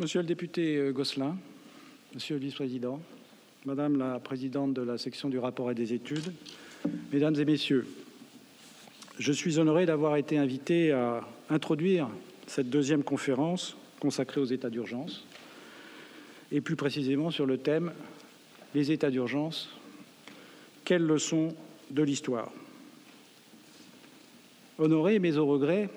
Monsieur le député euh, Gosselin, Monsieur le vice-président, Madame la présidente de la section du rapport et des études, Mesdames et Messieurs, je suis honoré d'avoir été invité à introduire cette deuxième conférence consacrée aux états d'urgence et plus précisément sur le thème Les états d'urgence, quelles leçons de l'histoire? Honoré, mais au regret,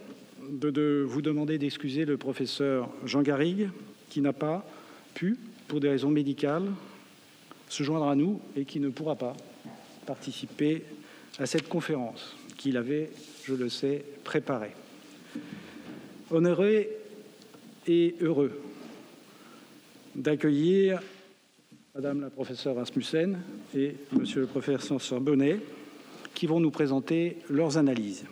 de, de vous demander d'excuser le professeur Jean Garrigue, qui n'a pas pu, pour des raisons médicales, se joindre à nous et qui ne pourra pas participer à cette conférence qu'il avait, je le sais, préparée. Honoré et heureux d'accueillir Madame la professeure Rasmussen et Monsieur le professeur Bonnet qui vont nous présenter leurs analyses.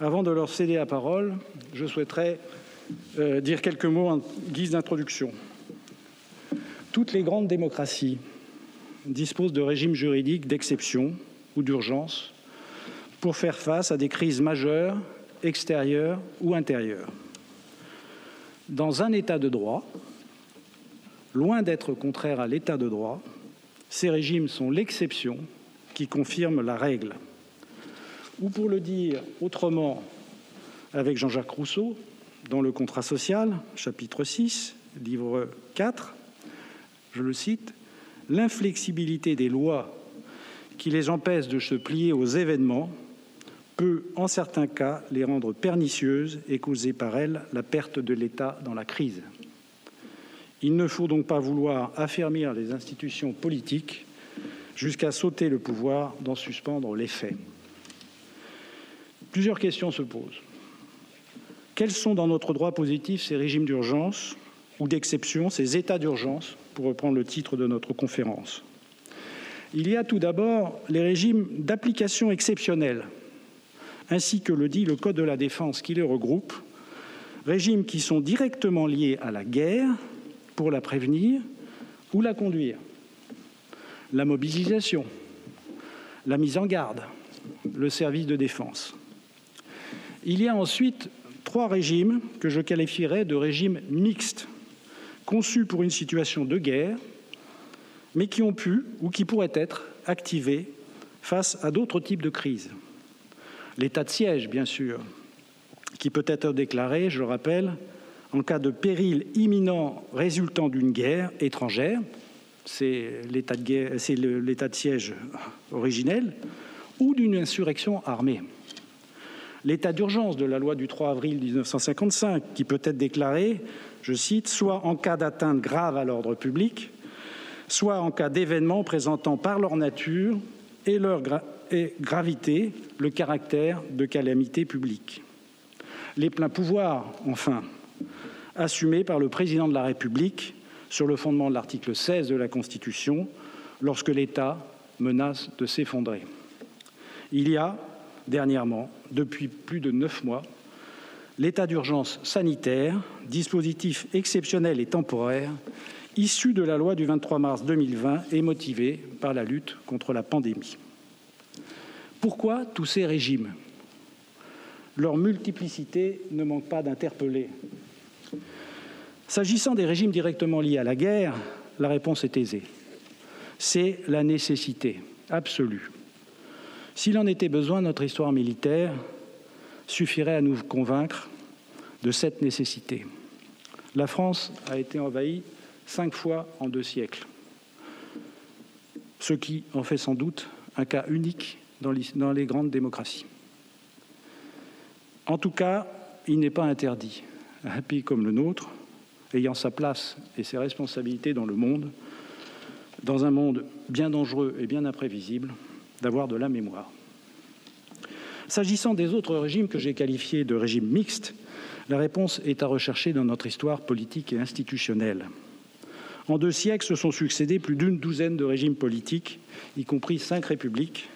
Avant de leur céder la parole, je souhaiterais euh, dire quelques mots en guise d'introduction. Toutes les grandes démocraties disposent de régimes juridiques d'exception ou d'urgence pour faire face à des crises majeures, extérieures ou intérieures. Dans un État de droit, loin d'être contraire à l'État de droit, ces régimes sont l'exception qui confirme la règle. Ou pour le dire autrement, avec Jean-Jacques Rousseau, dans le contrat social, chapitre 6, livre 4, je le cite, l'inflexibilité des lois qui les empêchent de se plier aux événements peut, en certains cas, les rendre pernicieuses et causer par elles la perte de l'État dans la crise. Il ne faut donc pas vouloir affermir les institutions politiques jusqu'à sauter le pouvoir d'en suspendre l'effet. Plusieurs questions se posent. Quels sont dans notre droit positif ces régimes d'urgence ou d'exception, ces états d'urgence, pour reprendre le titre de notre conférence? Il y a tout d'abord les régimes d'application exceptionnelle, ainsi que le dit le Code de la défense qui les regroupe, régimes qui sont directement liés à la guerre pour la prévenir ou la conduire. La mobilisation, la mise en garde, le service de défense. Il y a ensuite trois régimes que je qualifierais de régimes mixtes, conçus pour une situation de guerre, mais qui ont pu ou qui pourraient être activés face à d'autres types de crises. L'état de siège, bien sûr, qui peut être déclaré, je le rappelle, en cas de péril imminent résultant d'une guerre étrangère, c'est l'état de, c'est l'état de siège originel, ou d'une insurrection armée. L'état d'urgence de la loi du 3 avril 1955, qui peut être déclaré, je cite, soit en cas d'atteinte grave à l'ordre public, soit en cas d'événements présentant par leur nature et leur gravité le caractère de calamité publique. Les pleins pouvoirs, enfin, assumés par le président de la République sur le fondement de l'article 16 de la Constitution lorsque l'État menace de s'effondrer. Il y a, dernièrement, depuis plus de neuf mois, l'état d'urgence sanitaire, dispositif exceptionnel et temporaire, issu de la loi du 23 mars 2020 et motivé par la lutte contre la pandémie. Pourquoi tous ces régimes? Leur multiplicité ne manque pas d'interpeller. S'agissant des régimes directement liés à la guerre, la réponse est aisée. C'est la nécessité absolue. S'il en était besoin, notre histoire militaire suffirait à nous convaincre de cette nécessité. La France a été envahie cinq fois en deux siècles, ce qui en fait sans doute un cas unique dans les grandes démocraties. En tout cas, il n'est pas interdit un pays comme le nôtre, ayant sa place et ses responsabilités dans le monde, dans un monde bien dangereux et bien imprévisible, d'avoir de la mémoire. S'agissant des autres régimes que j'ai qualifiés de régimes mixtes, la réponse est à rechercher dans notre histoire politique et institutionnelle. En deux siècles se sont succédés plus d'une douzaine de régimes politiques, y compris cinq républiques,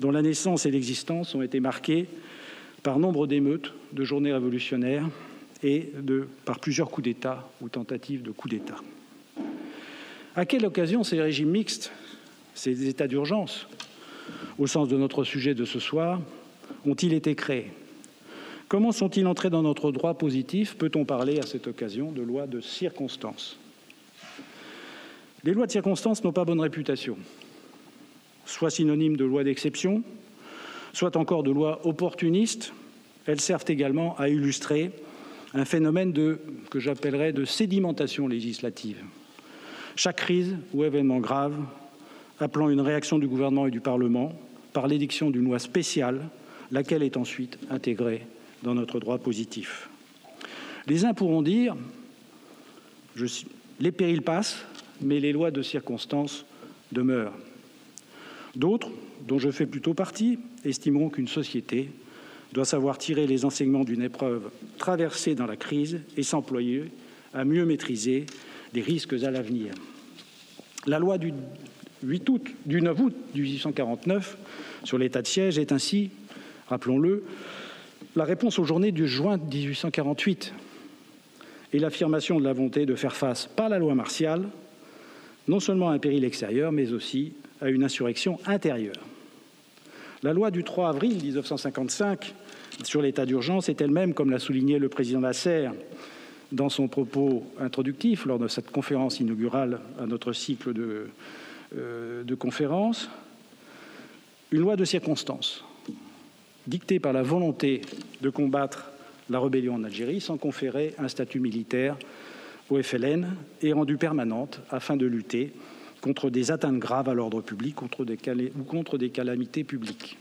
dont la naissance et l'existence ont été marquées par nombre d'émeutes, de journées révolutionnaires et par plusieurs coups d'État ou tentatives de coups d'État. À quelle occasion ces régimes mixtes, ces états d'urgence, au sens de notre sujet de ce soir, ont-ils été créés? Comment sont-ils entrés dans notre droit positif? Peut-on parler à cette occasion de loi de circonstance? Les lois de circonstance n'ont pas bonne réputation, soit synonyme de loi d'exception, soit encore de loi opportuniste. Elles servent également à illustrer un phénomène que j'appellerais de sédimentation législative. Chaque crise ou événement grave appelant une réaction du gouvernement et du Parlement par l'édiction d'une loi spéciale, laquelle est ensuite intégrée dans notre droit positif. Les uns pourront dire les périls passent, mais les lois de circonstance demeurent. D'autres, dont je fais plutôt partie, estimeront qu'une société doit savoir tirer les enseignements d'une épreuve traversée dans la crise et s'employer à mieux maîtriser les risques à l'avenir. La loi du 8 août, du 9 août 1849 sur l'état de siège est ainsi, rappelons-le, la réponse aux journées du juin 1848 et l'affirmation de la volonté de faire face par la loi martiale non seulement à un péril extérieur, mais aussi à une insurrection intérieure. La loi du 3 avril 1955 sur l'état d'urgence est elle-même, comme l'a souligné le président Lasserre dans son propos introductif lors de cette conférence inaugurale à notre cycle de, euh, de conférences, une loi de circonstance dictée par la volonté de combattre la rébellion en Algérie sans conférer un statut militaire au FLN et rendue permanente afin de lutter contre des atteintes graves à l'ordre public ou contre des calamités publiques.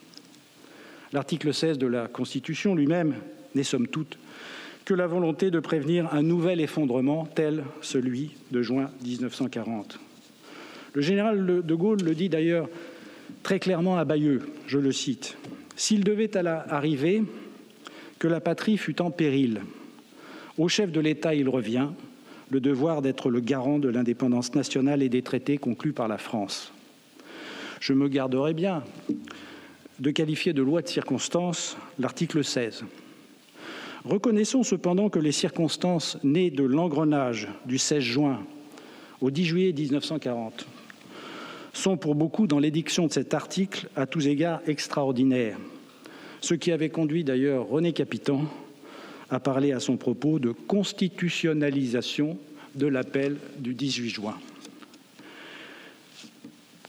L'article 16 de la Constitution lui-même n'est somme toute que la volonté de prévenir un nouvel effondrement tel celui de juin 1940. Le général de Gaulle le dit d'ailleurs très clairement à Bayeux, je le cite, S'il devait arriver que la patrie fût en péril, au chef de l'État il revient le devoir d'être le garant de l'indépendance nationale et des traités conclus par la France. Je me garderai bien de qualifier de loi de circonstance l'article 16. Reconnaissons cependant que les circonstances nées de l'engrenage du 16 juin au 10 juillet 1940 sont pour beaucoup dans l'édiction de cet article à tous égards extraordinaires, ce qui avait conduit d'ailleurs René Capitan à parler à son propos de constitutionnalisation de l'appel du 18 juin.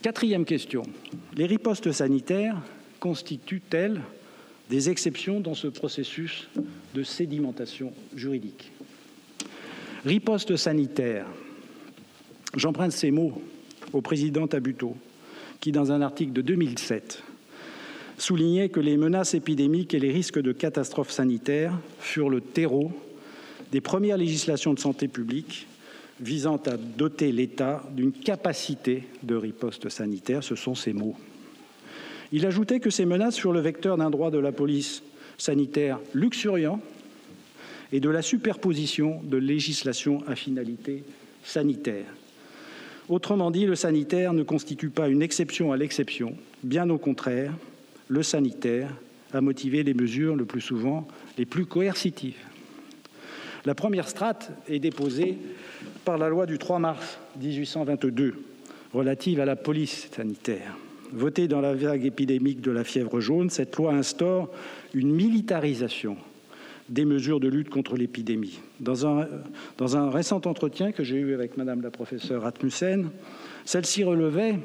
Quatrième question. Les ripostes sanitaires constituent-elles des exceptions dans ce processus de sédimentation juridique? Riposte sanitaire. J'emprunte ces mots au président Tabuteau, qui, dans un article de 2007, soulignait que les menaces épidémiques et les risques de catastrophes sanitaires furent le terreau des premières législations de santé publique visant à doter l'État d'une capacité de riposte sanitaire. Ce sont ces mots. Il ajoutait que ces menaces furent le vecteur d'un droit de la police sanitaire luxuriant et de la superposition de législations à finalité sanitaire. Autrement dit, le sanitaire ne constitue pas une exception à l'exception, bien au contraire, le sanitaire a motivé les mesures le plus souvent les plus coercitives. La première strate est déposée par la loi du 3 mars 1822 relative à la police sanitaire. Votée dans la vague épidémique de la fièvre jaune, cette loi instaure une militarisation des mesures de lutte contre l'épidémie. Dans un, récent entretien que j'ai eu avec Madame la professeure Atmussen, celle-ci relevait,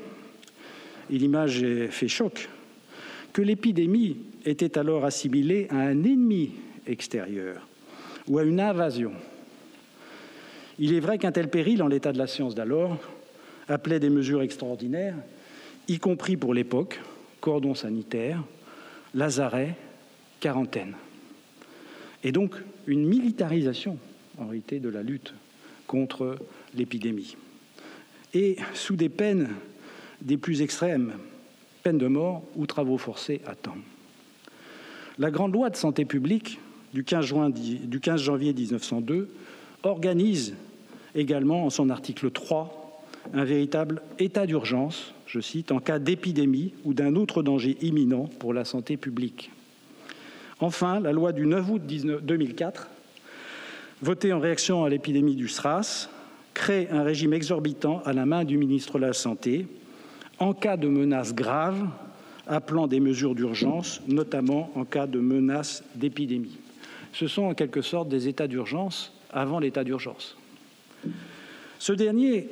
et l'image fait choc, que l'épidémie était alors assimilée à un ennemi extérieur ou à une invasion. Il est vrai qu'un tel péril, en l'état de la science d'alors, appelait des mesures extraordinaires, y compris pour l'époque, cordon sanitaire, lazaret, quarantaine. Et donc une militarisation, en réalité, de la lutte contre l'épidémie. Et sous des peines des plus extrêmes, peine de mort ou travaux forcés à temps. La grande loi de santé publique du 15, juin, du 15 janvier 1902 organise également en son article 3 un véritable état d'urgence, je cite, en cas d'épidémie ou d'un autre danger imminent pour la santé publique. Enfin, la loi du 9 août 2004, votée en réaction à l'épidémie du SRAS, crée un régime exorbitant à la main du ministre de la Santé en cas de menaces graves, appelant des mesures d'urgence, notamment en cas de menace d'épidémie. ce sont en quelque sorte des états d'urgence avant l'état d'urgence. Ce dernier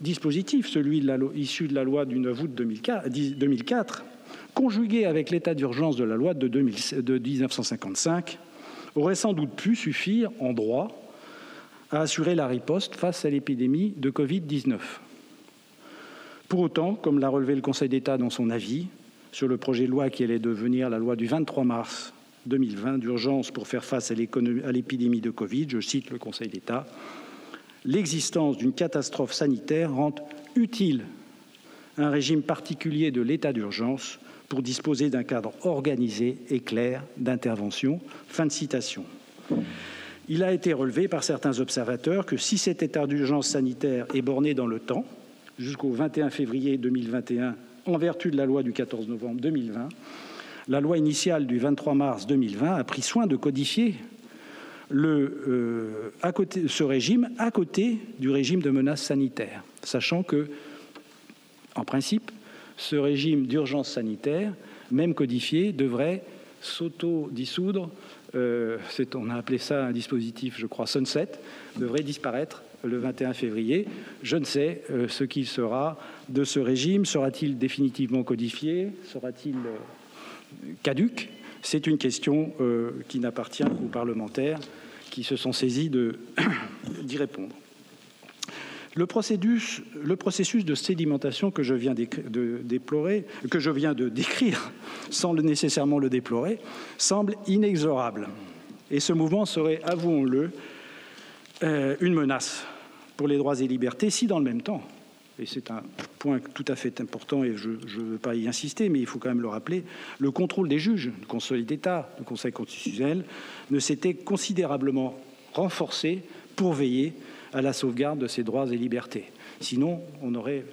dispositif, celui issu de la loi du 9 août 2004, conjugué avec l'état d'urgence de la loi de, de 1955, aurait sans doute pu suffire en droit à assurer la riposte face à l'épidémie de Covid-19. Pour autant, comme l'a relevé le Conseil d'État dans son avis sur le projet de loi qui allait devenir la loi du 23 mars 2020 d'urgence pour faire face à l'épidémie de Covid, je cite le Conseil d'État, l'existence d'une catastrophe sanitaire rend utile un régime particulier de l'état d'urgence pour disposer d'un cadre organisé et clair d'intervention. Fin de citation. Il a été relevé par certains observateurs que si cet état d'urgence sanitaire est borné dans le temps, jusqu'au 21 février 2021, en vertu de la loi du 14 novembre 2020, la loi initiale du 23 mars 2020 a pris soin de codifier euh, ce régime à côté du régime de menace sanitaire, sachant que, en principe, ce régime d'urgence sanitaire, même codifié, devrait s'auto-dissoudre. Euh, on a appelé ça un dispositif, je crois, sunset, devrait disparaître le 21 février. Je ne sais euh, ce qu'il sera de ce régime. Sera-t-il définitivement codifié? Sera-t-il euh, caduque C'est une question qui n'appartient aux parlementaires qui se sont saisis d'y répondre. Le processus, le de sédimentation que je viens de déplorer, que je viens de décrire, sans nécessairement le déplorer, semble inexorable. Et ce mouvement serait, avouons-le, euh, une menace pour les droits et libertés si, dans le même temps, et c'est un point tout à fait important et je ne veux pas y insister, mais il faut quand même le rappeler, le contrôle des juges, du Conseil d'État, du Conseil constitutionnel, ne s'était considérablement renforcé pour veiller à la sauvegarde de ses droits et libertés. Sinon, on aurait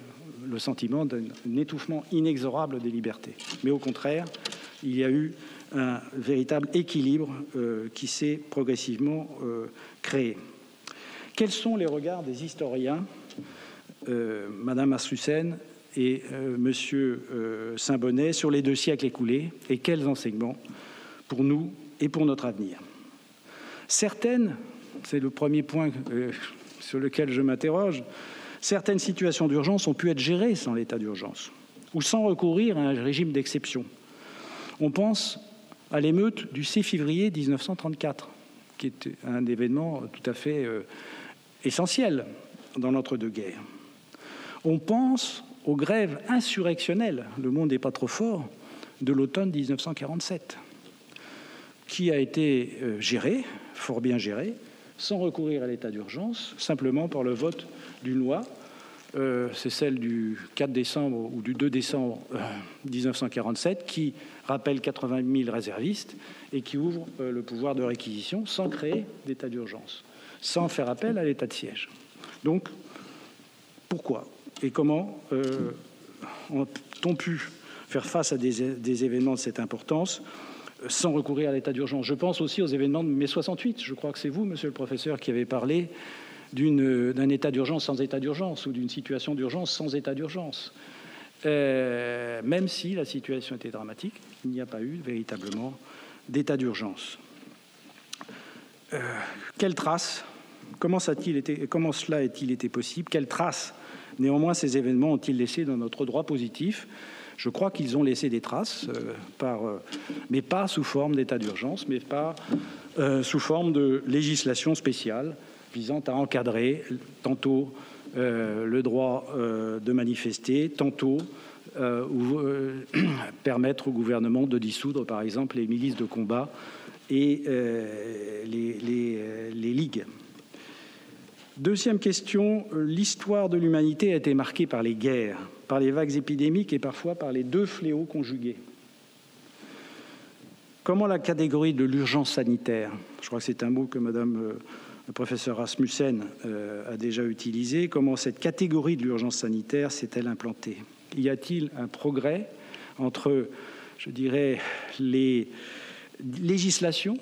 le sentiment d'un étouffement inexorable des libertés. Mais au contraire, il y a eu un véritable équilibre euh, qui s'est progressivement euh, créé. Quels sont les regards des historiens, euh, Madame Assusen et Monsieur Saint-Bonnet, sur les deux siècles écoulés et quels enseignements pour nous et pour notre avenir? Certaines, c'est le premier point sur lequel je m'interroge, certaines situations d'urgence ont pu être gérées sans l'état d'urgence ou sans recourir à un régime d'exception. On pense à l'émeute du 6 février 1934, qui est un événement tout à fait euh, essentiel dans notre deux guerres. On pense aux grèves insurrectionnelles, le monde n'est pas trop fort, de l'automne 1947, qui a été euh, géré, fort bien géré, sans recourir à l'état d'urgence, simplement par le vote d'une loi. Euh, c'est celle du 4 décembre ou du 2 décembre 1947 euh, qui rappelle 80 000 réservistes et qui ouvre euh, le pouvoir de réquisition sans créer d'état d'urgence, sans faire appel à l'état de siège. Donc, pourquoi et comment ont-on pu faire face à des événements de cette importance sans recourir à l'état d'urgence. Je pense aussi aux événements de mai 68. Je crois que c'est vous, monsieur le professeur, qui avez parlé d'un état d'urgence sans état d'urgence ou d'une situation d'urgence sans état d'urgence. Euh, même si la situation était dramatique, il n'y a pas eu véritablement d'état d'urgence. Euh, quelles traces comment, comment cela a-t-il été possible? Quelles traces, néanmoins, ces événements ont-ils laissé dans notre droit positif? Je crois qu'ils ont laissé des traces, euh, euh, mais pas sous forme d'état d'urgence, mais pas euh, sous forme de législation spéciale visant à encadrer tantôt le droit de manifester, tantôt permettre au gouvernement de dissoudre, par exemple, les milices de combat et les ligues. Deuxième question, l'histoire de l'humanité a été marquée par les guerres par les vagues épidémiques et parfois par les deux fléaux conjugués. Comment la catégorie de l'urgence sanitaire, je crois que c'est un mot que Madame euh, le professeur Rasmussen euh, a déjà utilisé, comment cette catégorie de l'urgence sanitaire s'est-elle implantée? Y a-t-il un progrès entre, je dirais, les législations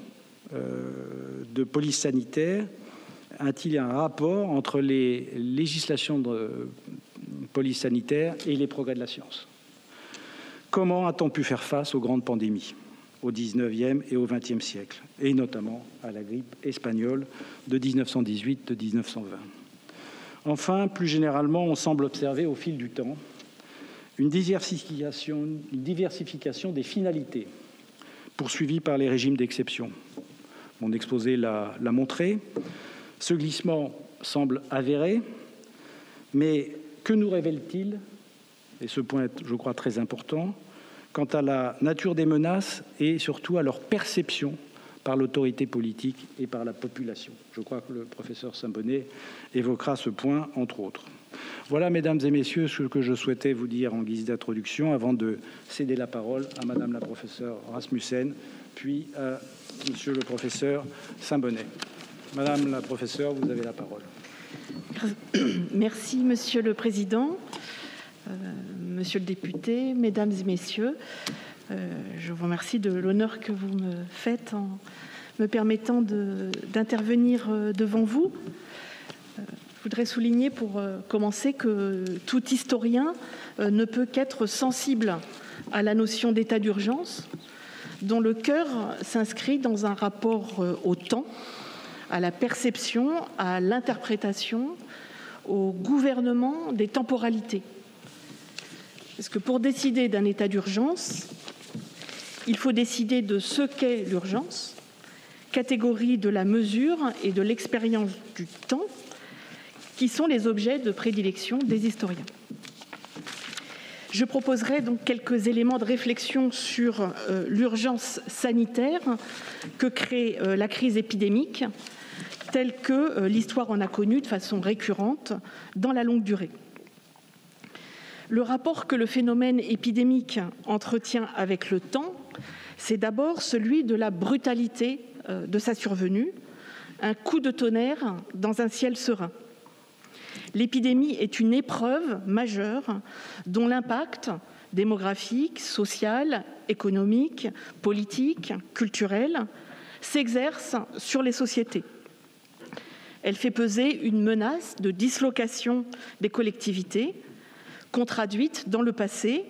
euh, de police sanitaire? A-t-il un rapport entre les législations de police sanitaire et les progrès de la science. Comment a-t-on pu faire face aux grandes pandémies au XIXe et au XXe siècle, et notamment à la grippe espagnole de 1918-1920. Enfin, plus généralement, on semble observer au fil du temps une diversification, une diversification des finalités poursuivies par les régimes d'exception. Mon exposé l'a montré. Ce glissement semble avéré, mais que nous révèle-t-il Et ce point est, je crois, très important quant à la nature des menaces et surtout à leur perception par l'autorité politique et par la population. Je crois que le professeur Saint-Bonnet évoquera ce point, entre autres. Voilà, mesdames et messieurs, ce que je souhaitais vous dire en guise d'introduction avant de céder la parole à madame la professeure Rasmussen, puis à monsieur le professeur Saint-Bonnet. Madame la professeure, vous avez la parole. Merci, monsieur le président. Euh, monsieur le député, mesdames et messieurs, euh, je vous remercie de l'honneur que vous me faites en me permettant d'intervenir euh, devant vous. Je voudrais souligner pour commencer que tout historien ne peut qu'être sensible à la notion d'état d'urgence, dont le cœur s'inscrit dans un rapport au temps, à la perception, à l'interprétation, au gouvernement des temporalités. Parce que pour décider d'un état d'urgence, il faut décider de ce qu'est l'urgence, catégorie de la mesure et de l'expérience du temps, qui sont les objets de prédilection des historiens. Je proposerai donc quelques éléments de réflexion sur euh, l'urgence sanitaire que crée euh, la crise épidémique, telle que euh, l'histoire en a connue de façon récurrente dans la longue durée. Le rapport que le phénomène épidémique entretient avec le temps, c'est d'abord celui de la brutalité euh, de sa survenue, un coup de tonnerre dans un ciel serein. L'épidémie est une épreuve majeure dont l'impact démographique, social, économique, politique, culturel s'exerce sur les sociétés. Elle fait peser une menace de dislocation des collectivités, contraduites dans le passé,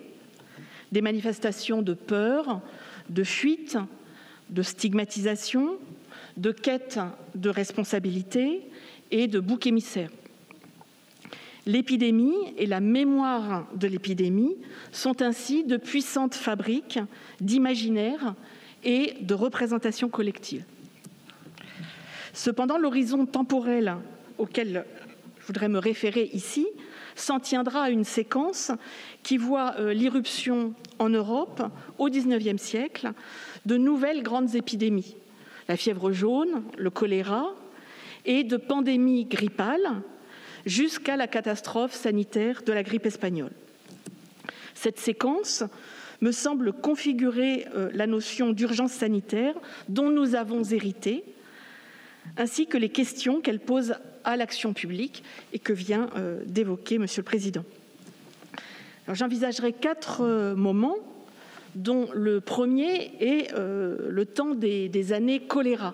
des manifestations de peur, de fuite, de stigmatisation, de quête de responsabilité et de bouc émissaire. L'épidémie et la mémoire de l'épidémie sont ainsi de puissantes fabriques d'imaginaire et de représentation collective. Cependant, l'horizon temporel auquel je voudrais me référer ici s'en tiendra à une séquence qui voit euh, l'irruption en Europe au XIXe siècle de nouvelles grandes épidémies, la fièvre jaune, le choléra, et de pandémies grippales jusqu'à la catastrophe sanitaire de la grippe espagnole. Cette séquence me semble configurer euh, la notion d'urgence sanitaire dont nous avons hérité, ainsi que les questions qu'elle pose à l'action publique et que vient euh, d'évoquer Monsieur le Président. J'envisagerai quatre euh, moments, dont le premier est euh, le temps des, des années choléra.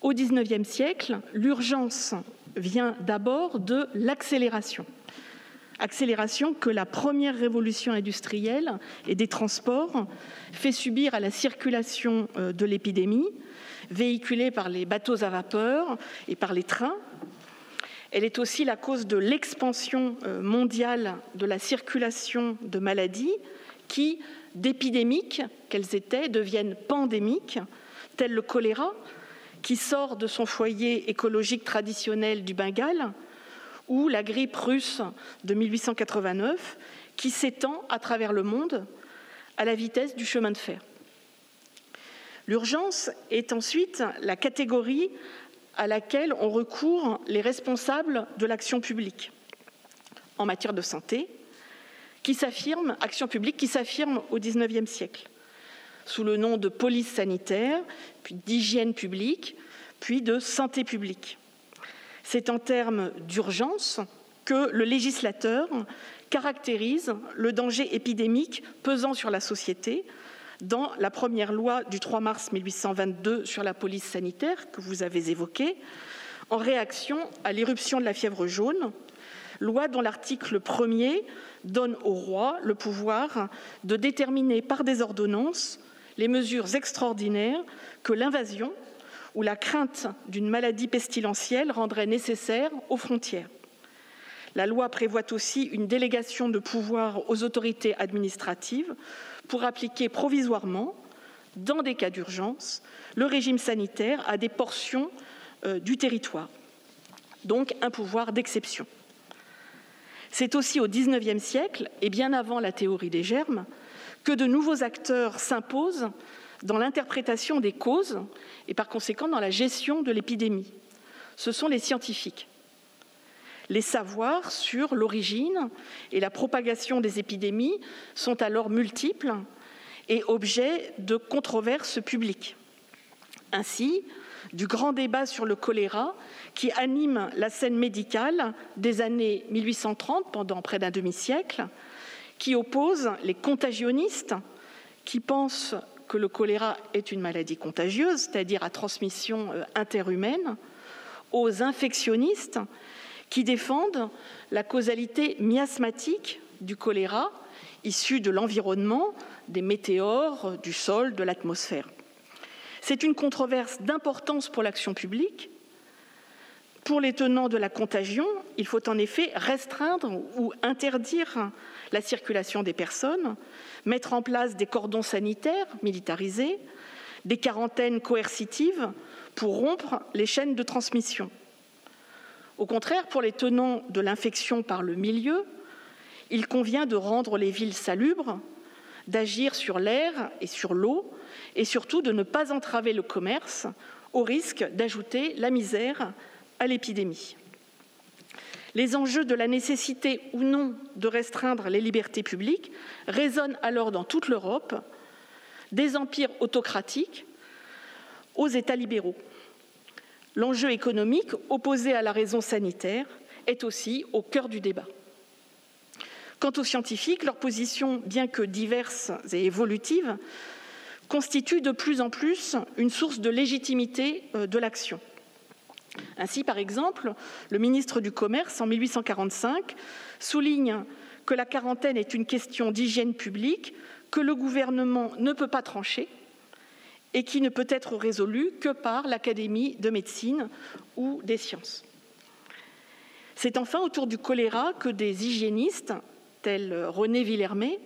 Au XIXe siècle, l'urgence vient d'abord de l'accélération. Accélération que la première révolution industrielle et des transports fait subir à la circulation de l'épidémie, véhiculée par les bateaux à vapeur et par les trains. Elle est aussi la cause de l'expansion euh, mondiale de la circulation de maladies qui, d'épidémiques qu'elles étaient, deviennent pandémiques, tel le choléra, qui sort de son foyer écologique traditionnel du Bengale, ou la grippe russe de 1889, qui s'étend à travers le monde à la vitesse du chemin de fer. L'urgence est ensuite la catégorie à laquelle on recourt les responsables de l'action publique en matière de santé, qui s'affirme, action publique qui s'affirme au XIXe siècle, sous le nom de police sanitaire, puis d'hygiène publique, puis de santé publique. C'est en termes d'urgence que le législateur caractérise le danger épidémique pesant sur la société dans la première loi du 3 mars 1822 sur la police sanitaire que vous avez évoquée, en réaction à l'éruption de la fièvre jaune, loi dont l'article 1er donne au roi le pouvoir de déterminer par des ordonnances les mesures extraordinaires que l'invasion ou la crainte d'une maladie pestilentielle rendrait nécessaires aux frontières. La loi prévoit aussi une délégation de pouvoir aux autorités administratives pour appliquer provisoirement, dans des cas d'urgence, le régime sanitaire à des portions euh, du territoire, donc un pouvoir d'exception. C'est aussi au XIXe siècle, et bien avant la théorie des germes, que de nouveaux acteurs s'imposent dans l'interprétation des causes et par conséquent dans la gestion de l'épidémie. Ce sont les scientifiques. Les savoirs sur l'origine et la propagation des épidémies sont alors multiples et objets de controverses publiques. Ainsi, du grand débat sur le choléra qui anime la scène médicale des années 1830 pendant près d'un demi-siècle, qui oppose les contagionnistes qui pensent que le choléra est une maladie contagieuse, c'est-à-dire à transmission euh, interhumaine, aux infectionnistes qui défendent la causalité miasmatique du choléra issue de l'environnement, des météores, du sol, de l'atmosphère. C'est une controverse d'importance pour l'action publique. Pour les tenants de la contagion, il faut en effet restreindre ou interdire la circulation des personnes, mettre en place des cordons sanitaires militarisés, des quarantaines coercitives pour rompre les chaînes de transmission. Au contraire, pour les tenants de l'infection par le milieu, il convient de rendre les villes salubres, d'agir sur l'air et sur l'eau, et surtout de ne pas entraver le commerce au risque d'ajouter la misère à l'épidémie. Les enjeux de la nécessité ou non de restreindre les libertés publiques résonnent alors dans toute l'Europe, des empires autocratiques aux États libéraux. L'enjeu économique, opposé à la raison sanitaire, est aussi au cœur du débat. Quant aux scientifiques, leur position, bien que diverse et évolutive, constitue de plus en plus une source de légitimité euh, de l'action. Ainsi, par exemple, le ministre du Commerce, en 1845, souligne que la quarantaine est une question d'hygiène publique que le gouvernement ne peut pas trancher et qui ne peut être résolue que par l'Académie de médecine ou des sciences. C'est enfin autour du choléra que des hygiénistes, tels René Villermé,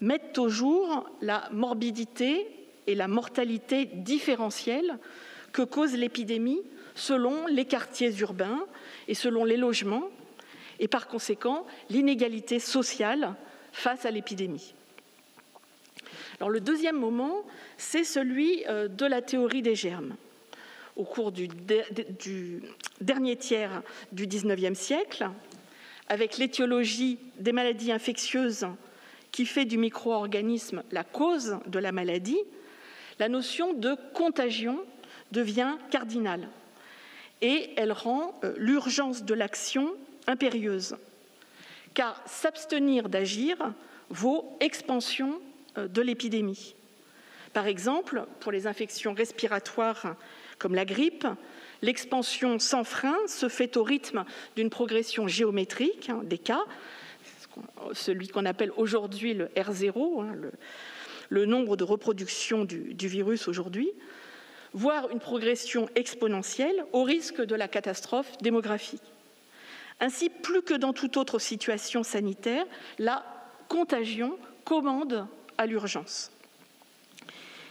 mettent au jour la morbidité et la mortalité différentielle que cause l'épidémie selon les quartiers urbains et selon les logements, et par conséquent l'inégalité sociale face à l'épidémie. Le deuxième moment, c'est celui euh, de la théorie des germes. Au cours du, du dernier tiers du XIXe siècle, avec l'étiologie des maladies infectieuses qui fait du micro-organisme la cause de la maladie, la notion de contagion devient cardinale et elle rend euh, l'urgence de l'action impérieuse. Car s'abstenir d'agir vaut expansion de l'épidémie. Par exemple, pour les infections respiratoires comme la grippe, l'expansion sans frein se fait au rythme d'une progression géométrique hein, des cas, celui qu'on appelle aujourd'hui le R0, hein, le, nombre de reproductions du, du virus aujourd'hui, voire une progression exponentielle au risque de la catastrophe démographique. Ainsi, plus que dans toute autre situation sanitaire, la contagion commande à l'urgence.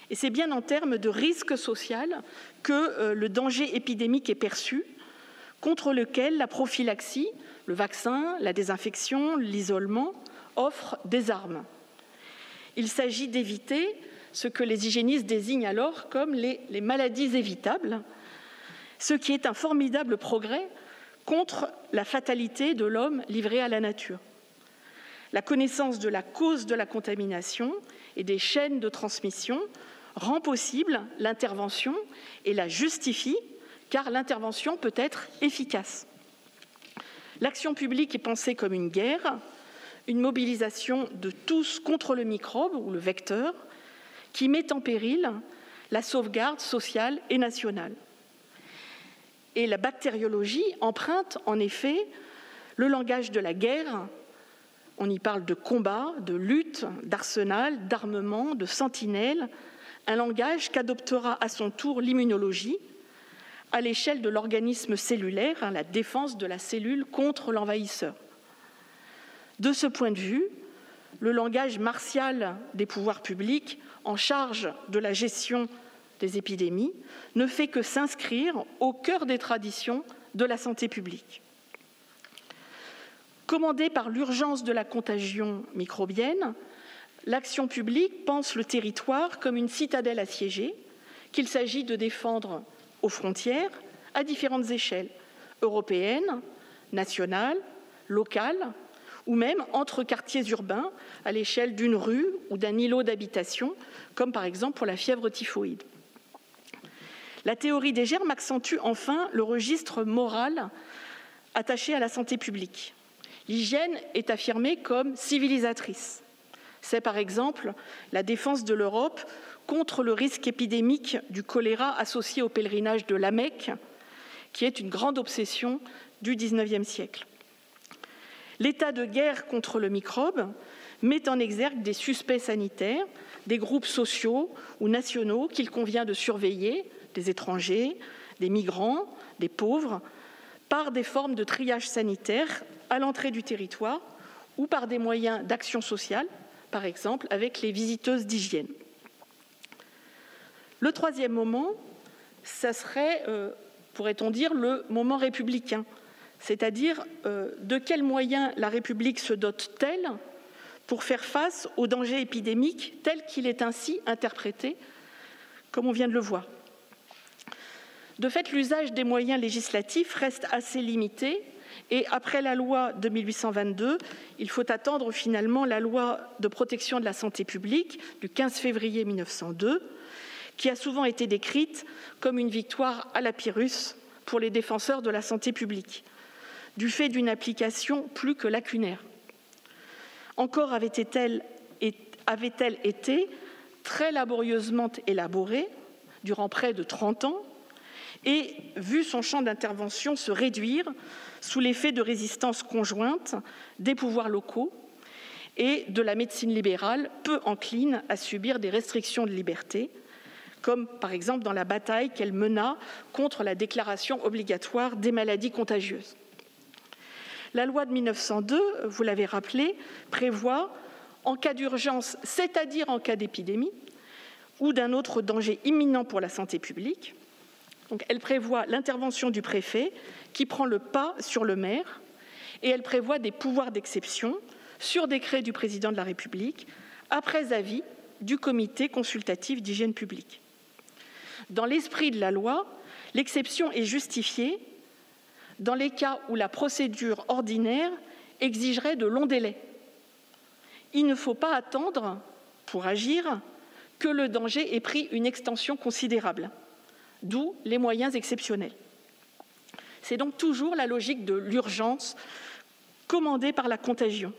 Et c'est bien en termes de risque social que euh, le danger épidémique est perçu, contre lequel la prophylaxie, le vaccin, la désinfection, l'isolement offrent des armes. Il s'agit d'éviter ce que les hygiénistes désignent alors comme les, maladies évitables, ce qui est un formidable progrès contre la fatalité de l'homme livré à la nature. La connaissance de la cause de la contamination et des chaînes de transmission rend possible l'intervention et la justifie, car l'intervention peut être efficace. L'action publique est pensée comme une guerre, une mobilisation de tous contre le microbe ou le vecteur, qui met en péril la sauvegarde sociale et nationale. Et la bactériologie emprunte en effet le langage de la guerre. On y parle de combat, de lutte, d'arsenal, d'armement, de sentinelle, un langage qu'adoptera à son tour l'immunologie à l'échelle de l'organisme cellulaire, hein, la défense de la cellule contre l'envahisseur. De ce point de vue, le langage martial des pouvoirs publics en charge de la gestion des épidémies ne fait que s'inscrire au cœur des traditions de la santé publique. Commandée par l'urgence de la contagion microbienne, l'action publique pense le territoire comme une citadelle assiégée qu'il s'agit de défendre aux frontières à différentes échelles, européennes, nationales, locales, ou même entre quartiers urbains à l'échelle d'une rue ou d'un îlot d'habitation, comme par exemple pour la fièvre typhoïde. La théorie des germes accentue enfin le registre moral attaché à la santé publique. L'hygiène est affirmée comme civilisatrice. C'est par exemple la défense de l'Europe contre le risque épidémique du choléra associé au pèlerinage de la Mecque, qui est une grande obsession du XIXe siècle. L'état de guerre contre le microbe met en exergue des suspects sanitaires, des groupes sociaux ou nationaux qu'il convient de surveiller, des étrangers, des migrants, des pauvres, par des formes de triage sanitaire à l'entrée du territoire ou par des moyens d'action sociale, par exemple avec les visiteuses d'hygiène. Le troisième moment, ça serait, euh, pourrait-on dire, le moment républicain, c'est-à-dire euh, de quels moyens la République se dote-t-elle pour faire face aux dangers épidémiques tel qu'il est ainsi interprété, comme on vient de le voir. De fait, l'usage des moyens législatifs reste assez limité et après la loi de 1822, il faut attendre finalement la loi de protection de la santé publique du 15 février 1902, qui a souvent été décrite comme une victoire à la Pyrrhus pour les défenseurs de la santé publique, du fait d'une application plus que lacunaire. Encore avait-elle été très laborieusement élaborée durant près de 30 ans et vu son champ d'intervention se réduire sous l'effet de résistance conjointe des pouvoirs locaux et de la médecine libérale peu encline à subir des restrictions de liberté, comme par exemple dans la bataille qu'elle mena contre la déclaration obligatoire des maladies contagieuses. La loi de 1902, vous l'avez rappelé, prévoit, en cas d'urgence, c'est-à-dire en cas d'épidémie, ou d'un autre danger imminent pour la santé publique, elle prévoit l'intervention du préfet qui prend le pas sur le maire et elle prévoit des pouvoirs d'exception sur décret du président de la République après avis du comité consultatif d'hygiène publique. Dans l'esprit de la loi, l'exception est justifiée dans les cas où la procédure ordinaire exigerait de longs délais. Il ne faut pas attendre pour agir que le danger ait pris une extension considérable d'où les moyens exceptionnels. C'est donc toujours la logique de l'urgence commandée par la contagion.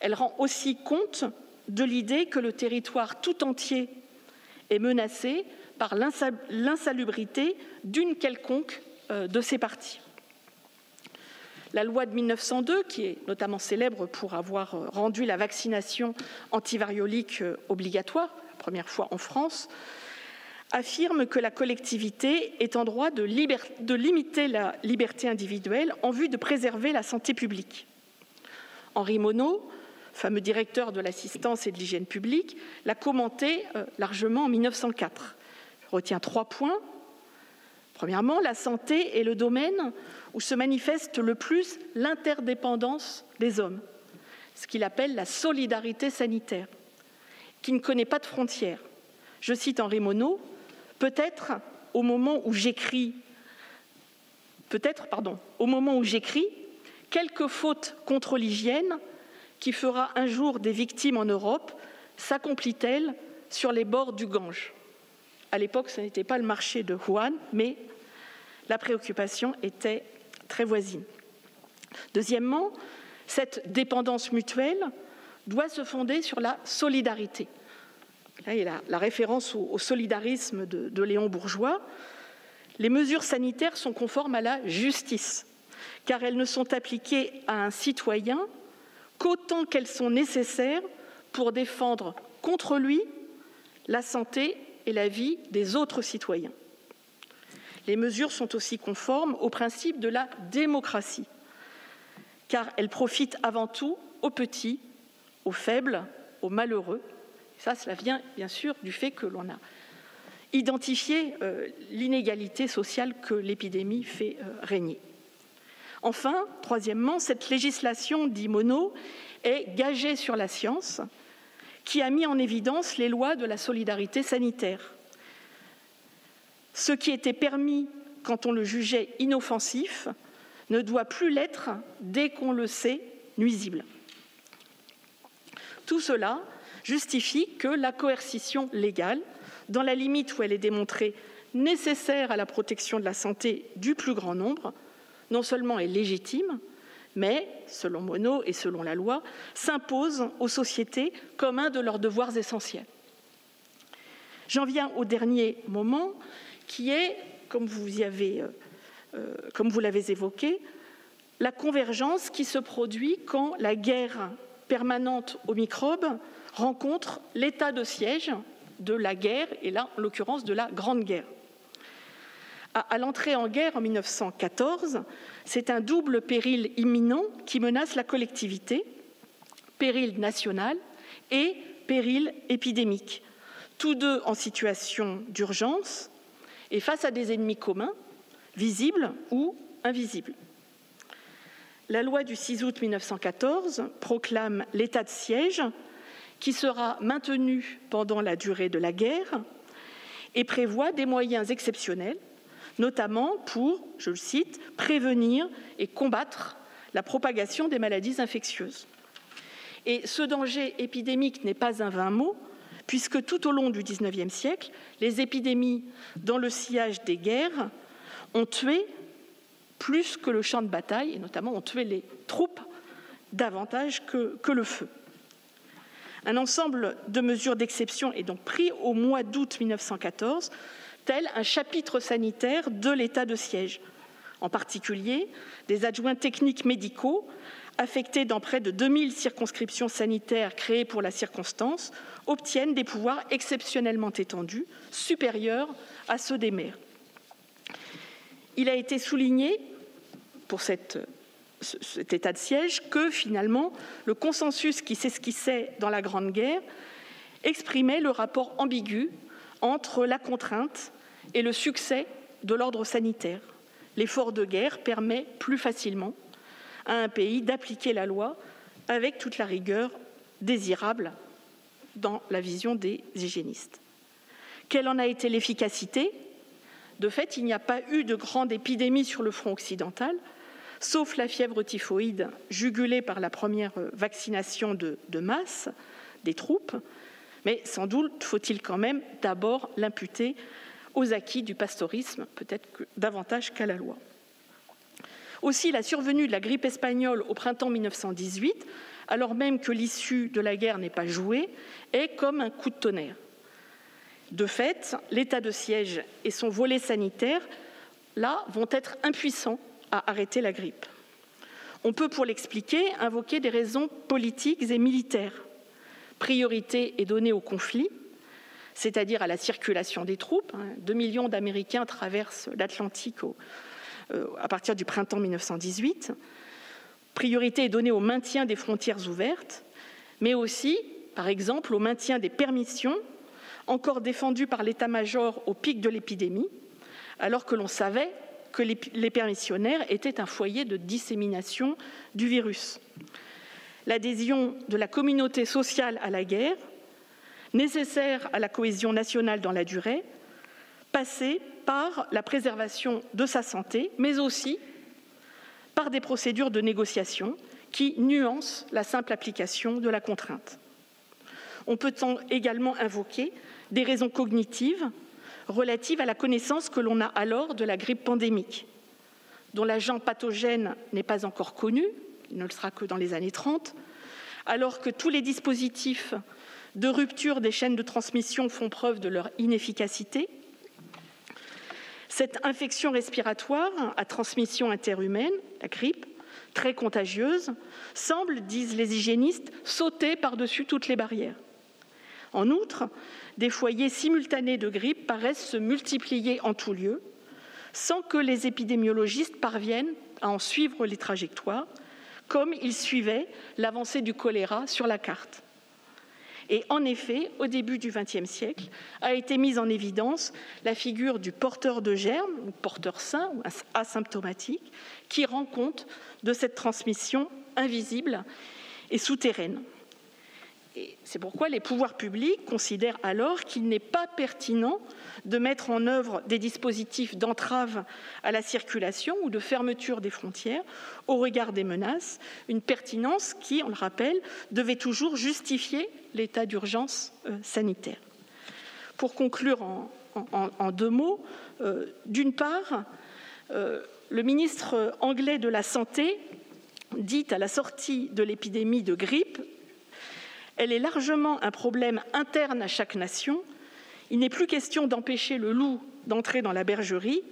Elle rend aussi compte de l'idée que le territoire tout entier est menacé par l'insalubrité d'une quelconque euh, de ses parties. La loi de 1902, qui est notamment célèbre pour avoir euh, rendu la vaccination antivariolique euh, obligatoire, la première fois en France, affirme que la collectivité est en droit de, limiter la liberté individuelle en vue de préserver la santé publique. Henri Monod, fameux directeur de l'assistance et de l'hygiène publique, l'a commenté euh, largement en 1904. Je retiens trois points. Premièrement, la santé est le domaine où se manifeste le plus l'interdépendance des hommes, ce qu'il appelle la solidarité sanitaire, qui ne connaît pas de frontières. Je cite Henri Monod, Peut-être au moment où j'écris, peut-être, pardon, au moment où j'écris, quelque faute contre l'hygiène qui fera un jour des victimes en Europe s'accomplit-elle sur les bords du Gange? À l'époque, ce n'était pas le marché de Wuhan, mais la préoccupation était très voisine. Deuxièmement, cette dépendance mutuelle doit se fonder sur la solidarité. A la, référence au, solidarisme de, Léon Bourgeois. Les mesures sanitaires sont conformes à la justice, car elles ne sont appliquées à un citoyen qu'autant qu'elles sont nécessaires pour défendre contre lui la santé et la vie des autres citoyens. Les mesures sont aussi conformes au principe de la démocratie, car elles profitent avant tout aux petits, aux faibles, aux malheureux. Ça, cela vient bien sûr du fait que l'on a identifié euh, l'inégalité sociale que l'épidémie fait euh, régner. Enfin, troisièmement, cette législation dit mono est gagée sur la science, qui a mis en évidence les lois de la solidarité sanitaire. Ce qui était permis quand on le jugeait inoffensif ne doit plus l'être dès qu'on le sait nuisible. Tout cela justifie que la coercition légale, dans la limite où elle est démontrée nécessaire à la protection de la santé du plus grand nombre, non seulement est légitime, mais, selon Monod et selon la loi, s'impose aux sociétés comme un de leurs devoirs essentiels. J'en viens au dernier moment, qui est, comme vous, euh, euh, comme vous l'avez évoqué, la convergence qui se produit quand la guerre permanente aux microbes rencontre l'état de siège de la guerre, et là, en l'occurrence, de la Grande Guerre. À, l'entrée en guerre en 1914, c'est un double péril imminent qui menace la collectivité, péril national et péril épidémique, tous deux en situation d'urgence et face à des ennemis communs, visibles ou invisibles. La loi du 6 août 1914 proclame l'état de siège qui sera maintenu pendant la durée de la guerre et prévoit des moyens exceptionnels notamment pour, je le cite, prévenir et combattre la propagation des maladies infectieuses. Et ce danger épidémique n'est pas un vain mot, puisque tout au long du XIXe siècle, les épidémies dans le sillage des guerres ont tué plus que le champ de bataille, et notamment ont tué les troupes davantage que, que le feu. Un ensemble de mesures d'exception est donc pris au mois d'août 1914 tel un chapitre sanitaire de l'état de siège. En particulier, des adjoints techniques médicaux affectés dans près de 2000 circonscriptions sanitaires créées pour la circonstance obtiennent des pouvoirs exceptionnellement étendus, supérieurs à ceux des maires. Il a été souligné pour cet état de siège que finalement le consensus qui s'esquissait dans la Grande Guerre exprimait le rapport ambigu entre la contrainte et le succès de l'ordre sanitaire. L'effort de guerre permet plus facilement à un pays d'appliquer la loi avec toute la rigueur désirable dans la vision des hygiénistes. Quelle en a été l'efficacité? De fait, il n'y a pas eu de grande épidémie sur le front occidental, sauf la fièvre typhoïde jugulée par la première vaccination de, masse des troupes, mais sans doute faut-il quand même d'abord l'imputer aux acquis du pastorisme, peut-être davantage qu'à la loi. Aussi, la survenue de la grippe espagnole au printemps 1918, alors même que l'issue de la guerre n'est pas jouée, est comme un coup de tonnerre. De fait, l'état de siège et son volet sanitaire, là, vont être impuissants arrêter la grippe. On peut, pour l'expliquer, invoquer des raisons politiques et militaires. Priorité est donnée au conflit, c'est-à-dire à la circulation des troupes. Hein. Deux millions d'Américains traversent l'Atlantique euh, à partir du printemps 1918. Priorité est donnée au maintien des frontières ouvertes, mais aussi, par exemple, au maintien des permissions, encore défendues par l'état-major au pic de l'épidémie, alors que l'on savait que les permissionnaires étaient un foyer de dissémination du virus. L'adhésion de la communauté sociale à la guerre nécessaire à la cohésion nationale dans la durée, passer par la préservation de sa santé, mais aussi par des procédures de négociation qui nuancent la simple application de la contrainte. On peut également invoquer des raisons cognitives relatives à la connaissance que l'on a alors de la grippe pandémique, dont l'agent pathogène n'est pas encore connu, il ne le sera que dans les années 30, alors que tous les dispositifs de rupture des chaînes de transmission font preuve de leur inefficacité. Cette infection respiratoire à transmission interhumaine, la grippe, très contagieuse, semble, disent les hygiénistes, sauter par-dessus toutes les barrières. En outre, des foyers simultanés de grippe paraissent se multiplier en tout lieu, sans que les épidémiologistes parviennent à en suivre les trajectoires, comme ils suivaient l'avancée du choléra sur la carte. Et en effet, au début du XXe siècle, a été mise en évidence la figure du porteur de germes, ou porteur sain ou asymptomatique, qui rend compte de cette transmission invisible et souterraine. C'est pourquoi les pouvoirs publics considèrent alors qu'il n'est pas pertinent de mettre en œuvre des dispositifs d'entrave à la circulation ou de fermeture des frontières au regard des menaces, une pertinence qui, on le rappelle, devait toujours justifier l'état d'urgence euh, sanitaire. Pour conclure en, deux mots, euh, d'une part, euh, le ministre anglais de la Santé dit à la sortie de l'épidémie de grippe elle est largement un problème interne à chaque nation. Il n'est plus question d'empêcher le loup d'entrer dans la bergerie.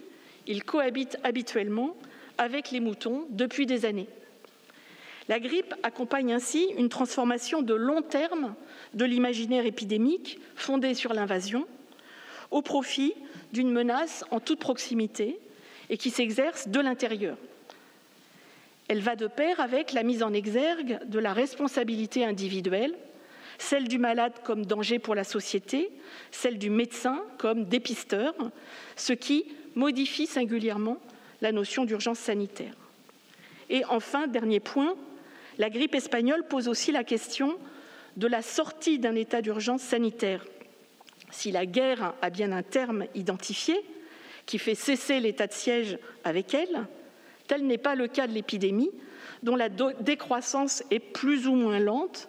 Il cohabite habituellement avec les moutons depuis des années. La grippe accompagne ainsi une transformation de long terme de l'imaginaire épidémique fondé sur l'invasion au profit d'une menace en toute proximité et qui s'exerce de l'intérieur. Elle va de pair avec la mise en exergue de la responsabilité individuelle celle du malade comme danger pour la société, celle du médecin comme dépisteur, ce qui modifie singulièrement la notion d'urgence sanitaire. Et enfin, dernier point, la grippe espagnole pose aussi la question de la sortie d'un état d'urgence sanitaire. Si la guerre a bien un terme identifié, qui fait cesser l'état de siège avec elle, tel n'est pas le cas de l'épidémie, dont la décroissance est plus ou moins lente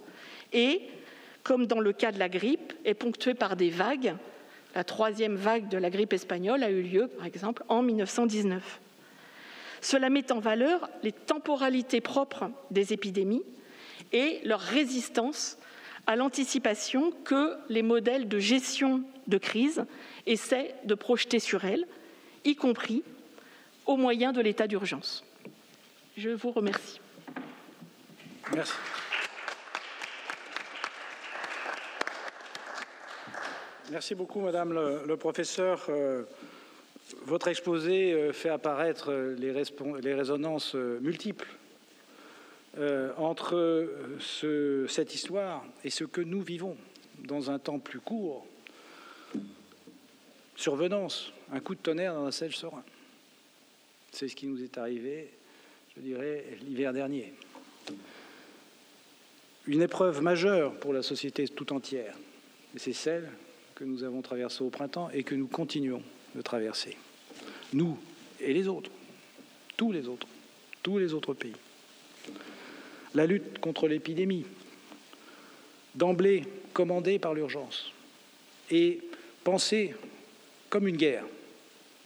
et comme dans le cas de la grippe, est ponctuée par des vagues. La troisième vague de la grippe espagnole a eu lieu, par exemple, en 1919. Cela met en valeur les temporalités propres des épidémies et leur résistance à l'anticipation que les modèles de gestion de crise essaient de projeter sur elles, y compris au moyen de l'état d'urgence. Je vous remercie. Merci. Merci beaucoup, Madame le, professeur. Euh, votre exposé euh, fait apparaître euh, les, résonances multiples entre cette histoire et ce que nous vivons dans un temps plus court. Survenance, un coup de tonnerre dans un sèche serein. C'est ce qui nous est arrivé, je dirais, l'hiver dernier. Une épreuve majeure pour la société tout entière, c'est celle que nous avons traversé au printemps et que nous continuons de traverser. Nous et les autres, tous les autres, tous les autres pays. La lutte contre l'épidémie, d'emblée commandée par l'urgence et pensée comme une guerre.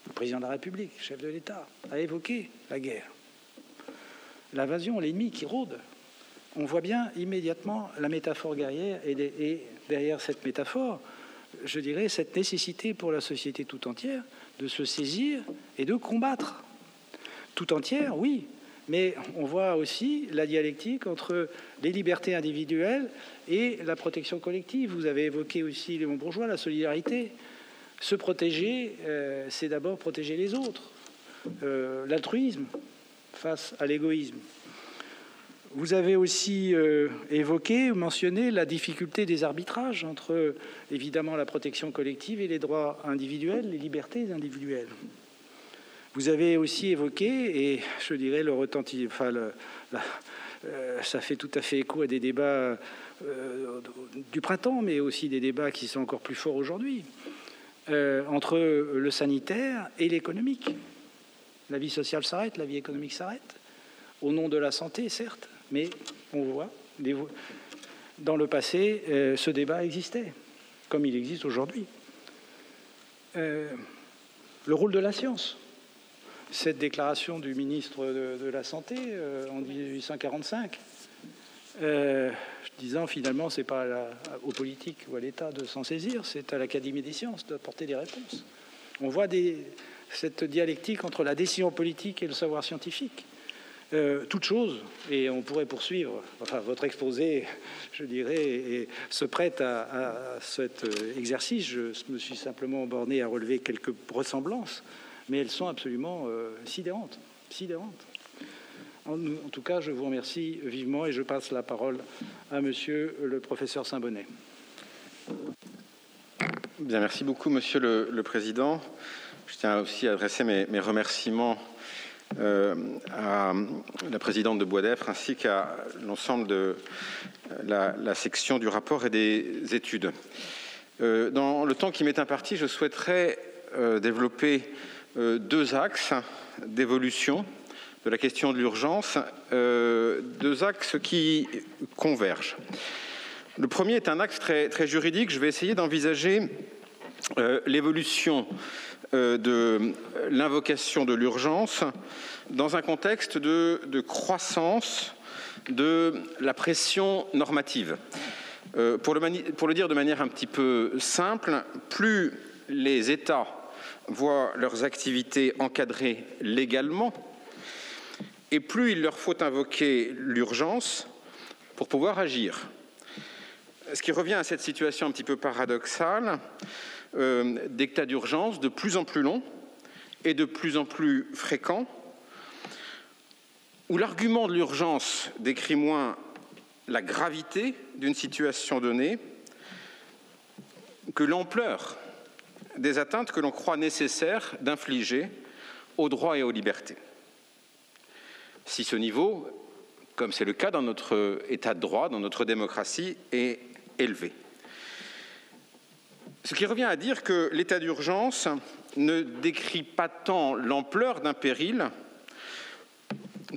Le président de la République, chef de l'État, a évoqué la guerre. L'invasion, l'ennemi qui rôde. On voit bien immédiatement la métaphore guerrière et derrière cette métaphore, je dirais, cette nécessité pour la société tout entière de se saisir et de combattre. Tout entière, oui, mais on voit aussi la dialectique entre les libertés individuelles et la protection collective. Vous avez évoqué aussi, Léon Bourgeois, la solidarité. Se protéger, euh, c'est d'abord protéger les autres. Euh, l'altruisme face à l'égoïsme. Vous avez aussi euh, évoqué ou mentionné la difficulté des arbitrages entre évidemment la protection collective et les droits individuels, les libertés individuelles. Vous avez aussi évoqué, et je dirais le retentissement, enfin, euh, ça fait tout à fait écho à des débats euh, du printemps, mais aussi des débats qui sont encore plus forts aujourd'hui, entre le sanitaire et l'économique. La vie sociale s'arrête, la vie économique s'arrête, au nom de la santé, certes, mais on voit, dans le passé, euh, ce débat existait, comme il existe aujourd'hui. Euh, le rôle de la science. Cette déclaration du ministre de, la Santé euh, en 1845, disant finalement c'est pas aux politiques ou à l'État de s'en saisir, c'est à l'Académie des sciences d'apporter des réponses. On voit cette dialectique entre la décision politique et le savoir scientifique. Euh, toute chose, et on pourrait poursuivre, enfin votre exposé, je dirais, se prête à, cet euh, exercice. Je me suis simplement borné à relever quelques ressemblances, mais elles sont absolument euh, sidérantes. sidérantes. En, tout cas, je vous remercie vivement et je passe la parole à monsieur le professeur Saint-Bonnet. Bien, merci beaucoup, monsieur le, président. Je tiens aussi à adresser mes remerciements à la présidente de Bois d'Effre ainsi qu'à l'ensemble de la, section du rapport et des études. Euh, dans le temps qui m'est imparti, je souhaiterais euh, développer deux axes d'évolution de la question de l'urgence, deux axes qui convergent. Le premier est un axe très, juridique. Je vais essayer d'envisager l'évolution euh, de l'invocation de l'urgence dans un contexte de, croissance de la pression normative. Euh, pour le dire de manière un petit peu simple, plus les États voient leurs activités encadrées légalement, et plus il leur faut invoquer l'urgence pour pouvoir agir. Ce qui revient à cette situation un petit peu paradoxale, euh, d'états d'urgence de plus en plus longs et de plus en plus fréquents, où l'argument de l'urgence décrit moins la gravité d'une situation donnée que l'ampleur des atteintes que l'on croit nécessaire d'infliger aux droits et aux libertés. Si ce niveau, comme c'est le cas dans notre État de droit, dans notre démocratie, est élevé. Ce qui revient à dire que l'état d'urgence ne décrit pas tant l'ampleur d'un péril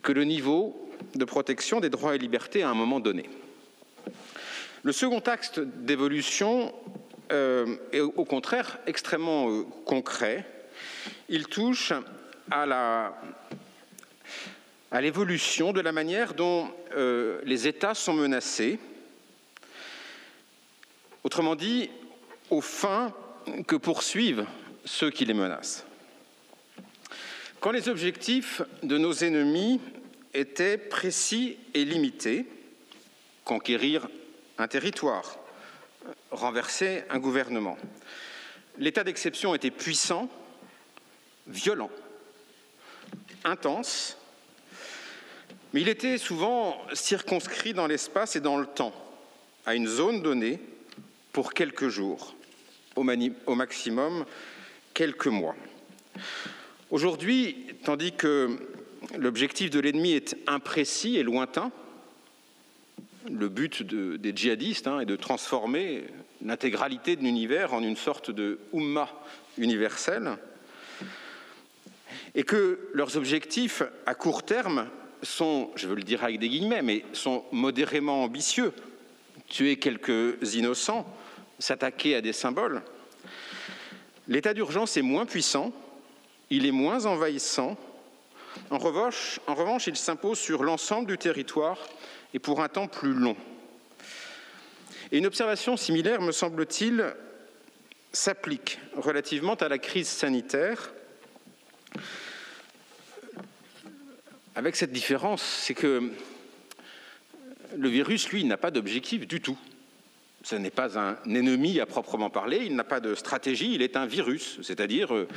que le niveau de protection des droits et libertés à un moment donné. Le second axe d'évolution euh, est au contraire extrêmement euh, concret. Il touche à l'évolution de la manière dont euh, les États sont menacés. Autrement dit, aux fins que poursuivent ceux qui les menacent. Quand les objectifs de nos ennemis étaient précis et limités, conquérir un territoire, renverser un gouvernement, l'état d'exception était puissant, violent, intense, mais il était souvent circonscrit dans l'espace et dans le temps, à une zone donnée, pour quelques jours au, maximum quelques mois. Aujourd'hui, tandis que l'objectif de l'ennemi est imprécis et lointain, le but des djihadistes hein, est de transformer l'intégralité de l'univers en une sorte de Ummah universelle, et que leurs objectifs à court terme sont, je veux le dire avec des guillemets, mais sont modérément ambitieux, tuer quelques innocents, s'attaquer à des symboles. L'état d'urgence est moins puissant, il est moins envahissant. En revanche, il s'impose sur l'ensemble du territoire et pour un temps plus long. Et une observation similaire, me semble-t-il, s'applique relativement à la crise sanitaire, avec cette différence, c'est que le virus, lui, n'a pas d'objectif du tout. Ce n'est pas un ennemi à proprement parler, il n'a pas de stratégie, il est un virus, c'est-à-dire euh,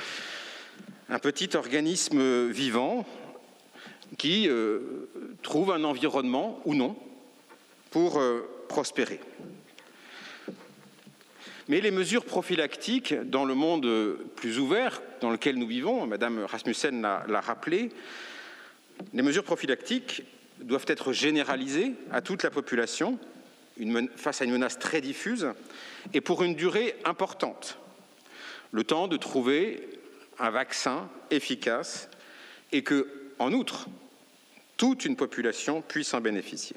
un petit organisme vivant qui euh, trouve un environnement ou non pour euh, prospérer. Mais les mesures prophylactiques dans le monde plus ouvert dans lequel nous vivons, Madame Rasmussen l'a rappelé, les mesures prophylactiques doivent être généralisées à toute la population face à une menace très diffuse et pour une durée importante. Le temps de trouver un vaccin efficace et que, en outre, toute une population puisse en bénéficier.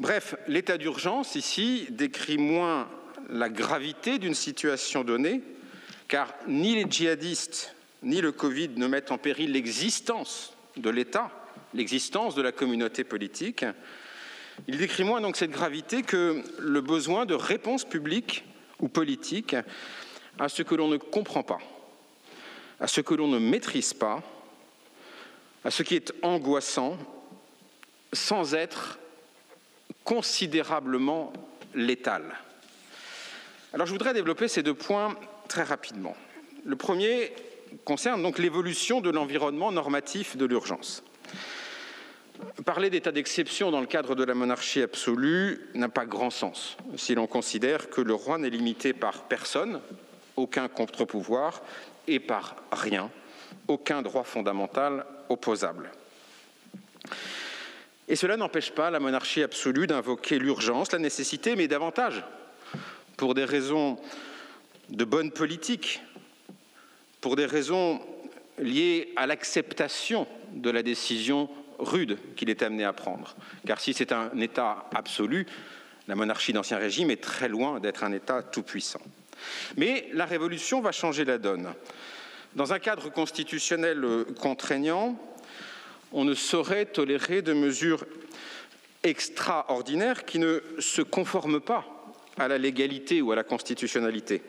Bref, l'état d'urgence ici décrit moins la gravité d'une situation donnée, car ni les djihadistes ni le Covid ne mettent en péril l'existence de l'État, l'existence de la communauté politique, il décrit moins donc cette gravité que le besoin de réponse publique ou politique à ce que l'on ne comprend pas, à ce que l'on ne maîtrise pas, à ce qui est angoissant sans être considérablement létal. Alors je voudrais développer ces deux points très rapidement. Le premier concerne donc l'évolution de l'environnement normatif de l'urgence. Parler d'état d'exception dans le cadre de la monarchie absolue n'a pas grand sens si l'on considère que le roi n'est limité par personne, aucun contre-pouvoir, et par rien, aucun droit fondamental opposable. Et cela n'empêche pas la monarchie absolue d'invoquer l'urgence, la nécessité, mais davantage pour des raisons de bonne politique, pour des raisons liées à l'acceptation de la décision rude qu'il est amené à prendre. Car si c'est un État absolu, la monarchie d'Ancien Régime est très loin d'être un État tout-puissant. Mais la Révolution va changer la donne. Dans un cadre constitutionnel contraignant, on ne saurait tolérer de mesures extraordinaires qui ne se conforment pas à la légalité ou à la constitutionnalité.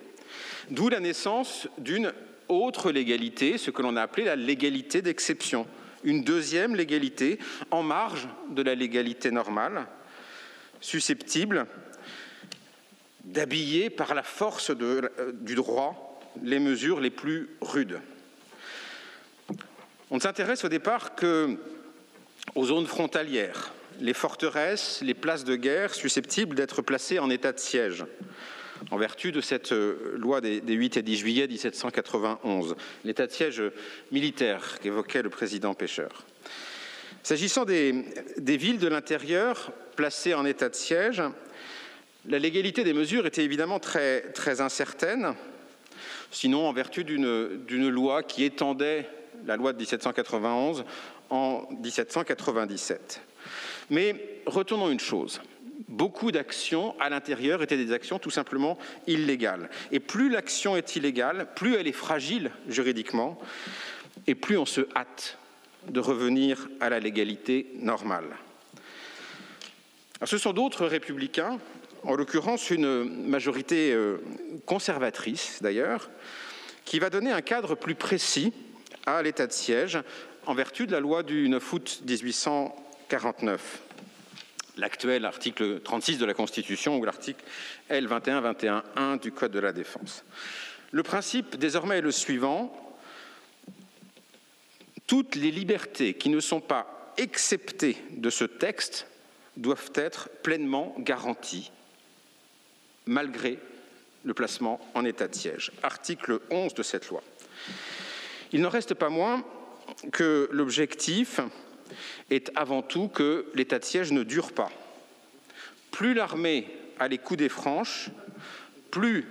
D'où la naissance d'une autre légalité, ce que l'on a appelé la légalité d'exception, une deuxième légalité en marge de la légalité normale, susceptible d'habiller par la force de, du droit les mesures les plus rudes. On ne s'intéresse au départ que aux zones frontalières, les forteresses, les places de guerre susceptibles d'être placées en état de siège, en vertu de cette euh, loi des, 8 et 10 juillet 1791, l'état de siège militaire qu'évoquait le président Pêcheur. S'agissant des, villes de l'intérieur placées en état de siège, la légalité des mesures était évidemment très, très incertaine, sinon en vertu d'une loi qui étendait la loi de 1791 en 1797. Mais retournons une chose. Beaucoup d'actions à l'intérieur étaient des actions tout simplement illégales. Et plus l'action est illégale, plus elle est fragile juridiquement, et plus on se hâte de revenir à la légalité normale. ce sont d'autres républicains, en l'occurrence une majorité euh, conservatrice d'ailleurs, qui va donner un cadre plus précis à l'état de siège en vertu de la loi du 9 août 1849, l'actuel article 36 de la Constitution ou l'article L 21-21-1 du Code de la Défense. Le principe désormais est le suivant toutes les libertés qui ne sont pas exceptées de ce texte doivent être pleinement garanties, malgré le placement en état de siège. Article 11 de cette loi. Il n'en reste pas moins que l'objectif est avant tout que l'état de siège ne dure pas. Plus l'armée a les coups des franches, plus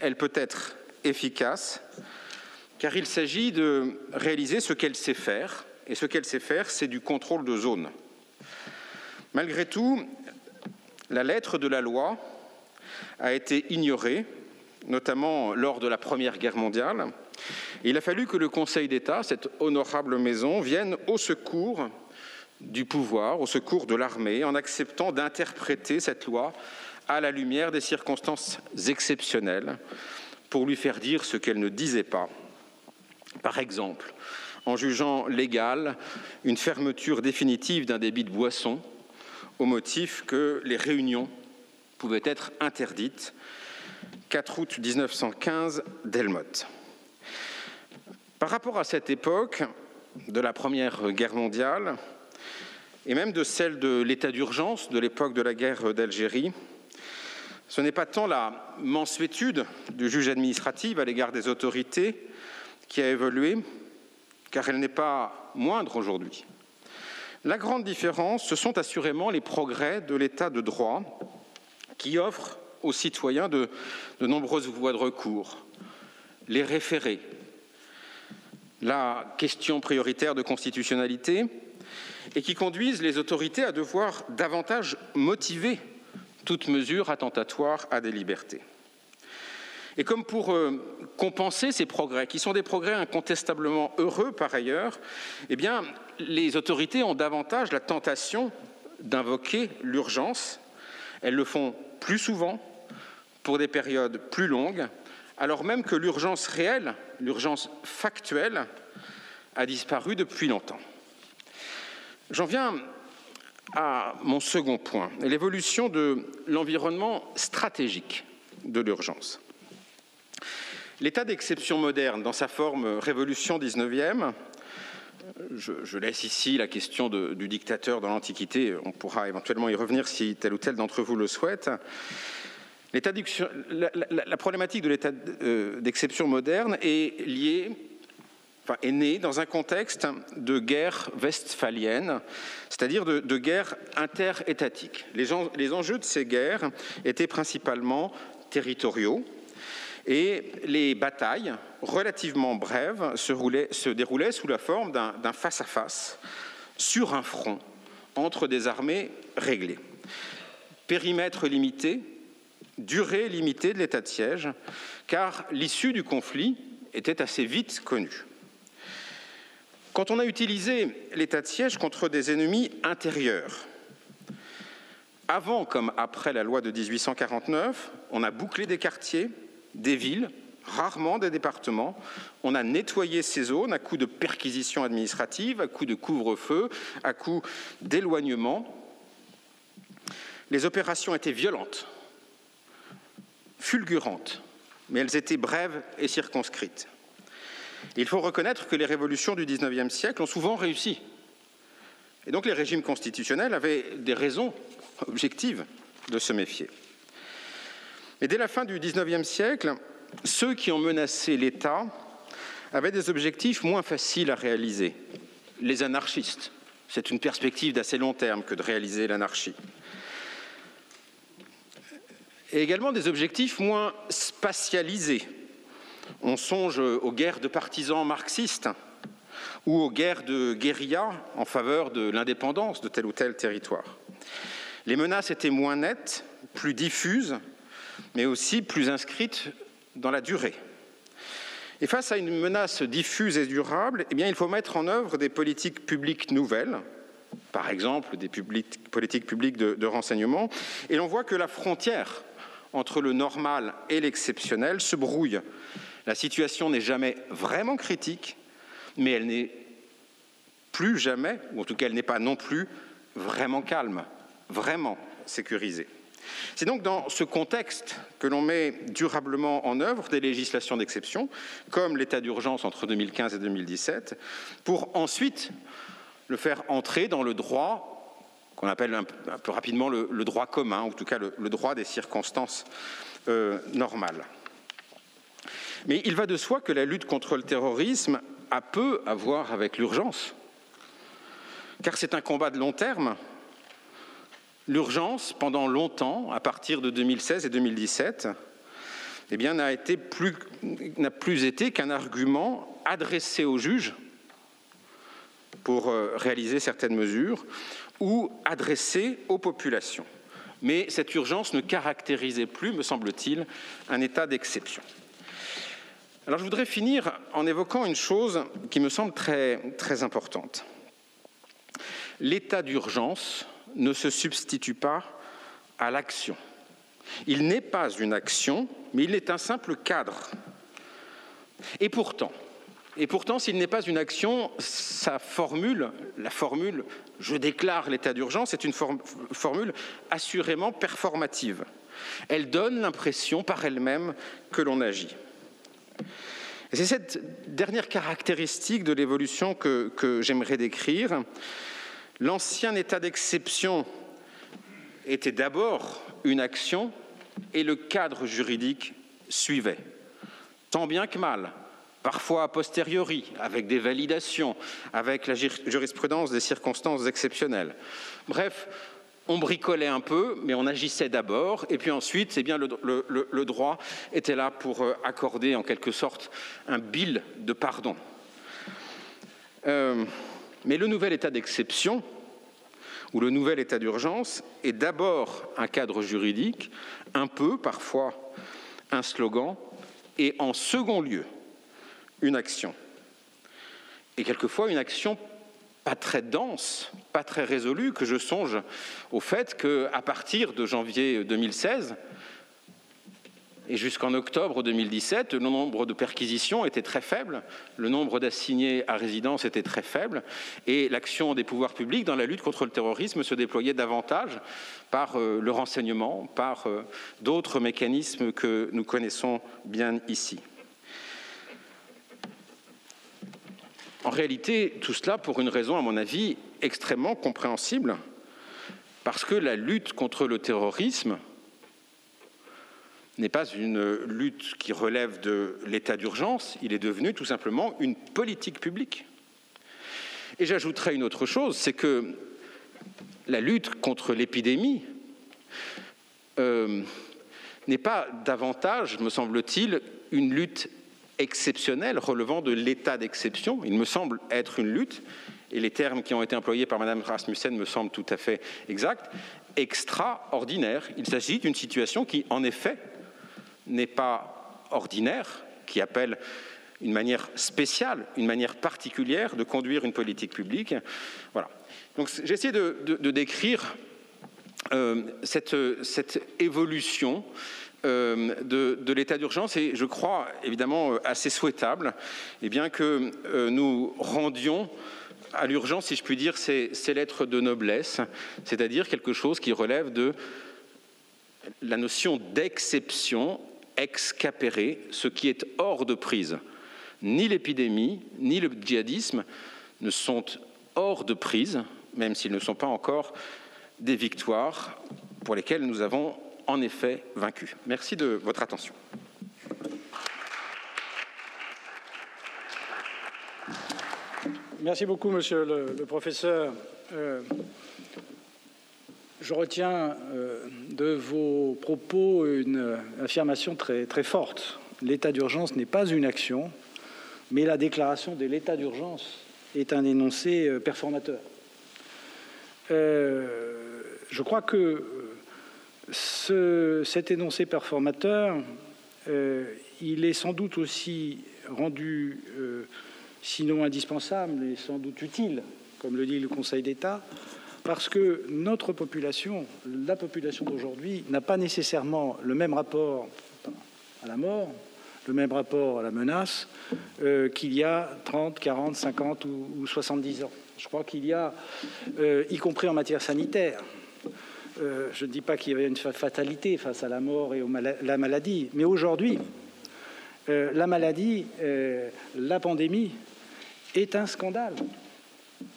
elle peut être efficace, car il s'agit de réaliser ce qu'elle sait faire, et ce qu'elle sait faire, c'est du contrôle de zone. Malgré tout, la lettre de la loi a été ignorée, notamment lors de la Première Guerre mondiale, il a fallu que le Conseil d'État, cette honorable maison, vienne au secours du pouvoir, au secours de l'armée, en acceptant d'interpréter cette loi à la lumière des circonstances exceptionnelles pour lui faire dire ce qu'elle ne disait pas. Par exemple, en jugeant légale une fermeture définitive d'un débit de boisson au motif que les réunions pouvaient être interdites. 4 août 1915, Delmotte. Par rapport à cette époque de la Première Guerre mondiale, et même de celle de l'état d'urgence de l'époque de la guerre d'Algérie, ce n'est pas tant la mansuétude du juge administratif à l'égard des autorités qui a évolué, car elle n'est pas moindre aujourd'hui. La grande différence, ce sont assurément les progrès de l'état de droit qui offrent aux citoyens de, de nombreuses voies de recours, les référés, la question prioritaire de constitutionnalité et qui conduisent les autorités à devoir davantage motiver toute mesure attentatoire à des libertés. Et comme pour euh, compenser ces progrès, qui sont des progrès incontestablement heureux par ailleurs, eh bien, les autorités ont davantage la tentation d'invoquer l'urgence. Elles le font plus souvent, pour des périodes plus longues, alors même que l'urgence réelle, l'urgence factuelle, a disparu depuis longtemps. J'en viens à mon second point, l'évolution de l'environnement stratégique de l'urgence. L'état d'exception moderne, dans sa forme révolution 19e, je, laisse ici la question du dictateur dans l'Antiquité, on pourra éventuellement y revenir si tel ou tel d'entre vous le souhaite. La, problématique de l'état euh, d'exception moderne est liée est né dans un contexte de guerre westphalienne, c'est-à-dire de, guerre interétatique. Les, les enjeux de ces guerres étaient principalement territoriaux, et les batailles, relativement brèves, se, se déroulaient sous la forme d'un face-à-face sur un front entre des armées réglées. Périmètre limité, durée limitée de l'état de siège, car l'issue du conflit était assez vite connue. Quand on a utilisé l'état de siège contre des ennemis intérieurs, avant comme après la loi de 1849, on a bouclé des quartiers, des villes, rarement des départements. On a nettoyé ces zones à coup de perquisitions administratives, à coup de couvre-feu, à coup d'éloignement. Les opérations étaient violentes, fulgurantes, mais elles étaient brèves et circonscrites. Il faut reconnaître que les révolutions du XIXe siècle ont souvent réussi. Et donc les régimes constitutionnels avaient des raisons objectives de se méfier. Mais dès la fin du XIXe siècle, ceux qui ont menacé l'État avaient des objectifs moins faciles à réaliser. Les anarchistes, c'est une perspective d'assez long terme que de réaliser l'anarchie. Et également des objectifs moins spatialisés, on songe aux guerres de partisans marxistes ou aux guerres de guérilla en faveur de l'indépendance de tel ou tel territoire. Les menaces étaient moins nettes, plus diffuses, mais aussi plus inscrites dans la durée. Et face à une menace diffuse et durable, eh bien, il faut mettre en œuvre des politiques publiques nouvelles, par exemple des politiques publiques de, de renseignement, et l'on voit que la frontière entre le normal et l'exceptionnel se brouille la situation n'est jamais vraiment critique, mais elle n'est plus jamais, ou en tout cas elle n'est pas non plus vraiment calme, vraiment sécurisée. C'est donc dans ce contexte que l'on met durablement en œuvre des législations d'exception, comme l'état d'urgence entre 2015 et 2017, pour ensuite le faire entrer dans le droit qu'on appelle un peu rapidement le, droit commun, ou en tout cas le, droit des circonstances euh, normales. Mais il va de soi que la lutte contre le terrorisme a peu à voir avec l'urgence, car c'est un combat de long terme. L'urgence, pendant longtemps, à partir de 2016 et 2017, eh bien, n'a, plus, n'a plus été qu'un argument adressé aux juges pour euh, réaliser certaines mesures ou adressé aux populations. Mais cette urgence ne caractérisait plus, me semble-t-il, un état d'exception. Alors je voudrais finir en évoquant une chose qui me semble très, très importante. L'état d'urgence ne se substitue pas à l'action. Il n'est pas une action, mais il est un simple cadre. Et pourtant, et pourtant, s'il n'est pas une action, sa formule, la formule je déclare l'état d'urgence, est une formule assurément performative. Elle donne l'impression par elle-même que l'on agit. C'est cette dernière caractéristique de l'évolution que, que j'aimerais décrire. L'ancien état d'exception était d'abord une action et le cadre juridique suivait, tant bien que mal, parfois a posteriori, avec des validations, avec la jurisprudence des circonstances exceptionnelles. Bref, on bricolait un peu, mais on agissait d'abord, et puis ensuite, c'est bien le, droit était là pour euh, accorder en quelque sorte un bill de pardon. Euh, mais le nouvel état d'exception, ou le nouvel état d'urgence, est d'abord un cadre juridique, un peu parfois un slogan, et en second lieu, une action. Et quelquefois une action pas très dense, pas très résolu que je songe au fait qu'à partir de janvier 2016, Et jusqu'en octobre 2017, le nombre de perquisitions était très faible, le nombre d'assignés à résidence était très faible, et l'action des pouvoirs publics dans la lutte contre le terrorisme se déployait davantage par euh, le renseignement, par euh, d'autres mécanismes que nous connaissons bien ici. En réalité, tout cela pour une raison, à mon avis, extrêmement compréhensible, parce que la lutte contre le terrorisme n'est pas une lutte qui relève de l'état d'urgence, il est devenu tout simplement une politique publique. Et j'ajouterai une autre chose, c'est que la lutte contre l'épidémie euh, n'est pas davantage, me semble-t-il, une lutte exceptionnelle relevant de l'état d'exception. Il me semble être une lutte, et les termes qui ont été employés par Mme Rasmussen me semblent tout à fait exacts, extraordinaire. Il s'agit d'une situation qui, en effet, n'est pas ordinaire, qui appelle une manière spéciale, une manière particulière de conduire une politique publique. Voilà. Donc j'ai essayé de, décrire euh, cette, cette, évolution euh, de, l'état d'urgence et je crois évidemment euh, assez souhaitable eh bien, que nous rendions à l'urgence, si je puis dire, ces, ces lettres de noblesse, c'est-à-dire quelque chose qui relève de la notion d'exception ex ce qui est hors de prise. Ni l'épidémie, ni le djihadisme ne sont hors de prise, même s'ils ne sont pas encore des victoires pour lesquelles nous avons en effet vaincu. Merci de votre attention. Merci beaucoup, monsieur le, professeur. Euh, je retiens euh, de vos propos une affirmation très, très forte. L'état d'urgence n'est pas une action, mais la déclaration de l'état d'urgence est un énoncé euh, performateur. Je crois que cet énoncé performateur, il est sans doute aussi rendu, sinon indispensable, et sans doute utile, comme le dit le Conseil d'État, parce que notre population, la population d'aujourd'hui, n'a pas nécessairement le même rapport à la mort, le même rapport à la menace euh, qu'il y a 30, 40, 50 ou, 70 ans. Je crois qu'il y a, euh, y compris en matière sanitaire, euh, je ne dis pas qu'il y avait une fatalité face à la mort et à la maladie, mais aujourd'hui, la maladie, la pandémie est un scandale.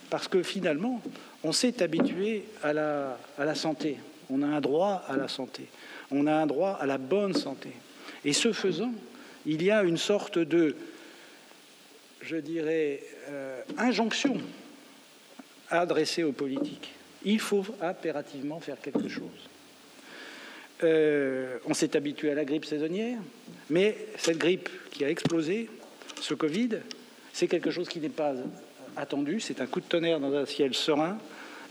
Parce que finalement, on s'est habitué à la, santé. On a un droit à la santé. On a un droit à la bonne santé. Et ce faisant, il y a une sorte de, je dirais, euh, injonction adressée aux politiques. Il faut impérativement faire quelque chose. Euh, on s'est habitué à la grippe saisonnière, mais cette grippe qui a explosé, ce Covid, c'est quelque chose qui n'est pas attendu. C'est un coup de tonnerre dans un ciel serein.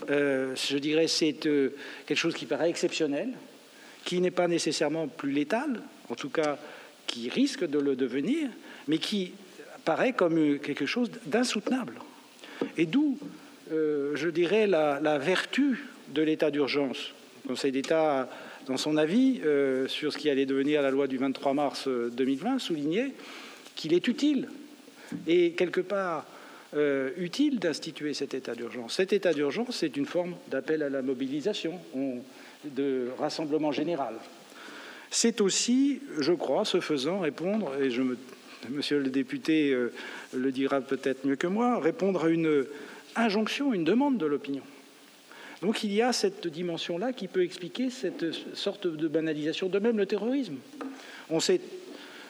Euh, je dirais c'est euh, quelque chose qui paraît exceptionnel, qui n'est pas nécessairement plus létal, en tout cas qui risque de le devenir, mais qui paraît comme quelque chose d'insoutenable. Et d'où, je dirais, la, vertu de l'état d'urgence. Le Conseil d'État, dans son avis sur ce qui allait devenir la loi du 23 mars 2020, soulignait qu'il est utile. Et quelque part, euh, utile d'instituer cet état d'urgence. Cet état d'urgence, c'est une forme d'appel à la mobilisation, de rassemblement général. C'est aussi, je crois, ce faisant, répondre, et monsieur le député euh, le dira peut-être mieux que moi, répondre à une injonction, une demande de l'opinion. Donc il y a cette dimension-là qui peut expliquer cette sorte de banalisation, de même le terrorisme. On s'est,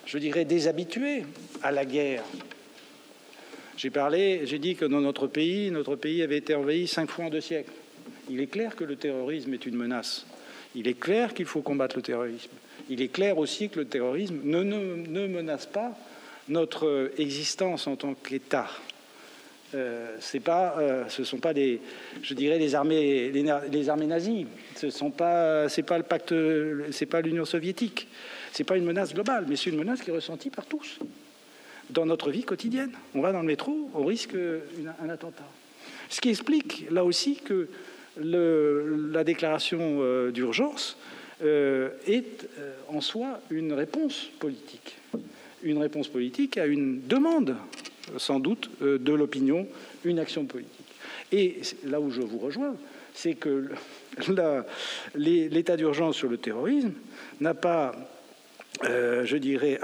je dirais, déshabitué à la guerre, j'ai parlé, j'ai dit que dans notre pays, notre pays avait été envahi cinq fois en deux siècles. Il est clair que le terrorisme est une menace. Il est clair qu'il faut combattre le terrorisme. Il est clair aussi que le terrorisme ne, ne, menace pas notre existence en tant qu'État. Euh, euh, ce ne sont pas les armées, nazies. Ce sont pas, pas l'Union soviétique. C'est pas une menace globale, mais c'est une menace qui est ressentie par tous dans notre vie quotidienne. On va dans le métro, on risque un attentat. Ce qui explique là aussi que la déclaration euh, d'urgence est en soi une réponse politique. Une réponse politique à une demande, sans doute, de l'opinion, une action politique. Et là où je vous rejoins, c'est que l'état d'urgence sur le terrorisme n'a pas, euh, je dirais,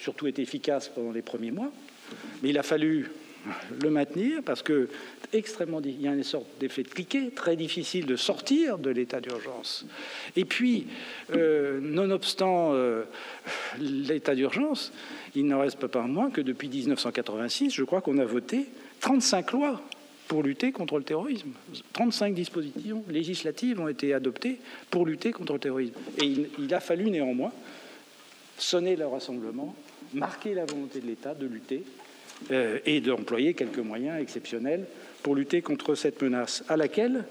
surtout été efficace pendant les premiers mois, mais il a fallu le maintenir parce que extrêmement il y a une sorte d'effet de cliquet très difficile de sortir de l'état d'urgence et puis euh, nonobstant euh, l'état d'urgence il n'en reste pas moins que depuis 1986 je crois qu'on a voté 35 lois pour lutter contre le terrorisme. 35 dispositions législatives ont été adoptées pour lutter contre le terrorisme. Et il, a fallu néanmoins sonner le rassemblement, marquer la volonté de l'État de lutter euh, et d'employer quelques moyens exceptionnels pour lutter contre cette menace à laquelle,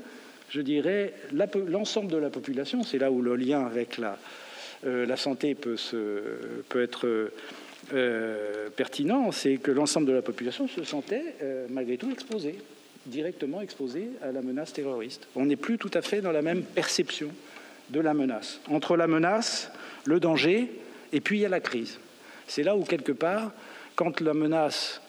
je dirais, l'ensemble de la population, c'est là où le lien avec la, euh, santé peut, être euh, pertinent, c'est que l'ensemble de la population se sentait malgré tout exposé directement exposés à la menace terroriste. On n'est plus tout à fait dans la même perception de la menace. Entre la menace, le danger, et puis il y a la crise. C'est là où, quelque part, quand la menace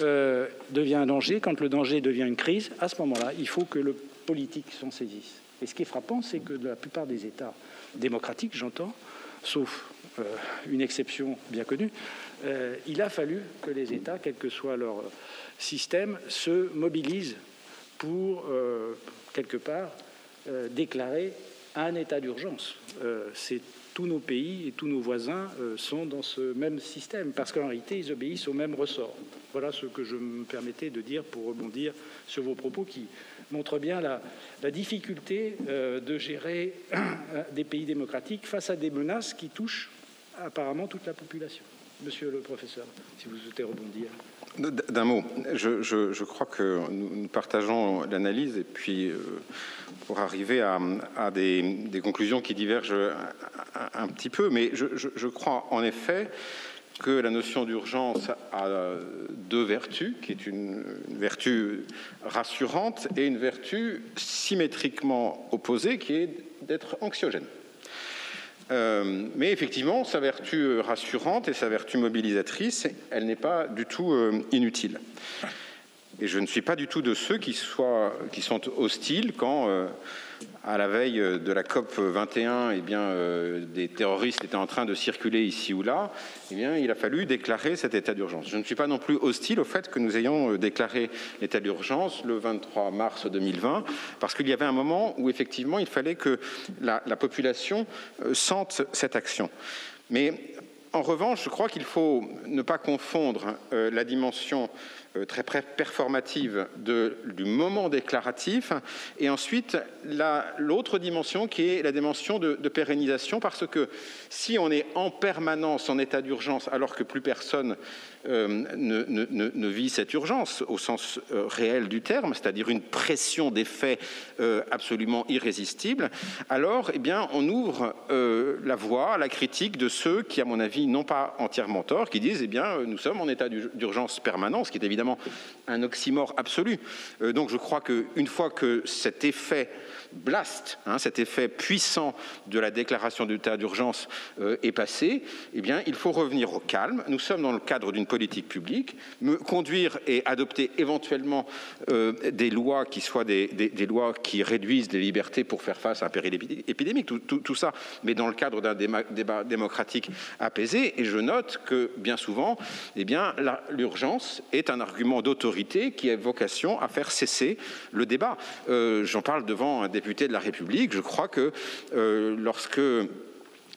euh, devient un danger, quand le danger devient une crise, à ce moment-là, il faut que le politique s'en saisisse. Et ce qui est frappant, c'est que la plupart des États démocratiques, j'entends, sauf euh, une exception bien connue, euh, il a fallu que les États, quel que soit leur système se mobilise pour, quelque part, déclarer un état d'urgence. C'est tous nos pays et tous nos voisins sont dans ce même système, parce qu'en réalité, ils obéissent au même ressort. Voilà ce que je me permettais de dire pour rebondir sur vos propos qui montrent bien la, la difficulté de gérer des pays démocratiques face à des menaces qui touchent apparemment toute la population. Monsieur le professeur, si vous souhaitez rebondir. D'un mot, je, crois que nous partageons l'analyse et puis euh, pour arriver à, des, conclusions qui divergent un, petit peu, mais je, crois en effet que la notion d'urgence a deux vertus, qui est une, vertu rassurante et une vertu symétriquement opposée, qui est d'être anxiogène. Euh, mais effectivement, sa vertu rassurante et sa vertu mobilisatrice, elle n'est pas du tout euh, inutile. Et je ne suis pas du tout de ceux qui, sont hostiles quand euh, à la veille de la COP 21, eh euh, des terroristes étaient en train de circuler ici ou là, eh il a fallu déclarer cet état d'urgence. Je ne suis pas non plus hostile au fait que nous ayons euh, déclaré l'état d'urgence le 23 mars 2020, parce qu'il y avait un moment où effectivement il fallait que la, population euh, sente cette action. Mais en revanche, je crois qu'il faut ne pas confondre la dimension euh, très performative du moment déclaratif, et ensuite l'autre dimension qui est la dimension de, pérennisation, parce que si on est en permanence en état d'urgence alors que plus personne euh, ne, vit cette urgence au sens euh, réel du terme, c'est-à-dire une pression des faits absolument irrésistible, alors eh bien, on ouvre la voie à la critique de ceux qui, à mon avis, n'ont pas entièrement tort, qui disent eh bien, nous sommes en état d'urgence permanent, ce qui est évidemment un oxymore absolu. Euh, donc je crois qu'une fois que cet effet blast, hein, cet effet puissant de la déclaration d'état d'urgence euh, est passé, eh bien, il faut revenir au calme. Nous sommes dans le cadre d'une politique publique, conduire et adopter éventuellement euh, des lois qui soient des, lois qui réduisent les libertés pour faire face à un péril épidémique, tout, ça, mais dans le cadre d'un débat démocratique apaisé. Et je note que bien souvent, eh bien, l'urgence est un argument d'autorité qui a vocation à faire cesser le débat. Euh, j'en parle devant un député de la République. Je crois que euh, lorsque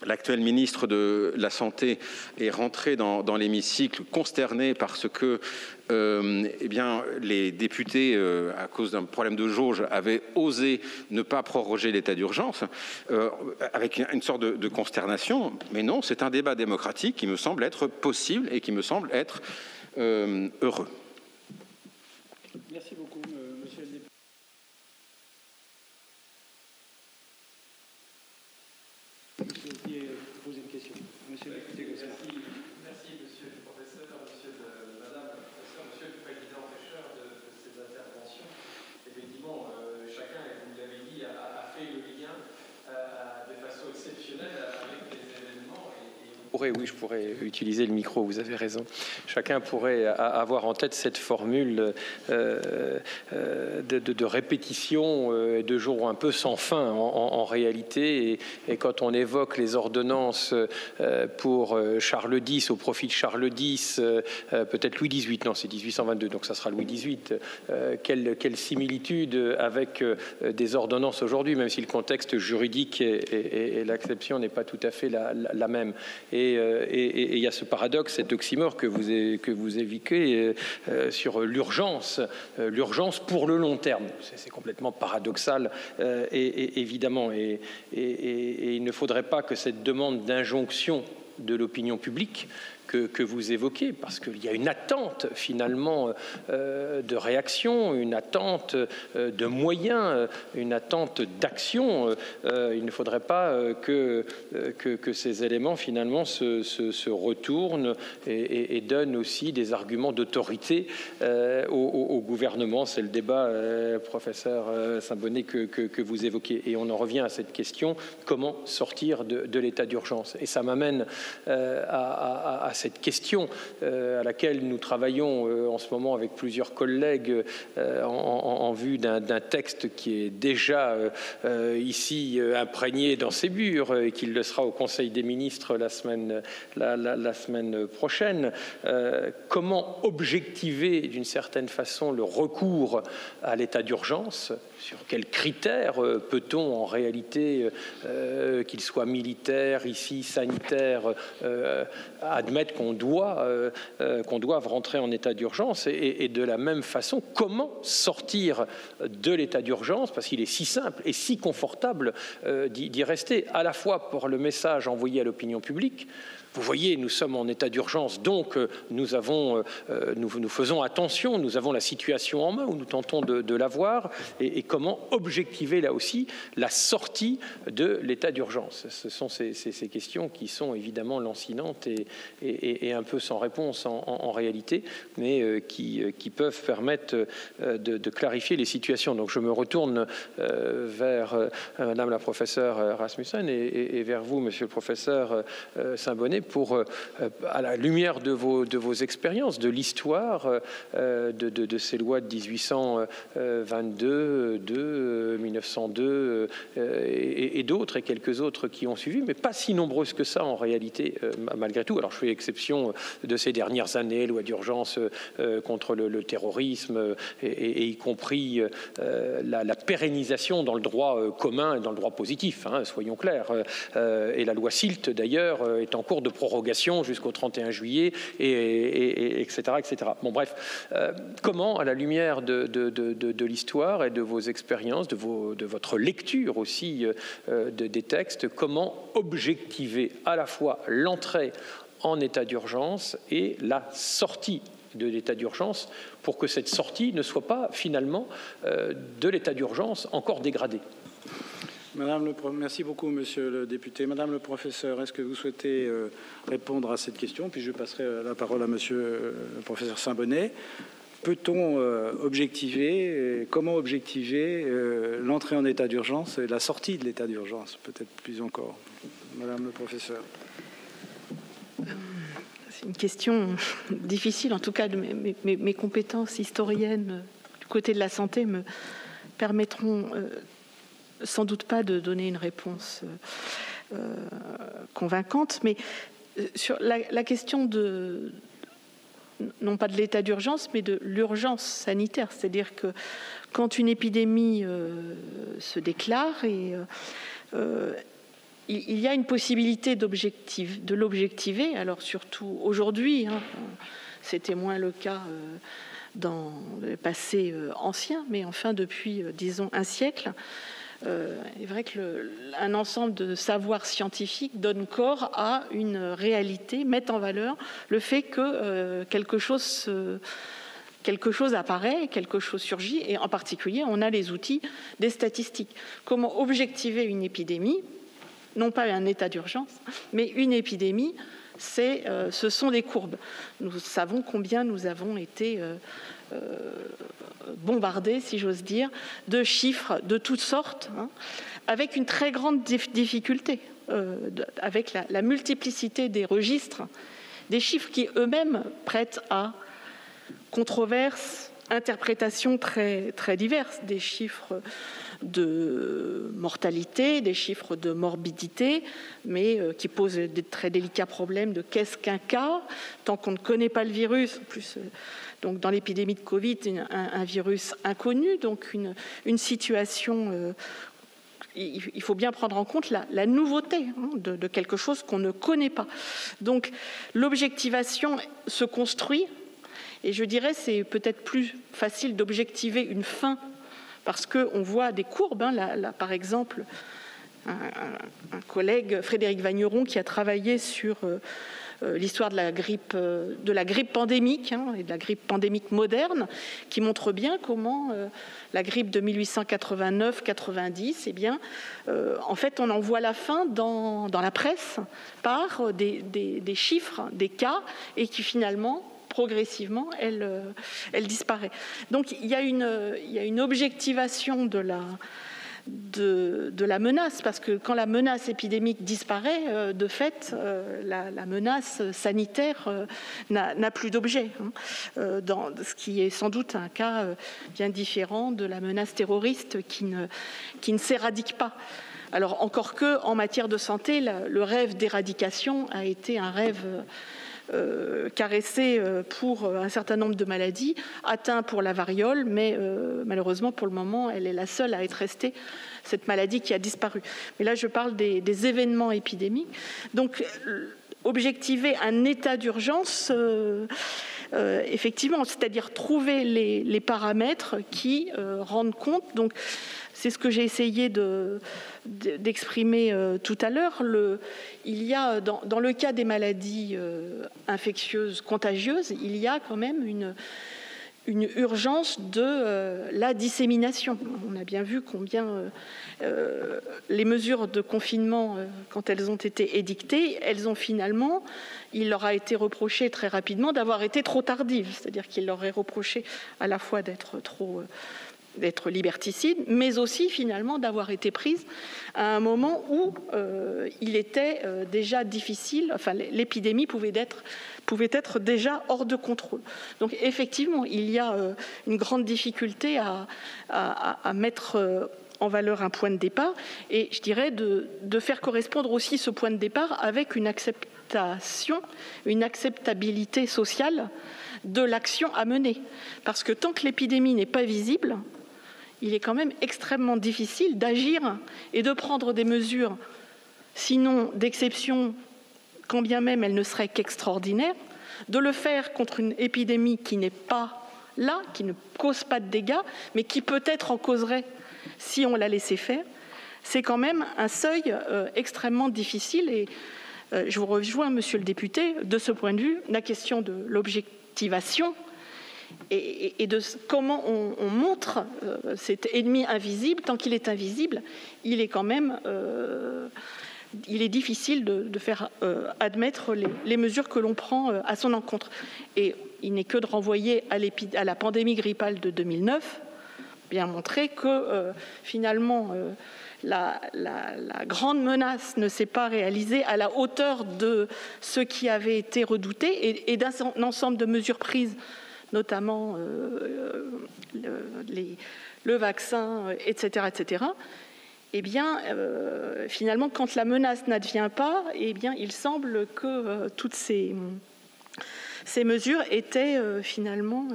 L'actuel ministre de la Santé est rentré dans, l'hémicycle consterné parce que euh, eh les députés, euh, à cause d'un problème de jauge, avaient osé ne pas proroger l'état d'urgence, avec une, sorte de, de, consternation. Mais non, c'est un débat démocratique qui me semble être possible et qui me semble être heureux. Merci Monsieur le professeur, monsieur le madame le professeur, monsieur le président pêcheur de ces interventions. Effectivement, chacun, vous l'avez dit, a fait le lien de façon exceptionnelle oui, je pourrais utiliser le micro, vous avez raison. Chacun pourrait avoir en tête cette formule euh, euh, de, répétition euh, de jours un peu sans fin en, réalité. Et, quand on évoque les ordonnances pour Charles X, au profit de Charles X, peut-être Louis XVIII, non, c'est 1822, donc ça sera Louis XVIII, quelle, similitude avec des ordonnances aujourd'hui, même si le contexte juridique et, l'acception n'est pas tout à fait la, même. Et il y a ce paradoxe, cet oxymore que vous, évoquez euh, euh, sur l'urgence, l'urgence pour le long terme. C'est complètement paradoxal, évidemment. Et il ne faudrait pas que cette demande d'injonction de l'opinion publique que, vous évoquez, parce qu'il y a une attente finalement euh, de réaction, une attente euh, de moyens, une attente d'action. Euh, il ne faudrait pas que, que, ces éléments finalement se, retournent et, donnent aussi des arguments d'autorité au, gouvernement. C'est le débat, professeur Saint-Bonnet, que, vous évoquez. Et on en revient à cette question, comment sortir de, l'état d'urgence? Et ça m'amène à, à, cette question euh, à laquelle nous travaillons euh, en ce moment avec plusieurs collègues euh, en, vue d'un texte qui est déjà ici imprégné dans ses murs et qu'il le sera au Conseil des ministres la semaine, la, semaine prochaine. comment objectiver d'une certaine façon le recours à l'état d'urgence sur quels critères peut-on en réalité, qu'il soit militaire, ici sanitaire, admettre qu'on doit, euh, euh, qu'on rentrer en état d'urgence et, de la même façon, comment sortir de l'état d'urgence, parce qu'il est si simple et si confortable euh, d'y rester, à la fois pour le message envoyé à l'opinion publique, vous voyez, nous sommes en état d'urgence, donc euh, nous, avons, euh, euh, nous, nous, faisons attention, nous avons la situation en main, ou nous tentons de, de l'avoir, et, comment objectiver là aussi la sortie de l'état d'urgence. Ce sont ces, questions qui sont évidemment lancinantes et, et, et un peu sans réponse en, en, réalité, mais qui, peuvent permettre de, clarifier les situations. Donc je me retourne vers Madame la professeure Rasmussen et, vers vous, Monsieur le professeur Saint-Bonnet, pour, euh, à la lumière de vos, expériences, de l'histoire euh, de, ces lois de 1822, de 1902 et, d'autres, et quelques autres qui ont suivi, mais pas si nombreuses que ça en réalité, euh, malgré tout. Alors je fais exception de ces dernières années, loi d'urgence contre le, terrorisme, et, y compris la, pérennisation dans le droit commun et dans le droit positif, hein, soyons clairs. et la loi SILT, d'ailleurs, est en cours de prorogation jusqu'au 31 juillet, et, etc., etc. Bon, bref, euh, comment, à la lumière de, de, l'histoire et de vos expériences, de, vos, de votre lecture aussi euh, des textes, comment objectiver à la fois l'entrée en état d'urgence et la sortie de l'état d'urgence pour que cette sortie ne soit pas finalement euh, de l'état d'urgence encore dégradée? Madame le, merci beaucoup, monsieur le député. Madame le professeur, est-ce que vous souhaitez euh, répondre à cette question? Puis je passerai euh, la parole à monsieur euh, le professeur Saint-Bonnet. Peut-on objectiver, comment objectiver l'entrée en état d'urgence et la sortie de l'état d'urgence, peut-être plus encore? Madame le professeur. C'est une question difficile, en tout cas, mes compétences historiennes du côté de la santé me permettront sans doute pas de donner une réponse euh, euh, convaincante, mais euh, sur la, question de non pas de l'état d'urgence, mais de l'urgence sanitaire. C'est-à-dire que quand une épidémie se déclare il y a une possibilité de l'objectiver. Alors surtout aujourd'hui, hein, c'était moins le cas dans le passé ancien, mais enfin depuis, disons, un siècle. Euh, il est vrai qu'un ensemble de savoirs scientifiques donne corps à une réalité, met en valeur le fait que euh, quelque chose quelque chose apparaît, quelque chose surgit, et en particulier, on a les outils des statistiques. Comment objectiver une épidémie Non pas un état d'urgence, mais une épidémie, c'est, euh, ce sont des courbes. Nous savons combien nous avons été euh, bombardé, si j'ose dire, de chiffres de toutes sortes, hein, avec une très grande difficulté. avec la, multiplicité des registres, des chiffres qui eux-mêmes prêtent à controverses, interprétations très, très diverses, des chiffres de mortalité, des chiffres de morbidité, mais euh, qui posent des très délicats problèmes de qu'est-ce qu'un cas, tant qu'on ne connaît pas le virus, en plus, euh, donc dans l'épidémie de Covid, un, virus inconnu, donc une, situation euh, il faut bien prendre en compte la, nouveauté hein, de, quelque chose qu'on ne connaît pas. Donc l'objectivation se construit, et je dirais c'est peut-être plus facile d'objectiver une fin parce qu'on voit des courbes. Hein, par exemple, un, collègue, Frédéric Vagneron, qui a travaillé sur euh, l'histoire de la grippe, euh, de la grippe pandémique hein, et de la grippe pandémique moderne, qui montre bien comment la grippe de 1889-90, eh bien, en fait, on en voit la fin dans, la presse par des, chiffres, des cas, et qui finalement progressivement, elle, euh, disparaît. Donc il y a une objectivation de la, de, la menace, parce que quand la menace épidémique disparaît, euh, de fait, euh, la, menace sanitaire n'a plus d'objet, hein, dans ce qui est sans doute un cas bien différent de la menace terroriste qui ne, qui ne s'éradique pas. Alors encore que, en matière de santé, le rêve d'éradication a été un rêve euh, caressée euh, pour un certain nombre de maladies, atteint pour la variole, mais euh, malheureusement pour le moment, elle est la seule à être restée cette maladie qui a disparu. Mais là, je parle des, événements épidémiques. Donc, objectiver un état d'urgence. effectivement, c'est-à-dire trouver les, paramètres qui rendent compte. Donc, c'est ce que j'ai essayé d'exprimer euh, tout à l'heure. Il y a, dans, le cas des maladies euh, infectieuses, contagieuses, il y a quand même une, urgence de euh, la dissémination. On a bien vu combien les mesures de confinement, quand elles ont été édictées, elles ont finalement, il leur a été reproché très rapidement d'avoir été trop tardives, c'est-à-dire qu'il leur est reproché à la fois d'être trop d'être liberticide, mais aussi finalement d'avoir été prise à un moment où euh, il était euh, déjà difficile, enfin l'épidémie pouvait être, pouvait être déjà hors de contrôle. Donc effectivement, il y a euh, une grande difficulté à, à, mettre en valeur un point de départ et je dirais de, de, faire correspondre aussi ce point de départ avec une acceptation, une acceptabilité sociale de l'action à mener. Parce que tant que l'épidémie n'est pas visible, il est quand même extrêmement difficile d'agir et de prendre des mesures, sinon d'exception, quand bien même elles ne seraient qu'extraordinaires, de le faire contre une épidémie qui n'est pas là, qui ne cause pas de dégâts, mais qui peut-être en causerait si on la laissait faire, c'est quand même un seuil euh, extrêmement difficile. Et euh, je vous rejoins, monsieur le député, de ce point de vue, la question de l'objectivation et, de comment on, montre euh, cet ennemi invisible. Tant qu'il est invisible, il est quand même euh, il est difficile de, faire euh, admettre les, mesures que l'on prend à son encontre. Et il n'est que de renvoyer à, la pandémie grippale de 2009, bien montrer que finalement la, grande menace ne s'est pas réalisée à la hauteur de ce qui avait été redouté et d'un ensemble de mesures prises notamment euh, le, vaccin, etc., etc., eh bien, euh, finalement, quand la menace n'advient pas, eh bien, il semble que euh, toutes ces, mesures étaient finalement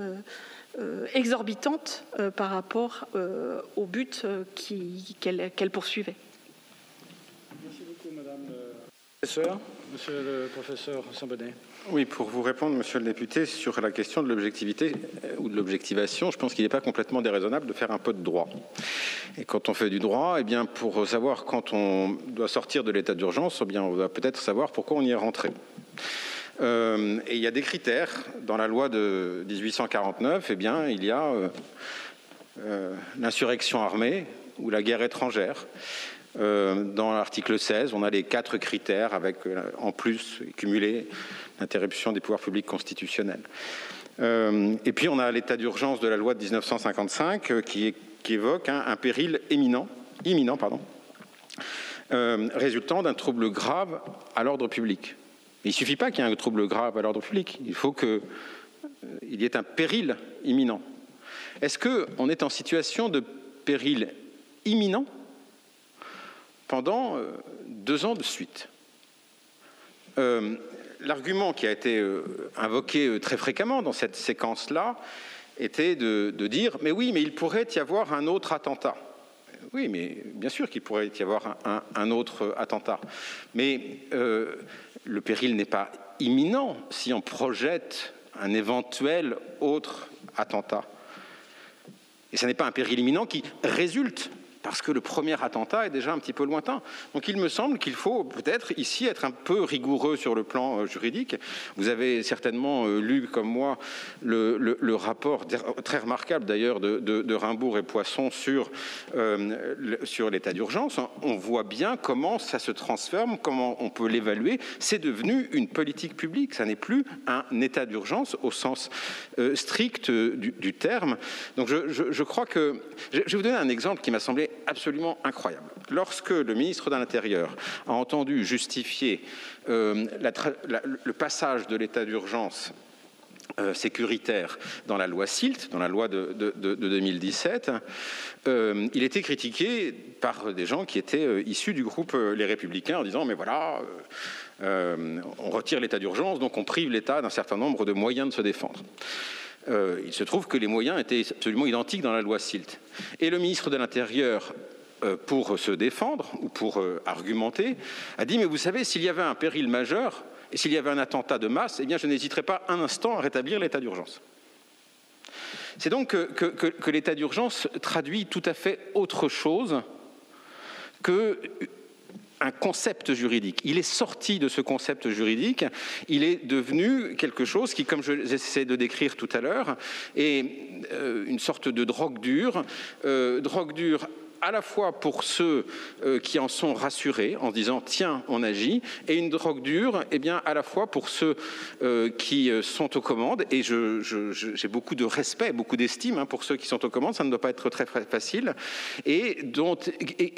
exorbitantes par rapport au but qu'elles poursuivaient. Merci beaucoup, Madame. Monsieur le professeur Sambonnet. Oui, pour vous répondre, monsieur le député, sur la question de l'objectivité euh, ou de l'objectivation, je pense qu'il n'est pas complètement déraisonnable de faire un peu de droit. Et quand on fait du droit, eh bien, pour savoir quand on doit sortir de l'état d'urgence, eh on va peut-être savoir pourquoi on y est rentré. Euh, et il y a des critères. Dans la loi de 1849, eh bien, il y a euh, l'insurrection armée ou la guerre étrangère. dans l'article 16, on a les quatre critères avec en plus cumulés interruption des pouvoirs publics constitutionnels. Euh, et puis on a l'état d'urgence de la loi de 1955 euh, qui, évoque un péril éminent, imminent, pardon, résultant d'un trouble grave à l'ordre public. il ne suffit pas qu'il y ait un trouble grave à l'ordre public, il faut qu'il y ait un péril imminent. Est-ce qu'on est en situation de péril imminent pendant deux ans de suite? L'argument qui a été invoqué très fréquemment dans cette séquence-là, était de, dire mais oui, mais il pourrait y avoir un autre attentat. Oui, mais bien sûr qu'il pourrait y avoir un, autre attentat. Mais euh, le péril n'est pas imminent si on projette un éventuel autre attentat. Et ce n'est pas un péril imminent qui résulte parce que le premier attentat est déjà un petit peu lointain. Donc il me semble qu'il faut peut-être ici être un peu rigoureux sur le plan euh, juridique. Vous avez certainement euh, lu comme moi le, rapport très remarquable d'ailleurs de, Rimbourg et Poisson sur, euh, sur l'état d'urgence. On voit bien comment ça se transforme, comment on peut l'évaluer. C'est devenu une politique publique, ça n'est plus un état d'urgence au sens strict du, terme. Donc je, je crois que... Je vais vous donner un exemple qui m'a semblé absolument incroyable. Lorsque le ministre de l'Intérieur a entendu justifier euh, le passage de l'état d'urgence euh, sécuritaire dans la loi SILT, dans la loi de, 2017, euh, il était critiqué par des gens qui étaient issus du groupe Les Républicains en disant mais voilà, on retire l'état d'urgence, donc on prive l'État d'un certain nombre de moyens de se défendre. Euh, il se trouve que les moyens étaient absolument identiques dans la loi SILT. Et le ministre de l'Intérieur, euh, pour se défendre ou pour euh, argumenter, a dit Mais vous savez, s'il y avait un péril majeur et s'il y avait un attentat de masse, eh bien, je n'hésiterais pas un instant à rétablir l'état d'urgence. C'est donc que l'état d'urgence traduit tout à fait autre chose que un concept juridique. Il est sorti de ce concept juridique, il est devenu quelque chose qui, comme j'essaie de décrire tout à l'heure, est euh, une sorte de drogue dure, euh, drogue dure à la fois pour ceux euh, qui en sont rassurés en disant tiens on agit et une drogue dure et eh bien à la fois pour ceux euh, qui euh, sont aux commandes et j'ai beaucoup de respect beaucoup d'estime hein, pour ceux qui sont aux commandes ça ne doit pas être très facile et,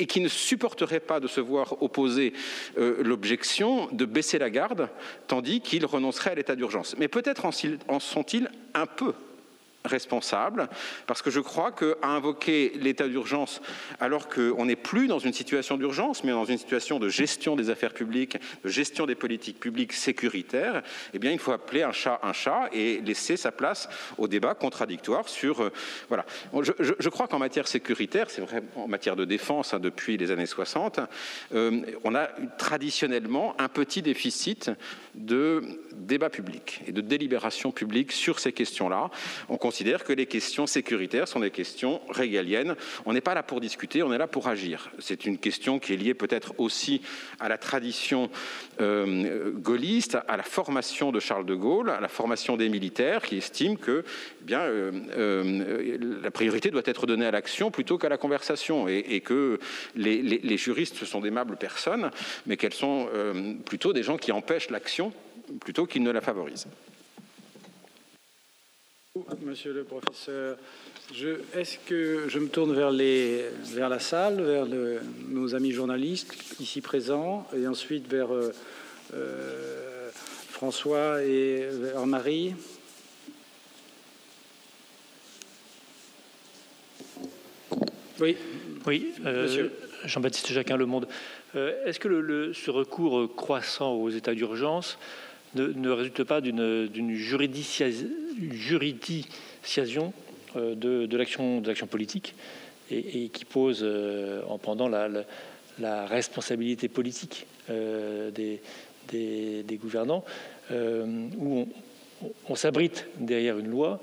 qui ne supporteraient pas de se voir opposer l'objection de baisser la garde tandis qu'ils renonceraient à l'état d'urgence. Mais peut-être en sont-ils un peu responsable, parce que je crois qu'à invoquer l'état d'urgence alors qu'on n'est plus dans une situation d'urgence, mais dans une situation de gestion des affaires publiques, de gestion des politiques publiques sécuritaires, eh bien, il faut appeler un chat un chat et laisser sa place au débat contradictoire sur... Euh, voilà. Je, crois qu'en matière sécuritaire, c'est vrai en matière de défense hein, depuis les années 60, euh, on a traditionnellement un petit déficit de débat public et de délibération publique sur ces questions-là. On considère que les questions sécuritaires sont des questions régaliennes. On n'est pas là pour discuter, on est là pour agir. C'est une question qui est liée peut-être aussi à la tradition euh, gaulliste, à la formation de Charles de Gaulle, à la formation des militaires qui estiment que eh bien, euh, euh, la priorité doit être donnée à l'action plutôt qu'à la conversation et, que les, les, juristes sont d'aimables personnes, mais qu'elles sont plutôt des gens qui empêchent l'action plutôt qu'ils ne la favorisent. Monsieur le professeur, est-ce que je me tourne vers, les, vers la salle, vers nos amis journalistes ici présents, et ensuite vers euh, euh, François et vers Marie Oui. Oui, euh, Jean-Baptiste Jacquin, Le Monde. Est-ce que le, ce recours croissant aux états d'urgence ne, résulte pas d'une juridiciation euh, de, l'action politique et, qui pose euh, en pendant la, responsabilité politique euh, des, gouvernants, où on, s'abrite derrière une loi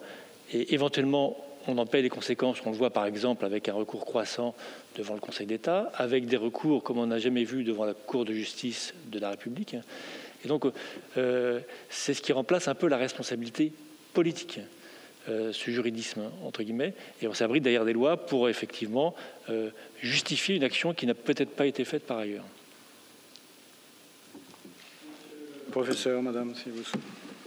et éventuellement on en paie les conséquences. On le voit par exemple avec un recours croissant devant le Conseil d'État, avec des recours comme on n'a jamais vu devant la Cour de justice de la République. Et donc, euh, c'est ce qui remplace un peu la responsabilité politique, euh, ce juridisme, entre guillemets. Et on s'abrite derrière des lois pour effectivement euh, justifier une action qui n'a peut-être pas été faite par ailleurs. Professeur, madame, si vous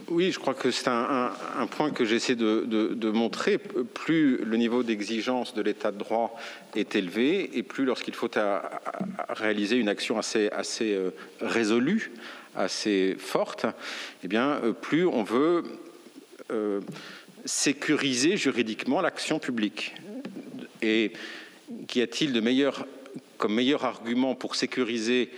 Oui, je crois que c'est un, point que j'essaie de, montrer. Plus le niveau d'exigence de l'état de droit est élevé, et plus lorsqu'il faut réaliser une action assez, assez euh, résolue, assez forte, eh bien, euh, plus on veut euh, sécuriser juridiquement l'action publique. Et qu'y a-t-il de meilleur, comme meilleur argument pour sécuriser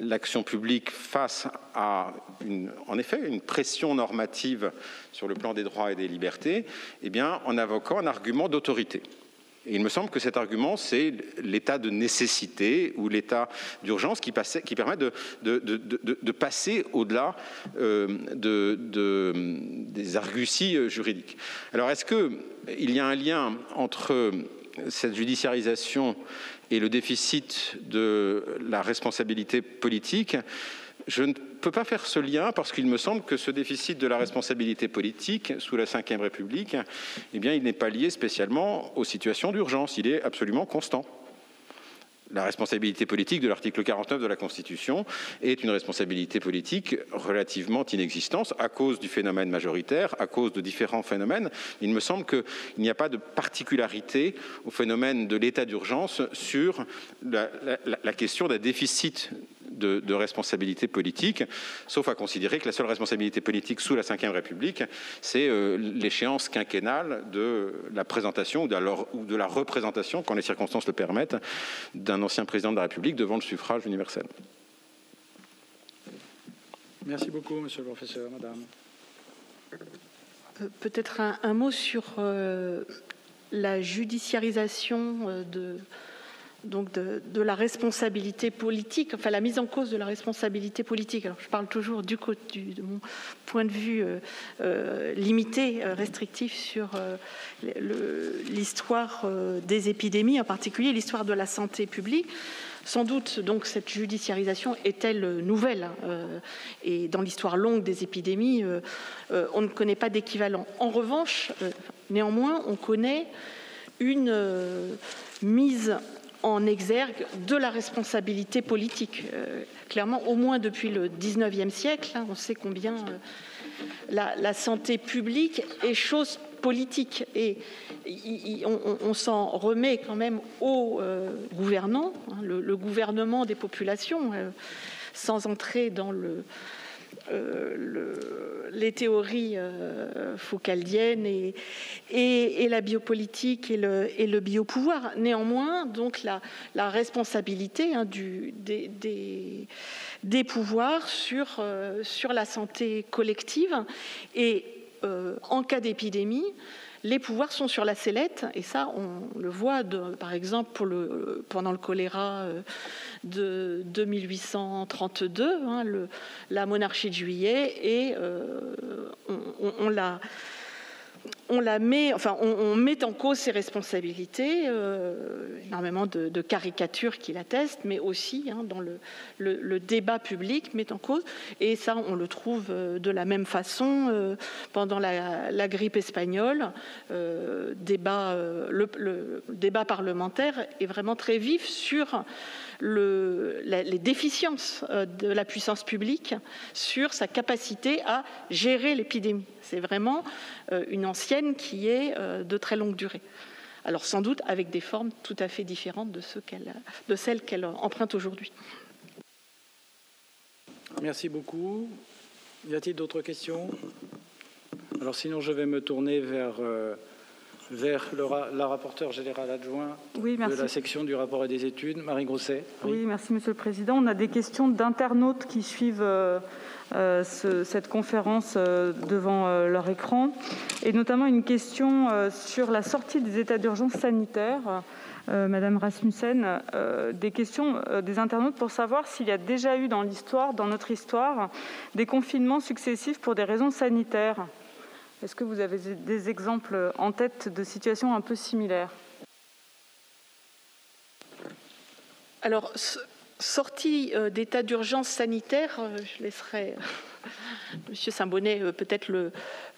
l'action publique face à, une, en effet, une pression normative sur le plan des droits et des libertés, eh bien, en invoquant un argument d'autorité. Il me semble que cet argument, c'est l'état de nécessité ou l'état d'urgence qui, permet de, passer au-delà euh, des arguties euh, juridiques. Alors, est-ce qu'il y a un lien entre cette judiciarisation et le déficit de la responsabilité politique, je ne peux pas faire ce lien parce qu'il me semble que ce déficit de la responsabilité politique sous la Ve République, eh bien, il n'est pas lié spécialement aux situations d'urgence, il est absolument constant. La responsabilité politique de l'article 49 de la Constitution est une responsabilité politique relativement inexistante à cause du phénomène majoritaire, à cause de différents phénomènes. Il me semble qu'il n'y a pas de particularité au phénomène de l'état d'urgence sur la, la question d'un déficit de, responsabilité politique, sauf à considérer que la seule responsabilité politique sous la Ve République, c'est euh, l'échéance quinquennale de la présentation ou de la, représentation, quand les circonstances le permettent, d'un ancien président de la République devant le suffrage universel. Merci beaucoup, monsieur le professeur, madame. Euh, peut-être un, mot sur euh, la judiciarisation de, donc de, la responsabilité politique, enfin la mise en cause de la responsabilité politique. Je parle toujours du, côté de mon point de vue euh, euh, limité, euh, restrictif sur l'histoire des épidémies, en particulier l'histoire de la santé publique. Sans doute, donc, cette judiciarisation est-elle nouvelle Et dans l'histoire longue des épidémies, on ne connaît pas d'équivalent. En revanche, néanmoins, on connaît une mise en exergue de la responsabilité politique. Euh, clairement, au moins depuis le 19e siècle, hein, on sait combien euh, la, santé publique est chose politique. Et on, s'en remet quand même aux euh, hein, le, gouvernement des populations, sans entrer dans le euh, les théories euh, foucaldiennes et, la biopolitique et le, biopouvoir. Néanmoins, donc la, responsabilité hein, des, pouvoirs sur, euh, sur la santé collective et en cas d'épidémie, les pouvoirs sont sur la sellette, et ça, on le voit, par exemple, pendant le choléra euh, de, 1832, hein, la monarchie de juillet, et euh, on l'a on la met, en cause ses responsabilités, euh, énormément de, caricatures qui l'attestent, mais aussi hein, dans le, débat public met en cause. Et ça, on le trouve euh, de la même façon euh, pendant la, grippe espagnole. le, débat parlementaire est vraiment très vif sur les déficiences de la puissance publique, sur sa capacité à gérer l'épidémie. C'est vraiment euh, une ancienne qui est euh, de très longue durée. Alors sans doute avec des formes tout à fait différentes de, celles qu'elle emprunte aujourd'hui. Merci beaucoup. Y a-t-il d'autres questions? Alors sinon, je vais me tourner vers, euh, vers la rapporteure générale adjointe de la section du rapport et des études, Marie Grosset. Oui. merci Monsieur le Président. On a des questions d'internautes qui suivent euh, cette conférence euh, devant euh, leur écran, et notamment une question sur la sortie des états d'urgence sanitaire. Madame Rasmussen, des questions des internautes pour savoir s'il y a déjà eu dans l'histoire, dans notre histoire, des confinements successifs pour des raisons sanitaires. Est-ce que vous avez des exemples en tête de situations un peu similaires Alors, sortie d'état d'urgence sanitaire, je laisserai Monsieur Saint-Bonnet euh, peut-être le,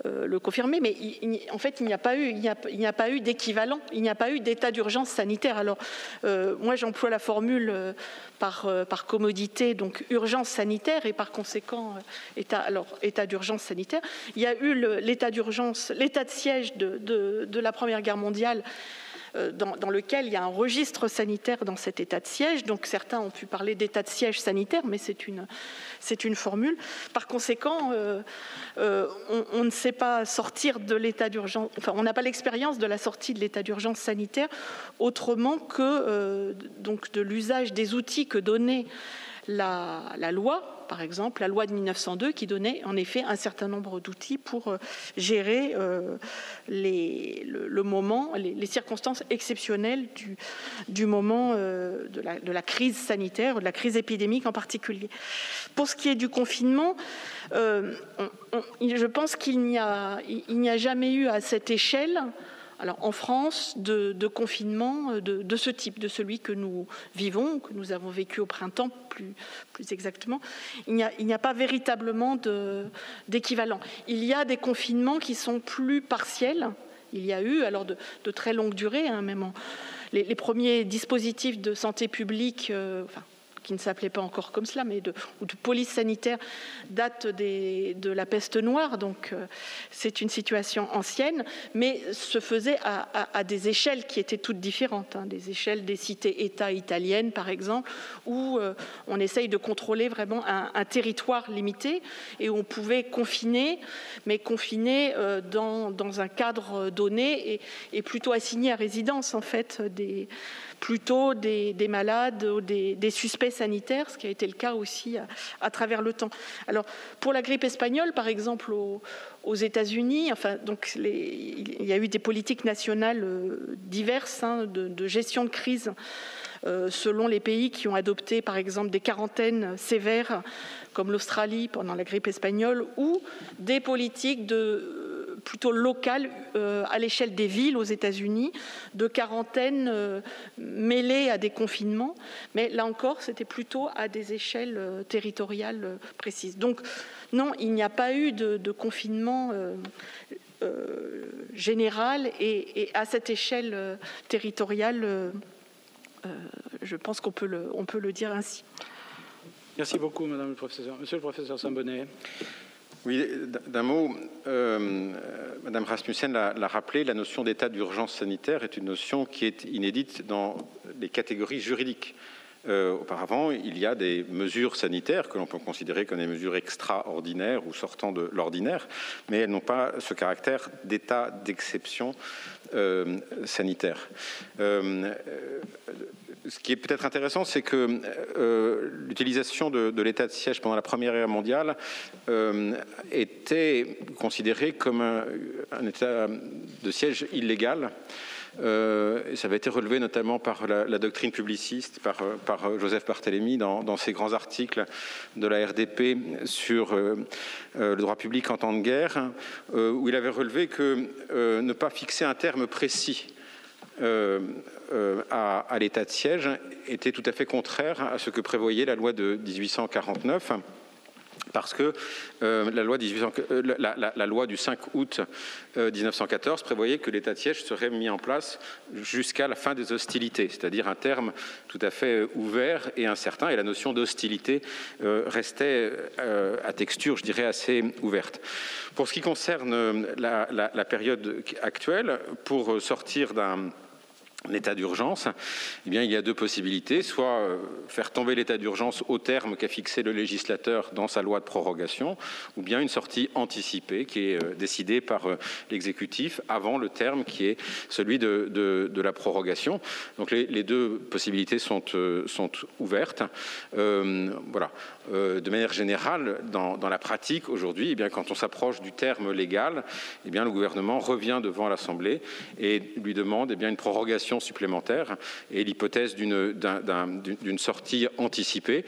euh, le, confirmer, mais en fait, il n'y a pas eu, il n'y a, pas eu d'équivalent, il n'y a pas eu d'état d'urgence sanitaire. Alors, euh, moi, j'emploie la formule par, commodité, donc urgence sanitaire, et par conséquent, état, d'urgence sanitaire. Il y a eu l'état d'urgence, l'état de siège de la Première Guerre mondiale euh, dans, lequel il y a un registre sanitaire dans cet état de siège. Donc certains ont pu parler d'état de siège sanitaire, mais c'est une, formule. Par conséquent, euh, euh, on, ne sait pas sortir de l'état d'urgence, enfin on n'a pas l'expérience de la sortie de l'état d'urgence sanitaire autrement que donc de l'usage des outils que donnait la, loi par exemple, la loi de 1902 qui donnait en effet un certain nombre d'outils pour euh, gérer euh, le, moment, les, circonstances exceptionnelles du, moment euh, de, la, crise sanitaire, de la crise épidémique en particulier. Pour ce qui est du confinement, je pense qu'il n'y a jamais eu à cette échelle alors, en France, de, confinement euh, de, ce type, de celui que nous vivons, que nous avons vécu au printemps plus, plus exactement, il n'y a, pas véritablement d'équivalent. Il y a des confinements qui sont plus partiels. Il y a eu, alors de, très longue durée, hein, même les, premiers dispositifs de santé publique, euh, qui ne s'appelait pas encore comme cela, mais de, ou de police sanitaire, date de la peste noire. Donc euh, c'est une situation ancienne, mais se faisait à, des échelles qui étaient toutes différentes. Hein. des échelles des cités-États italiennes, par exemple, où euh, on essaye de contrôler vraiment un, territoire limité et où on pouvait confiner, mais confiner euh, dans, un cadre donné et, et plutôt assigné à résidence, en fait, des plutôt des, malades ou des, suspects sanitaires, ce qui a été le cas aussi à, travers le temps. Alors, pour la grippe espagnole, par exemple, aux, États-Unis, enfin, donc il y a eu des politiques nationales euh, diverses hein, de, gestion de crise euh, selon les pays qui ont adopté, par exemple, des quarantaines sévères, comme l'Australie pendant la grippe espagnole, ou des politiques de plutôt locale euh, à l'échelle des villes aux États-Unis, de quarantaine euh, mêlée à des confinements. Mais là encore, c'était plutôt à des échelles euh, territoriales précises. Donc non, il n'y a pas eu de, confinement général et, à cette échelle territoriale, je pense qu'on peut, le, dire ainsi. Merci beaucoup, Madame le Professeur. Monsieur le Professeur Saint-Bonnet. Oui, d'un mot, euh, Madame Rasmussen l'a rappelé, la notion d'état d'urgence sanitaire est une notion qui est inédite dans les catégories juridiques. Euh, auparavant, il y a des mesures sanitaires que l'on peut considérer comme des mesures extraordinaires ou sortant de l'ordinaire, mais elles n'ont pas ce caractère d'état d'exception euh, sanitaire. Euh, ce qui est peut-être intéressant, c'est que euh, l'utilisation de, l'état de siège pendant la Première Guerre mondiale euh, était considérée comme un, état de siège illégal. Euh, ça avait été relevé notamment par la, doctrine publiciste, par Joseph Barthélemy dans, ses grands articles de la RDP sur le droit public en temps de guerre, où il avait relevé que ne pas fixer un terme précis euh, euh, à, l'état de siège était tout à fait contraire à ce que prévoyait la loi de 1849 parce que euh, la, loi la, loi du 5 août 1914 prévoyait que l'état de siège serait mis en place jusqu'à la fin des hostilités, c'est-à-dire un terme tout à fait ouvert et incertain, et la notion d'hostilité restait à texture, je dirais, assez ouverte. Pour ce qui concerne la période actuelle, pour sortir d'un l'état d'urgence, eh bien, il y a deux possibilités, soit euh, faire tomber l'état d'urgence au terme qu'a fixé le législateur dans sa loi de prorogation, ou bien une sortie anticipée qui est euh, décidée par euh, l'exécutif avant le terme qui est celui de, la prorogation. Donc les, deux possibilités sont, sont ouvertes. voilà. de manière générale, dans, dans la pratique aujourd'hui, eh bien, quand on s'approche du terme légal, eh bien, le gouvernement revient devant l'Assemblée et lui demande eh bien, une prorogation mobilisation supplémentaire et l'hypothèse d'une sortie anticipée.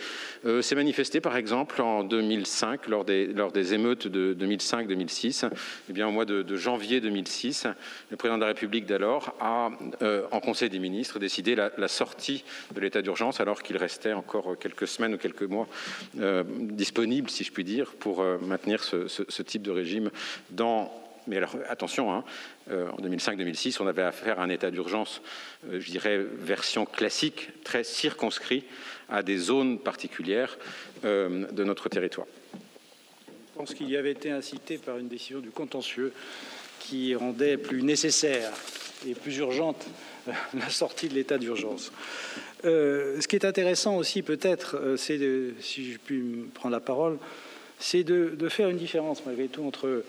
Euh, s'est manifesté par exemple en 2005 lors des, émeutes de 2005-2006. Eh bien, au mois de, janvier 2006, le président de la République d'alors a, euh, en Conseil des ministres, décidé la, sortie de l'état d'urgence alors qu'il restait encore quelques semaines ou quelques mois euh, disponibles, si je puis dire, pour maintenir ce, ce type de régime dans mais alors attention, hein, euh, en 2005-2006, on avait affaire à un état d'urgence, euh, je dirais, version classique, très circonscrit à des zones particulières euh, de notre territoire. Je pense qu'il y avait été incité par une décision du contentieux qui rendait plus nécessaire et plus urgente la sortie de l'état d'urgence. ce qui est intéressant aussi, peut-être, c'est, si je puis prendre la parole, c'est de, de, faire une différence malgré tout entre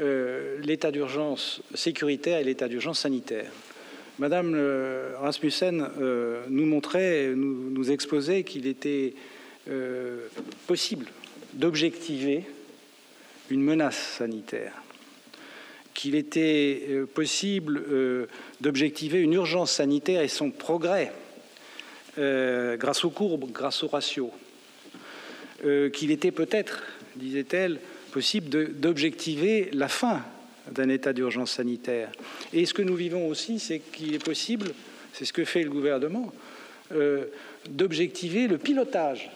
euh, l'état d'urgence sécuritaire et l'état d'urgence sanitaire. Madame euh, Rasmussen euh, nous montrait, nous, exposait qu'il était possible d'objectiver une menace sanitaire, qu'il était possible d'objectiver une urgence sanitaire et son progrès grâce aux courbes, grâce aux ratios, qu'il était peut-être, disait-elle, possible d'objectiver la fin d'un état d'urgence sanitaire. Et ce que nous vivons aussi, c'est qu'il est possible, c'est ce que fait le gouvernement, euh, d'objectiver le pilotage.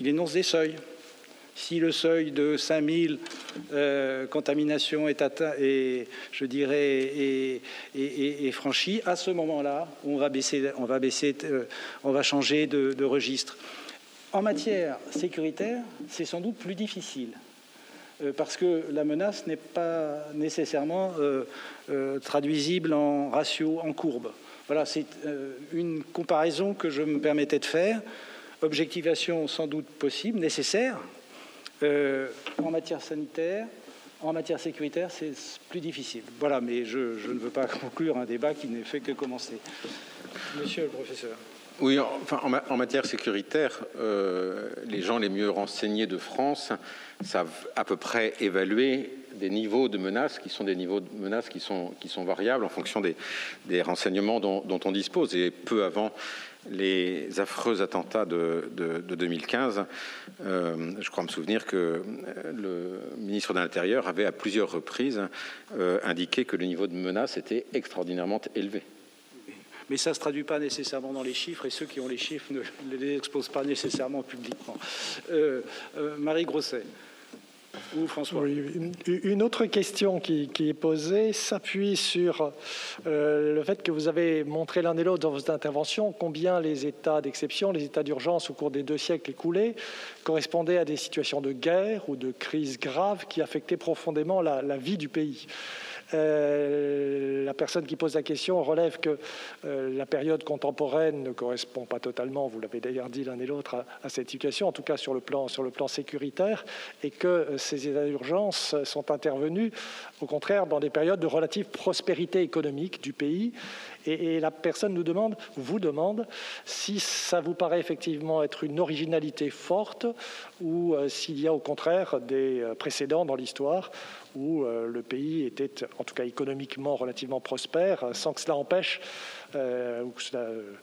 Il énonce des seuils. Si le seuil de 5000 euh, contaminations est atteint et je dirais franchi, à ce moment-là, on va baisser, on va euh, on va changer de registre. En matière sécuritaire, c'est sans doute plus difficile euh, parce que la menace n'est pas nécessairement euh, euh, traduisible en ratio, en courbe. Voilà, c'est une comparaison que je me permettais de faire. Objectivation sans doute possible, nécessaire. en matière sanitaire, en matière sécuritaire, c'est plus difficile. Voilà, mais je, je ne veux pas conclure un débat qui n'est fait que commencer. Monsieur le professeur. Oui, en, matière sécuritaire, euh, les gens les mieux renseignés de France savent à peu près évaluer des niveaux de menaces qui sont des niveaux de menaces qui sont, variables en fonction des, renseignements dont, on dispose. Et peu avant les affreux attentats de, de, 2015, euh, je crois me souvenir que le ministre de l'Intérieur avait à plusieurs reprises euh, indiqué que le niveau de menace était extraordinairement élevé mais ça ne se traduit pas nécessairement dans les chiffres, et ceux qui ont les chiffres ne les exposent pas nécessairement publiquement. Euh, euh, Marie Grosset. Ou François. une autre question qui, est posée s'appuie sur euh, le fait que vous avez montré l'un et l'autre dans vos interventions combien les états d'exception, les états d'urgence au cours des deux siècles écoulés correspondaient à des situations de guerre ou de crise grave qui affectaient profondément la, la vie du pays. Euh, la personne qui pose la question relève que euh, la période contemporaine ne correspond pas totalement, vous l'avez d'ailleurs dit l'un et l'autre, à, cette situation, en tout cas sur le plan, sur le plan sécuritaire, et que euh, ces états d'urgence sont intervenus, au contraire, dans des périodes de relative prospérité économique du pays. Et, la personne nous demande, vous demande, si ça vous paraît effectivement être une originalité forte ou s'il y a au contraire des précédents dans l'histoire où euh, le pays était, en tout cas économiquement, relativement prospère, sans que cela empêche, euh, ou, euh,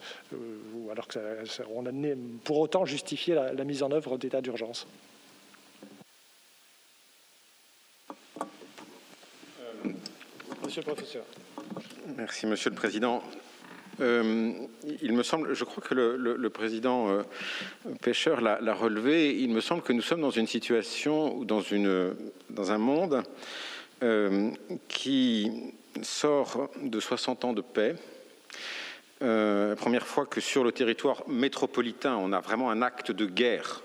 alors que on a pour autant justifié la, mise en œuvre d'état d'urgence. Monsieur le professeur. Merci, Monsieur le Président. Euh, il me semble, je crois que le, président euh, Pêcheur l'a relevé, il me semble que nous sommes dans une situation ou dans, un monde euh, qui sort de 60 ans de paix. première fois que sur le territoire métropolitain, on a vraiment un acte de guerre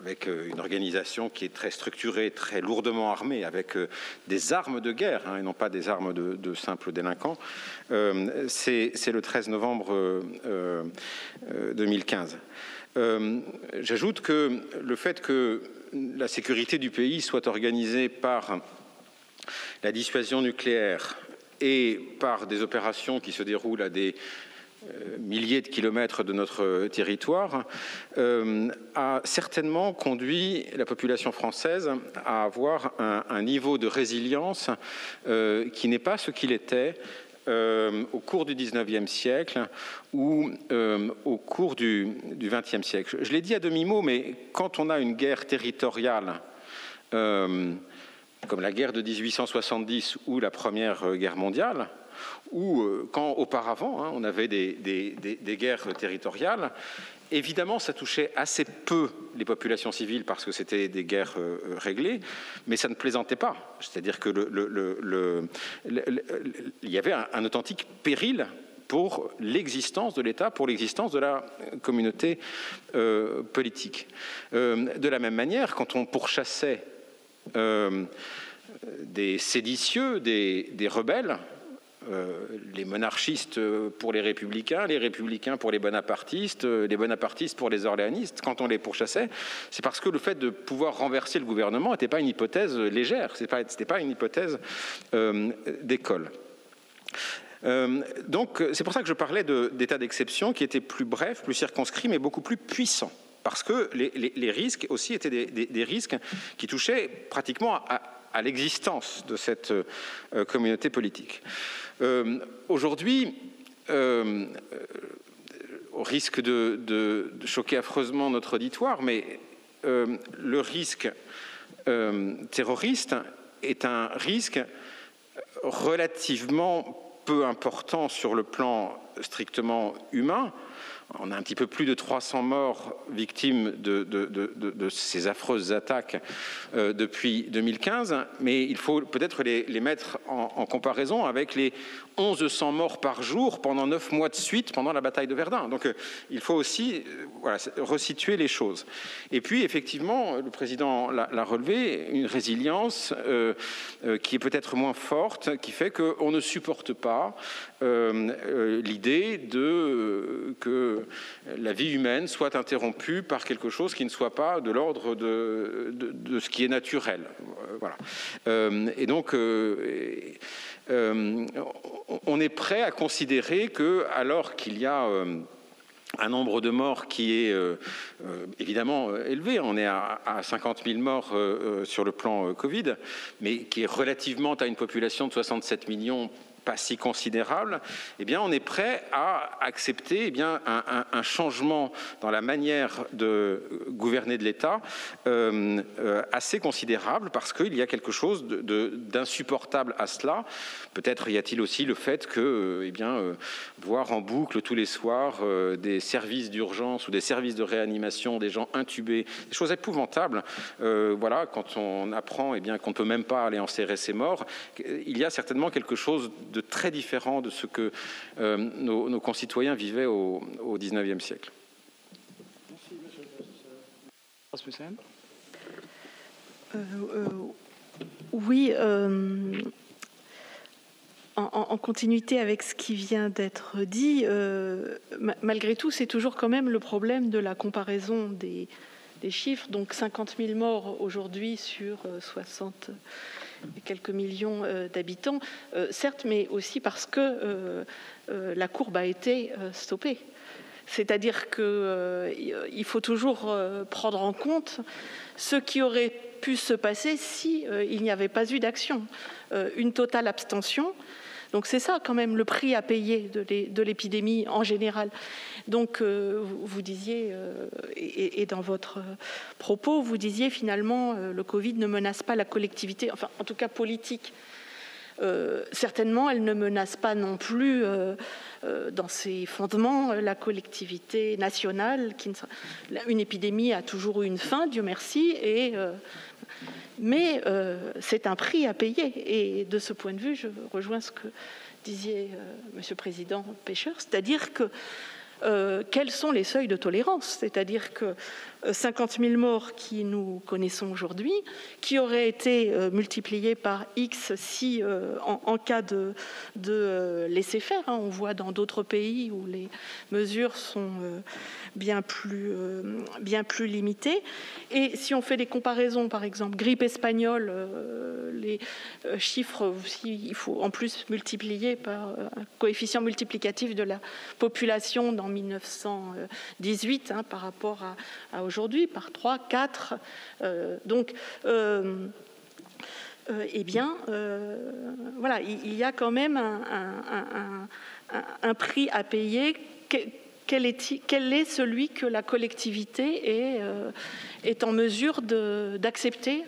avec euh, une organisation qui est très structurée, très lourdement armée, avec euh, des armes de guerre hein, et non pas des armes de, simples délinquants. Euh, c'est le 13 novembre 2015. J'ajoute que le fait que la sécurité du pays soit organisée par la dissuasion nucléaire et par des opérations qui se déroulent à des milliers de kilomètres de notre territoire, euh, a certainement conduit la population française à avoir un, niveau de résilience euh, qui n'est pas ce qu'il était au cours du 19e siècle ou au cours du, du 20e siècle. Je l'ai dit à demi-mot, mais quand on a une guerre territoriale, comme la guerre de 1870 ou la Première Guerre mondiale, ou quand auparavant hein, on avait des, guerres territoriales, Évidemment, ça touchait assez peu les populations civiles parce que c'était des guerres euh, euh, réglées, mais ça ne plaisantait pas. C'est-à-dire que y avait un, authentique péril pour l'existence de l'État, pour l'existence de la communauté euh, politique. de la même manière, quand on pourchassait des séditieux, des rebelles, euh, les monarchistes pour les républicains, les républicains pour les bonapartistes, euh, les bonapartistes pour les orléanistes, quand on les pourchassait, c'est parce que le fait de pouvoir renverser le gouvernement n'était pas une hypothèse légère, ce n'était pas, une hypothèse euh, d'école. donc c'est pour ça que je parlais d'état d'exception qui était plus bref, plus circonscrit, mais beaucoup plus puissant parce que les, risques aussi étaient des, risques qui touchaient pratiquement à l'existence de cette communauté politique. Euh, aujourd'hui, euh, au risque de, choquer affreusement notre auditoire, mais euh, le risque terroriste est un risque relativement peu important sur le plan strictement humain, on a un petit peu plus de 300 morts victimes de, ces affreuses attaques euh, depuis 2015, mais il faut peut-être les, mettre en, comparaison avec les 1100 morts par jour pendant 9 mois de suite pendant la bataille de Verdun. Donc euh, il faut aussi euh, resituer les choses. Et puis effectivement, le président l'a relevé, une résilience qui est peut-être moins forte, qui fait qu'on ne supporte pas l'idée de que la vie humaine soit interrompue par quelque chose qui ne soit pas de l'ordre de, ce qui est naturel. Euh, voilà. Euh, et donc, euh, on est prêt à considérer que, alors qu'il y a un nombre de morts qui est évidemment élevé. On est à, 50 000 morts sur le plan Covid, mais qui est relativement à une population de 67 millions pas si considérable, eh bien, on est prêt à accepter eh bien, un, changement dans la manière de gouverner de l'État euh, euh, assez considérable parce qu'il y a quelque chose d'insupportable à cela. Peut-être y a-t-il aussi le fait que, eh bien, euh, voir en boucle tous les soirs des services d'urgence ou des services de réanimation, des gens intubés, des choses épouvantables. voilà, quand on apprend eh qu'on ne peut même pas aller enserrer ses morts, il y a certainement quelque chose très différent de ce que euh, nos, concitoyens vivaient au, XIXe siècle. Euh, euh, oui, en, continuité avec ce qui vient d'être dit, malgré tout, c'est toujours quand même le problème de la comparaison des, des chiffres. Donc 50 000 morts aujourd'hui sur 60 quelques millions euh, d'habitants, euh, certes, mais aussi parce que euh, la courbe a été stoppée. C'est-à-dire qu'il faut toujours prendre en compte ce qui aurait pu se passer si il n'y avait pas eu d'action. une totale abstention, donc c'est ça quand même le prix à payer de l'épidémie en général. Donc euh, vous disiez, euh, et, dans votre propos, vous disiez finalement euh, le Covid ne menace pas la collectivité, enfin en tout cas politique. certainement, elle ne menace pas non plus dans ses fondements la collectivité nationale. Une épidémie a toujours eu une fin, Dieu merci, et mais euh, c'est un prix à payer. Et de ce point de vue, je rejoins ce que disait euh, Monsieur le Président Pêcheur, c'est-à-dire que euh, quels sont les seuils de tolérance? C'est-à-dire que 50 000 morts qui nous connaissons aujourd'hui, qui auraient été euh, multipliés par X si euh, en, cas de, de laisser faire. Hein. on voit dans d'autres pays où les mesures sont bien plus, bien plus limitées. Et si on fait des comparaisons, par exemple, grippe espagnole, les chiffres, il faut en plus multiplier par un coefficient multiplicatif de la population dans 1918 hein, par rapport à, aujourd'hui, par 3, 4. Euh, donc, euh, eh bien, voilà, il, y a quand même un, prix à payer. Quel est, quel est, celui que la collectivité est, est en mesure d'accepter?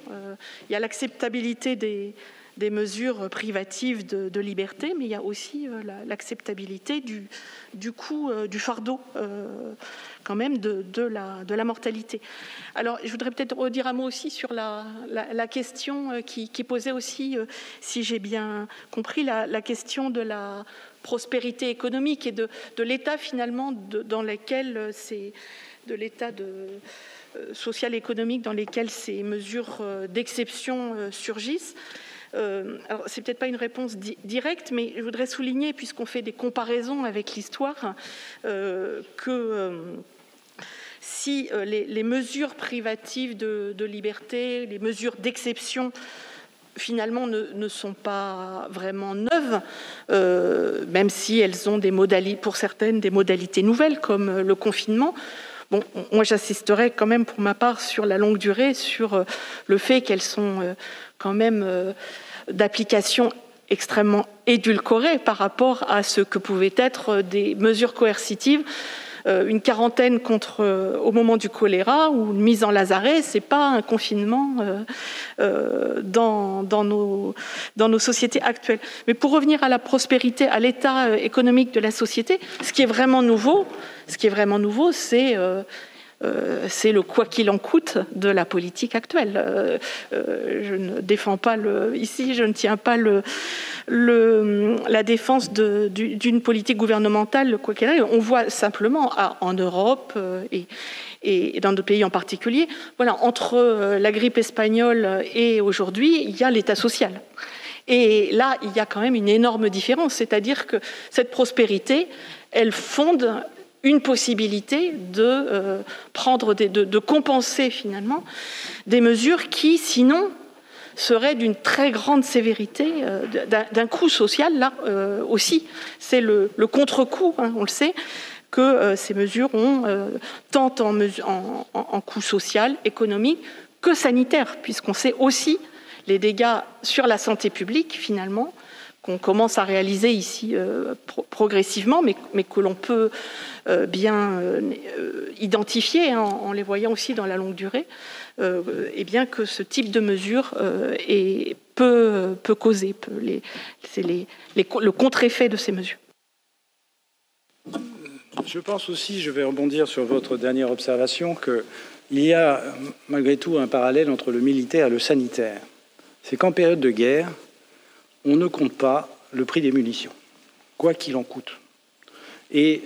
Il y a l'acceptabilité des, des mesures privatives de, liberté, mais il y a aussi euh, l'acceptabilité du, coût euh, du fardeau euh, quand même de, la, mortalité. Alors, je voudrais peut-être redire un mot aussi sur la, question qui, posait aussi, si j'ai bien compris, la, question de la prospérité économique et de, l'état finalement dans lequel c'est de l'état social économique dans lesquels ces mesures d'exception surgissent. Euh, alors, c'est peut-être pas une réponse directe, mais je voudrais souligner, puisqu'on fait des comparaisons avec l'histoire, euh, que euh, si les, mesures privatives de, liberté, les mesures d'exception, finalement ne, sont pas vraiment neuves, même si elles ont des modalités, pour certaines des modalités nouvelles, comme le confinement. Moi j'assisterai quand même pour ma part sur la longue durée, sur le fait qu'elles sont quand même d'application extrêmement édulcorée par rapport à ce que pouvaient être des mesures coercitives. Euh, une quarantaine contre, euh, au moment du choléra ou une mise en lazaret, ce n'est pas un confinement dans, dans, nos, dans nos sociétés actuelles. Mais pour revenir à la prospérité, à l'état économique de la société, ce qui est vraiment nouveau, ce qui est vraiment nouveau, c'est euh, c'est le quoi qu'il en coûte de la politique actuelle. Euh, euh, je ne défends pas ici, je ne tiens pas la défense d'une politique gouvernementale, quoi qu'il arrive. On voit simplement en Europe et, et dans d'autres pays en particulier, voilà, entre la grippe espagnole et aujourd'hui, il y a l'État social. Et là, il y a quand même une énorme différence, c'est-à-dire que cette prospérité, elle fonde une possibilité de euh, prendre de, compenser finalement des mesures qui sinon seraient d'une très grande sévérité, euh, d'un coût social là euh, aussi. C'est le, contre-coup, hein, on le sait, que ces mesures ont tant en, coût social, économique que sanitaire, puisqu'on sait aussi les dégâts sur la santé publique finalement qu'on commence à réaliser ici progressivement, mais, que l'on peut euh, bien euh, identifiés hein, en, les voyant aussi dans la longue durée, et euh, eh bien que ce type de mesure est, peut, causer, c'est le contre-effet de ces mesures. Je pense aussi, je vais rebondir sur votre dernière observation, qu'il y a malgré tout un parallèle entre le militaire et le sanitaire. C'est qu'en période de guerre, on ne compte pas le prix des munitions, quoi qu'il en coûte. Et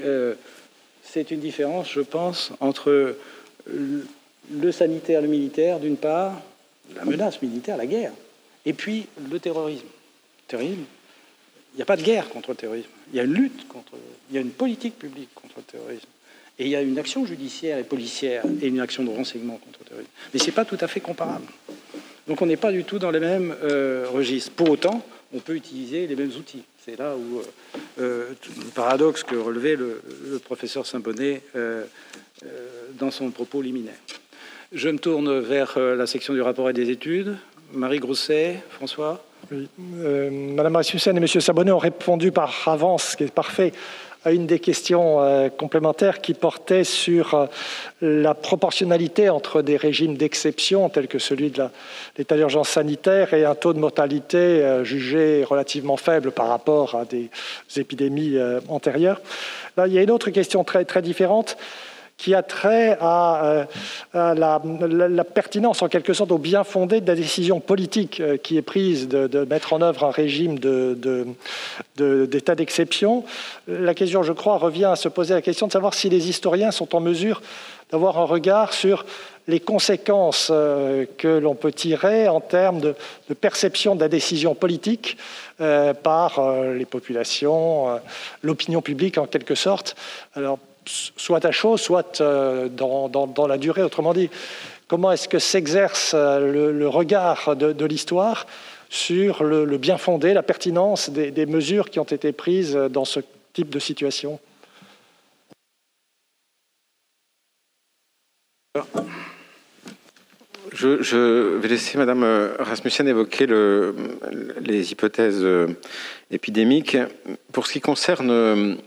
c'est une différence, je pense, entre le sanitaire, le militaire, d'une part, la menace militaire, la guerre, et puis le terrorisme. Le terrorisme, il n'y a pas de guerre contre le terrorisme. Il y a une lutte contre, il y a une politique publique contre le terrorisme. Et il y a une action judiciaire et policière et une action de renseignement contre le terrorisme. Mais ce n'est pas tout à fait comparable. Donc on n'est pas du tout dans les mêmes euh, registres. Pour autant, on peut utiliser les mêmes outils. C'est là où euh, euh, le paradoxe que relevait le, professeur Saint-Bonnet euh, dans son propos liminaire. Je me tourne vers la section du rapport et des études. Marie Grousset, François? Madame Rasmussen et Monsieur Sabonnet ont répondu par avance, ce qui est parfait, à une des questions euh, complémentaires qui portait sur euh, la proportionnalité entre des régimes d'exception tels que celui de l'état d'urgence sanitaire et un taux de mortalité euh, jugé relativement faible par rapport à des épidémies antérieures. Là, il y a une autre question très, très différente qui a trait à, euh, la, pertinence, en quelque sorte, au bien fondé de la décision politique euh, qui est prise de, mettre en œuvre un régime d'état d'exception. La question, je crois, revient à se poser la question de savoir si les historiens sont en mesure d'avoir un regard sur les conséquences euh, que l'on peut tirer en termes de, perception de la décision politique par les populations, l'opinion publique en quelque sorte. Alors, soit à chaud, soit euh, dans, la durée. Autrement dit, comment est-ce que s'exerce euh, le, regard de, l'histoire sur le, bien fondé, la pertinence des, mesures qui ont été prises dans ce type de situation? Je, vais laisser Madame Rasmussen évoquer le, les hypothèses épidémiques. Pour ce qui concerne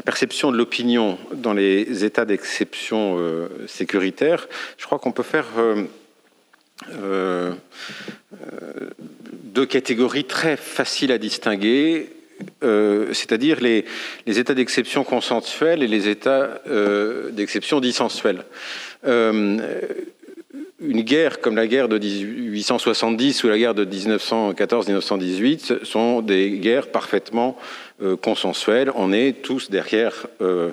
la perception de l'opinion dans les états d'exception euh, sécuritaire, je crois qu'on peut faire euh, euh, deux catégories très faciles à distinguer, c'est-à-dire les, états d'exception consensuels et les états d'exception dissensuels. Une guerre comme la guerre de 1870 ou la guerre de 1914-1918 sont des guerres parfaitement euh, consensuelles. On est tous derrière euh,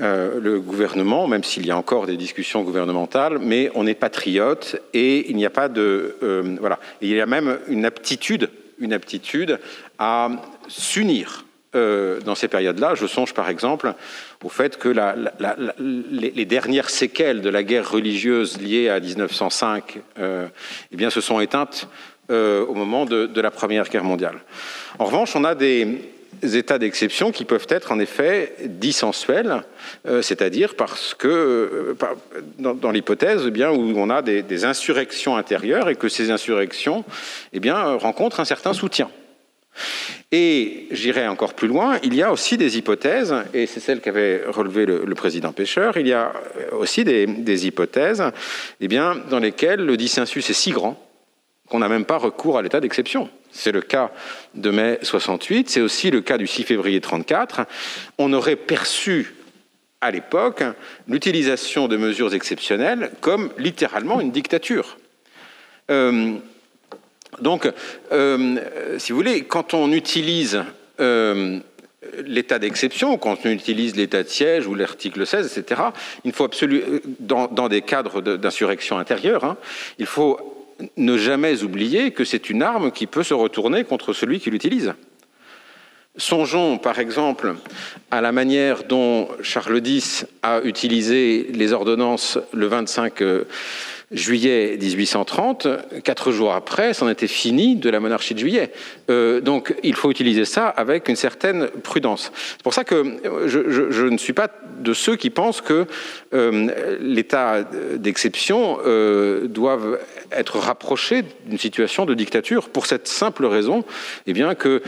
euh, le gouvernement, même s'il y a encore des discussions gouvernementales, mais on est patriote et il n'y a pas de voilà. il y a même une aptitude, une aptitude à s'unir dans ces périodes-là. Je songe par exemple au fait que les, dernières séquelles de la guerre religieuse liée à 1905 euh, eh bien, se sont éteintes au moment de, la Première Guerre mondiale. En revanche, on a des états d'exception qui peuvent être en effet dissensuels, c'est-à-dire parce que dans, l'hypothèse eh bien, où on a des, des, insurrections intérieures et que ces insurrections eh bien, rencontrent un certain soutien. Et j'irai encore plus loin, il y a aussi des hypothèses, et c'est celle qu'avait relevé le, président Pêcheur, il y a aussi des, hypothèses eh bien, dans lesquelles le dissensus est si grand qu'on n'a même pas recours à l'état d'exception. C'est le cas de mai 68, c'est aussi le cas du 6 février 34. On aurait perçu à l'époque l'utilisation de mesures exceptionnelles comme littéralement une dictature. Euh, donc, euh, si vous voulez, quand on utilise euh, l'état d'exception, quand on utilise l'état de siège ou l'article 16, etc., il faut absolument, dans, des cadres d'insurrection intérieure, hein, il faut ne jamais oublier que c'est une arme qui peut se retourner contre celui qui l'utilise. Songeons par exemple à la manière dont Charles X a utilisé les ordonnances le 25 juillet 1830, quatre jours après, c'en était fini de la monarchie de juillet. Euh, donc il faut utiliser ça avec une certaine prudence. C'est pour ça que je, ne suis pas de ceux qui pensent que euh, l'état d'exception euh, doivent être rapproché d'une situation de dictature pour cette simple raison, eh bien que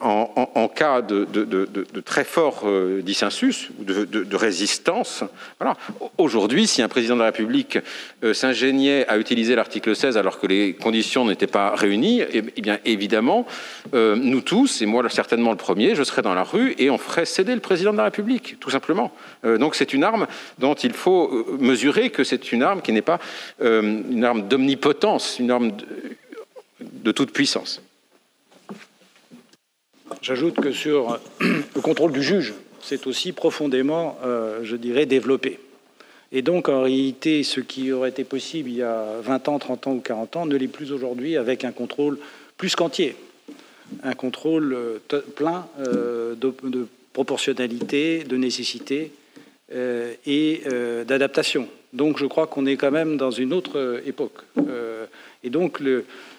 en, cas de, très fort dissensus, de, de résistance, voilà. Aujourd'hui, si un président de la République euh, s'ingéniait à utiliser l'article 16 alors que les conditions n'étaient pas réunies, eh, eh bien évidemment, euh, nous tous, et moi certainement le premier, je serais dans la rue et on ferait céder le président de la République, tout simplement. Euh, donc c'est une arme dont il faut mesurer que c'est une arme qui n'est pas une arme d'omnipotence, une arme de toute puissance. J'ajoute que sur le contrôle du juge, c'est aussi profondément, je dirais, développé. Et donc, en réalité, ce qui aurait été possible il y a 20 ans, 30 ans ou 40 ans ne l'est plus aujourd'hui avec un contrôle plus qu'entier, un contrôle euh, plein euh, de, proportionnalité, de nécessité euh, et d'adaptation. Donc, je crois qu'on est quand même dans une autre époque. et donc,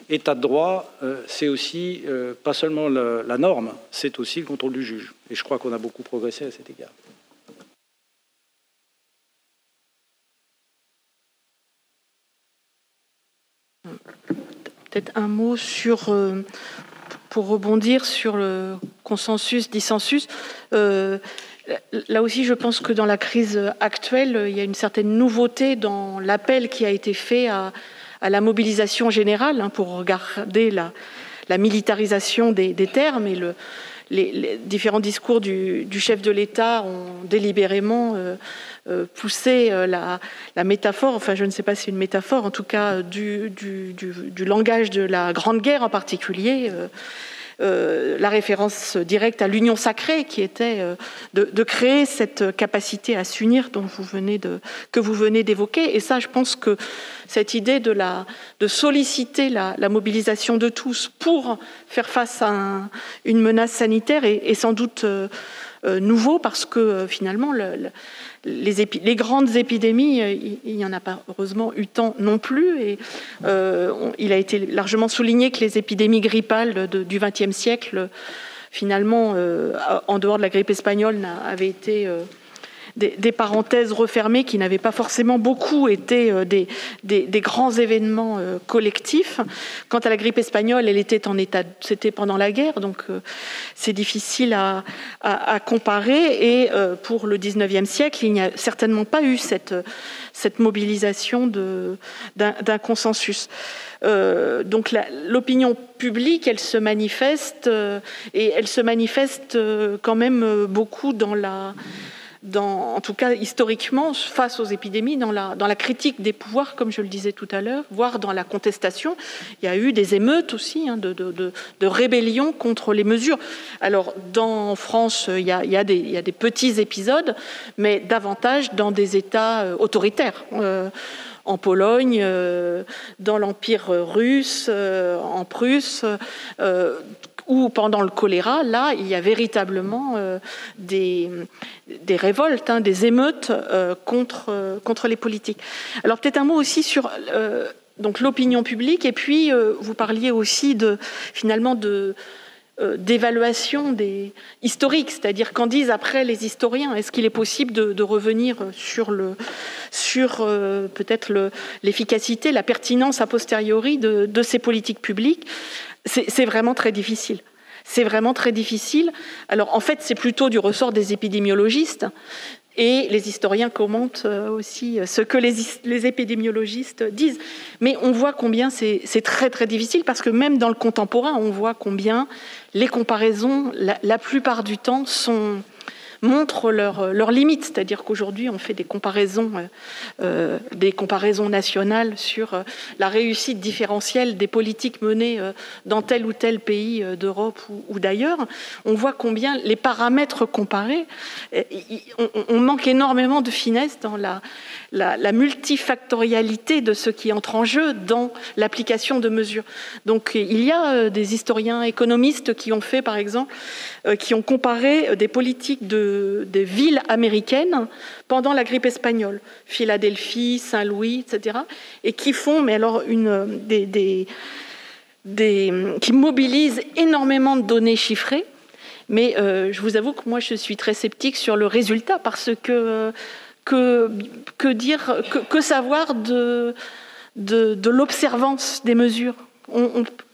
l'état de droit, c'est aussi pas seulement la norme, c'est aussi le contrôle du juge. Et je crois qu'on a beaucoup progressé à cet égard. Peut-être un mot sur, euh, pour rebondir sur le consensus, dissensus. Euh, là aussi, je pense que dans la crise actuelle, il y a une certaine nouveauté dans l'appel qui a été fait à, la mobilisation générale hein, pour regarder la, militarisation des, termes et le, les, différents discours du, chef de l'État ont délibérément euh, euh, poussé euh, la, métaphore, enfin je ne sais pas si c'est une métaphore, en tout cas du, langage de la Grande Guerre en particulier. Euh, la référence directe à l'union sacrée, qui était euh, de, créer cette capacité à s'unir dont que vous venez d'évoquer. Et ça, je pense que cette idée de, solliciter la, mobilisation de tous pour faire face à une menace sanitaire est, sans doute euh, nouveau parce que finalement, le, les, grandes épidémies, euh, il n'y en a pas heureusement eu tant non plus. Et euh, il a été largement souligné que les épidémies grippales du XXe siècle, finalement, euh, en dehors de la grippe espagnole, avaient été des, parenthèses refermées qui n'avaient pas forcément beaucoup été euh, des, grands événements euh, collectifs. Quant à la grippe espagnole, elle était en état, c'était pendant la guerre, donc euh, c'est difficile à, comparer. Et pour le 19e siècle, il n'y a certainement pas eu cette mobilisation d'un consensus. donc l'opinion publique, elle se manifeste et elle se manifeste quand même beaucoup dans la en tout cas historiquement, face aux épidémies, dans la, critique des pouvoirs, comme je le disais tout à l'heure, voire dans la contestation. Il y a eu des émeutes aussi, hein, de, de, rébellion contre les mesures. Alors, dans France, il y, a, il, y a des, il y a, des, petits épisodes, mais davantage dans des États euh, autoritaires. Euh, en Pologne, euh, dans l'Empire russe, en Prusse, ou pendant le choléra, là, il y a véritablement des, des révoltes, hein, des émeutes euh, contre, euh, contre les politiques. Alors peut-être un mot aussi sur euh, l'opinion publique, et puis vous parliez aussi de finalement de d'évaluation des historiques, c'est-à-dire qu'en disent après les historiens. Est-ce qu'il est possible de, revenir sur le sur peut-être l'efficacité, la pertinence a posteriori de, de ces politiques publiques? C'est vraiment très difficile c'est vraiment très difficile. Alors en fait, c'est plutôt du ressort des épidémiologistes. Et les historiens commentent euh, aussi ce que les, épidémiologistes disent. Mais on voit combien c'est très très difficile parce que même dans le contemporain, on voit combien les comparaisons, la plupart du temps, sont, montrent leurs leur limites. C'est-à-dire qu'aujourd'hui, on fait des comparaisons, euh, euh, des comparaisons nationales sur euh, la réussite différentielle des politiques menées dans tel ou tel pays d'Europe ou, d'ailleurs. On voit combien les paramètres comparés, on, manque énormément de finesse dans la, la, multifactorialité de ce qui entre en jeu dans l'application de mesures. Donc il y a des historiens économistes qui ont fait, par exemple, qui ont comparé des politiques de des villes américaines pendant la grippe espagnole, Philadelphie, Saint-Louis, etc., et qui font, mais alors une, des, qui mobilisent énormément de données chiffrées. Mais euh, je vous avoue que moi, je suis très sceptique sur le résultat parce que que, dire, que, savoir de, de, l'observance des mesures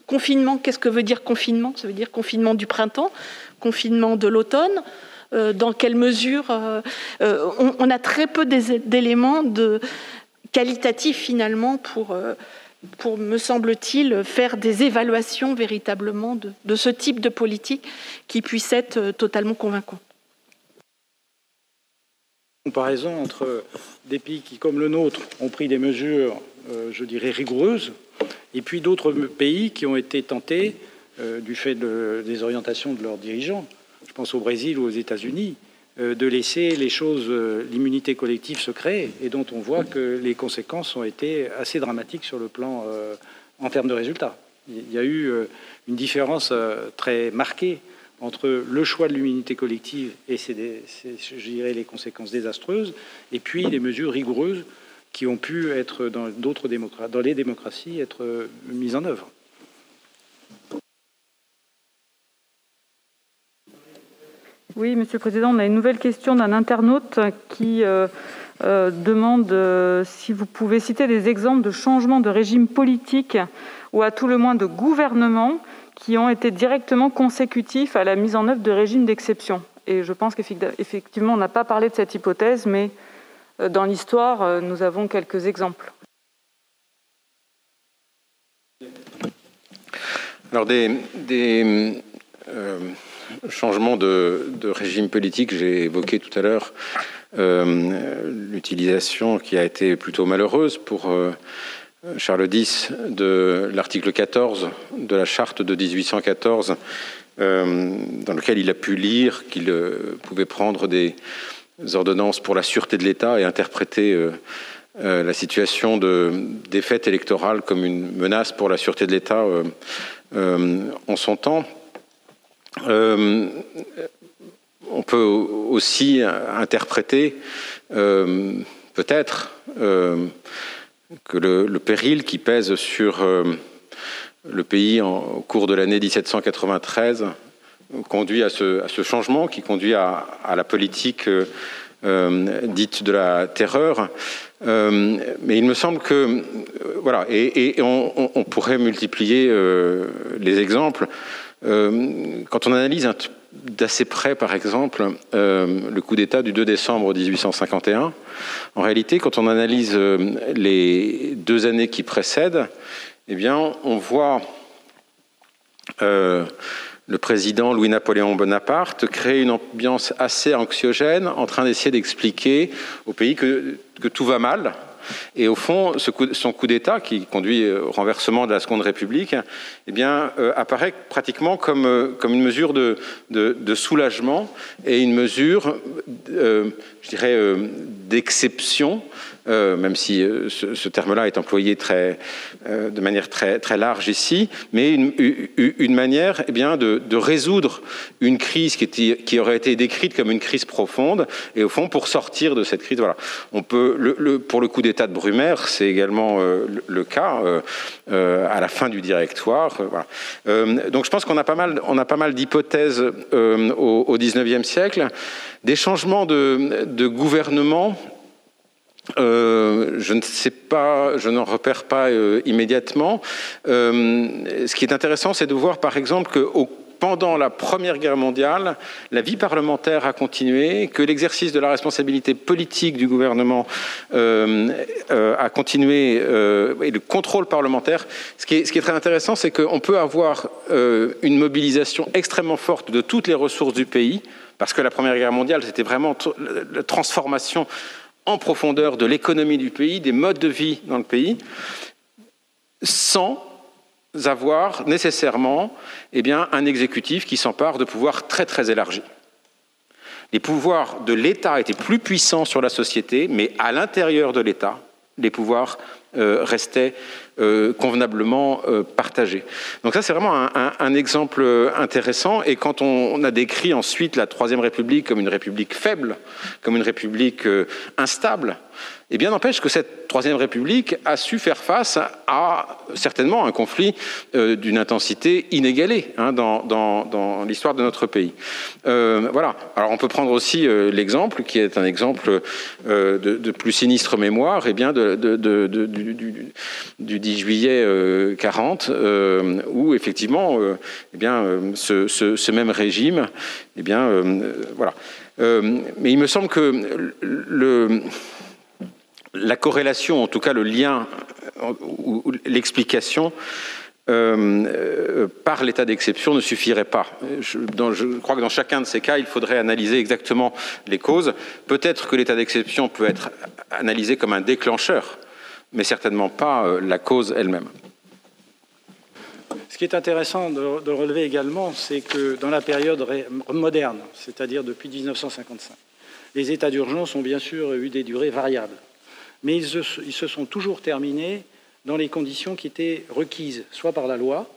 Confinement, qu'est-ce que veut dire confinement? Ça veut dire confinement du printemps, confinement de l'automne, dans quelle mesure euh, euh, on, a très peu d'éléments de qualitatifs finalement pour, me semble-t-il, faire des évaluations véritablement de, ce type de politique qui puisse être totalement convaincant. Comparaison entre des pays qui, comme le nôtre, ont pris des mesures, je dirais, rigoureuses, et puis d'autres pays qui ont été tentés, du fait des orientations de leurs dirigeants, pense au Brésil ou aux États-Unis, euh, de laisser les choses, euh, l'immunité collective se créer, et dont on voit que les conséquences ont été assez dramatiques sur le plan euh, en termes de résultats. Il y a eu une différence très marquée entre le choix de l'immunité collective et ses, je dirais, les conséquences désastreuses, et puis les mesures rigoureuses qui ont pu être dans d'autres dans les démocraties, être mises en œuvre. Oui, Monsieur le Président, on a une nouvelle question d'un internaute qui euh, euh, demande euh, si vous pouvez citer des exemples de changements de régime politique ou à tout le moins de gouvernement qui ont été directement consécutifs à la mise en œuvre de régimes d'exception. Et je pense qu'effectivement, on n'a pas parlé de cette hypothèse, mais dans l'histoire, nous avons quelques exemples. Alors, des, des changement de, régime politique, j'ai évoqué tout à l'heure euh, l'utilisation qui a été plutôt malheureuse pour euh, Charles X de l'article 14 de la charte de 1814, euh, dans lequel il a pu lire qu'il pouvait prendre des ordonnances pour la sûreté de l'État et interpréter la situation de défaite électorale comme une menace pour la sûreté de l'État en son temps. Euh, on peut aussi interpréter euh, peut-être euh, que le, péril qui pèse sur le pays au cours de l'année 1793 conduit à ce, changement, qui conduit à, la politique dite de la terreur. mais il me semble que, voilà, et, on, pourrait multiplier les exemples. Quand on analyse d'assez près, par exemple, le coup d'État du 2 décembre 1851, en réalité, quand on analyse les deux années qui précèdent, eh bien, on voit euh, le président Louis-Napoléon Bonaparte créer une ambiance assez anxiogène en train d'essayer d'expliquer au pays que, tout va mal. Et au fond, son coup d'État, qui conduit au renversement de la Seconde République, eh bien, euh, apparaît pratiquement comme, euh, comme une mesure de, de, soulagement et une mesure, je dirais, d'exception euh, même si euh, ce, terme-là est employé euh, de manière très, très large ici, mais une, manière eh bien, de, résoudre une crise qui, aurait été décrite comme une crise profonde, et au fond, pour sortir de cette crise, voilà. On peut, pour le coup d'État de Brumaire, c'est également le, cas à la fin du directoire. Donc je pense qu'on a pas mal, mal d'hypothèses au, au 19e siècle, des changements de gouvernement euh, je ne sais pas, je n'en repère pas euh, immédiatement. Euh, ce qui est intéressant, c'est de voir par exemple que pendant la Première Guerre mondiale, la vie parlementaire a continué, que l'exercice de la responsabilité politique du gouvernement a continué et le contrôle parlementaire. Ce qui est, ce qui est très intéressant, c'est qu'on peut avoir une mobilisation extrêmement forte de toutes les ressources du pays, parce que la Première Guerre mondiale, c'était vraiment la transformation en profondeur de l'économie du pays, des modes de vie dans le pays, sans avoir nécessairement eh un exécutif qui s'empare de pouvoirs très très élargis. Les pouvoirs de l'État étaient plus puissants sur la société, mais à l'intérieur de l'État, les pouvoirs euh, restaient euh, convenablement euh, partagés. Donc ça, c'est vraiment un, exemple intéressant. Et quand on, a décrit ensuite la Troisième République comme une république faible, comme une république instable, eh bien, n'empêche que cette Troisième République a su faire face à certainement un conflit euh, d'une intensité inégalée hein, dans, l'histoire de notre pays. Euh, voilà. Alors, on peut prendre aussi euh, l'exemple, qui est un exemple de, plus sinistre mémoire, eh bien du, 10 juillet 40, où effectivement, eh bien, ce, ce, même régime, eh bien, voilà. mais il me semble que le la corrélation, en tout cas le lien ou l'explication euh, euh, par l'état d'exception ne suffirait pas. Je, crois que dans chacun de ces cas, il faudrait analyser exactement les causes. Peut-être que l'état d'exception peut être analysé comme un déclencheur, mais certainement pas euh, la cause elle-même. Ce qui est intéressant de relever également, c'est que dans la période moderne, c'est-à-dire depuis 1955, les états d'urgence ont bien sûr eu des durées variables mais ils se, sont toujours terminés dans les conditions qui étaient requises, soit par la loi,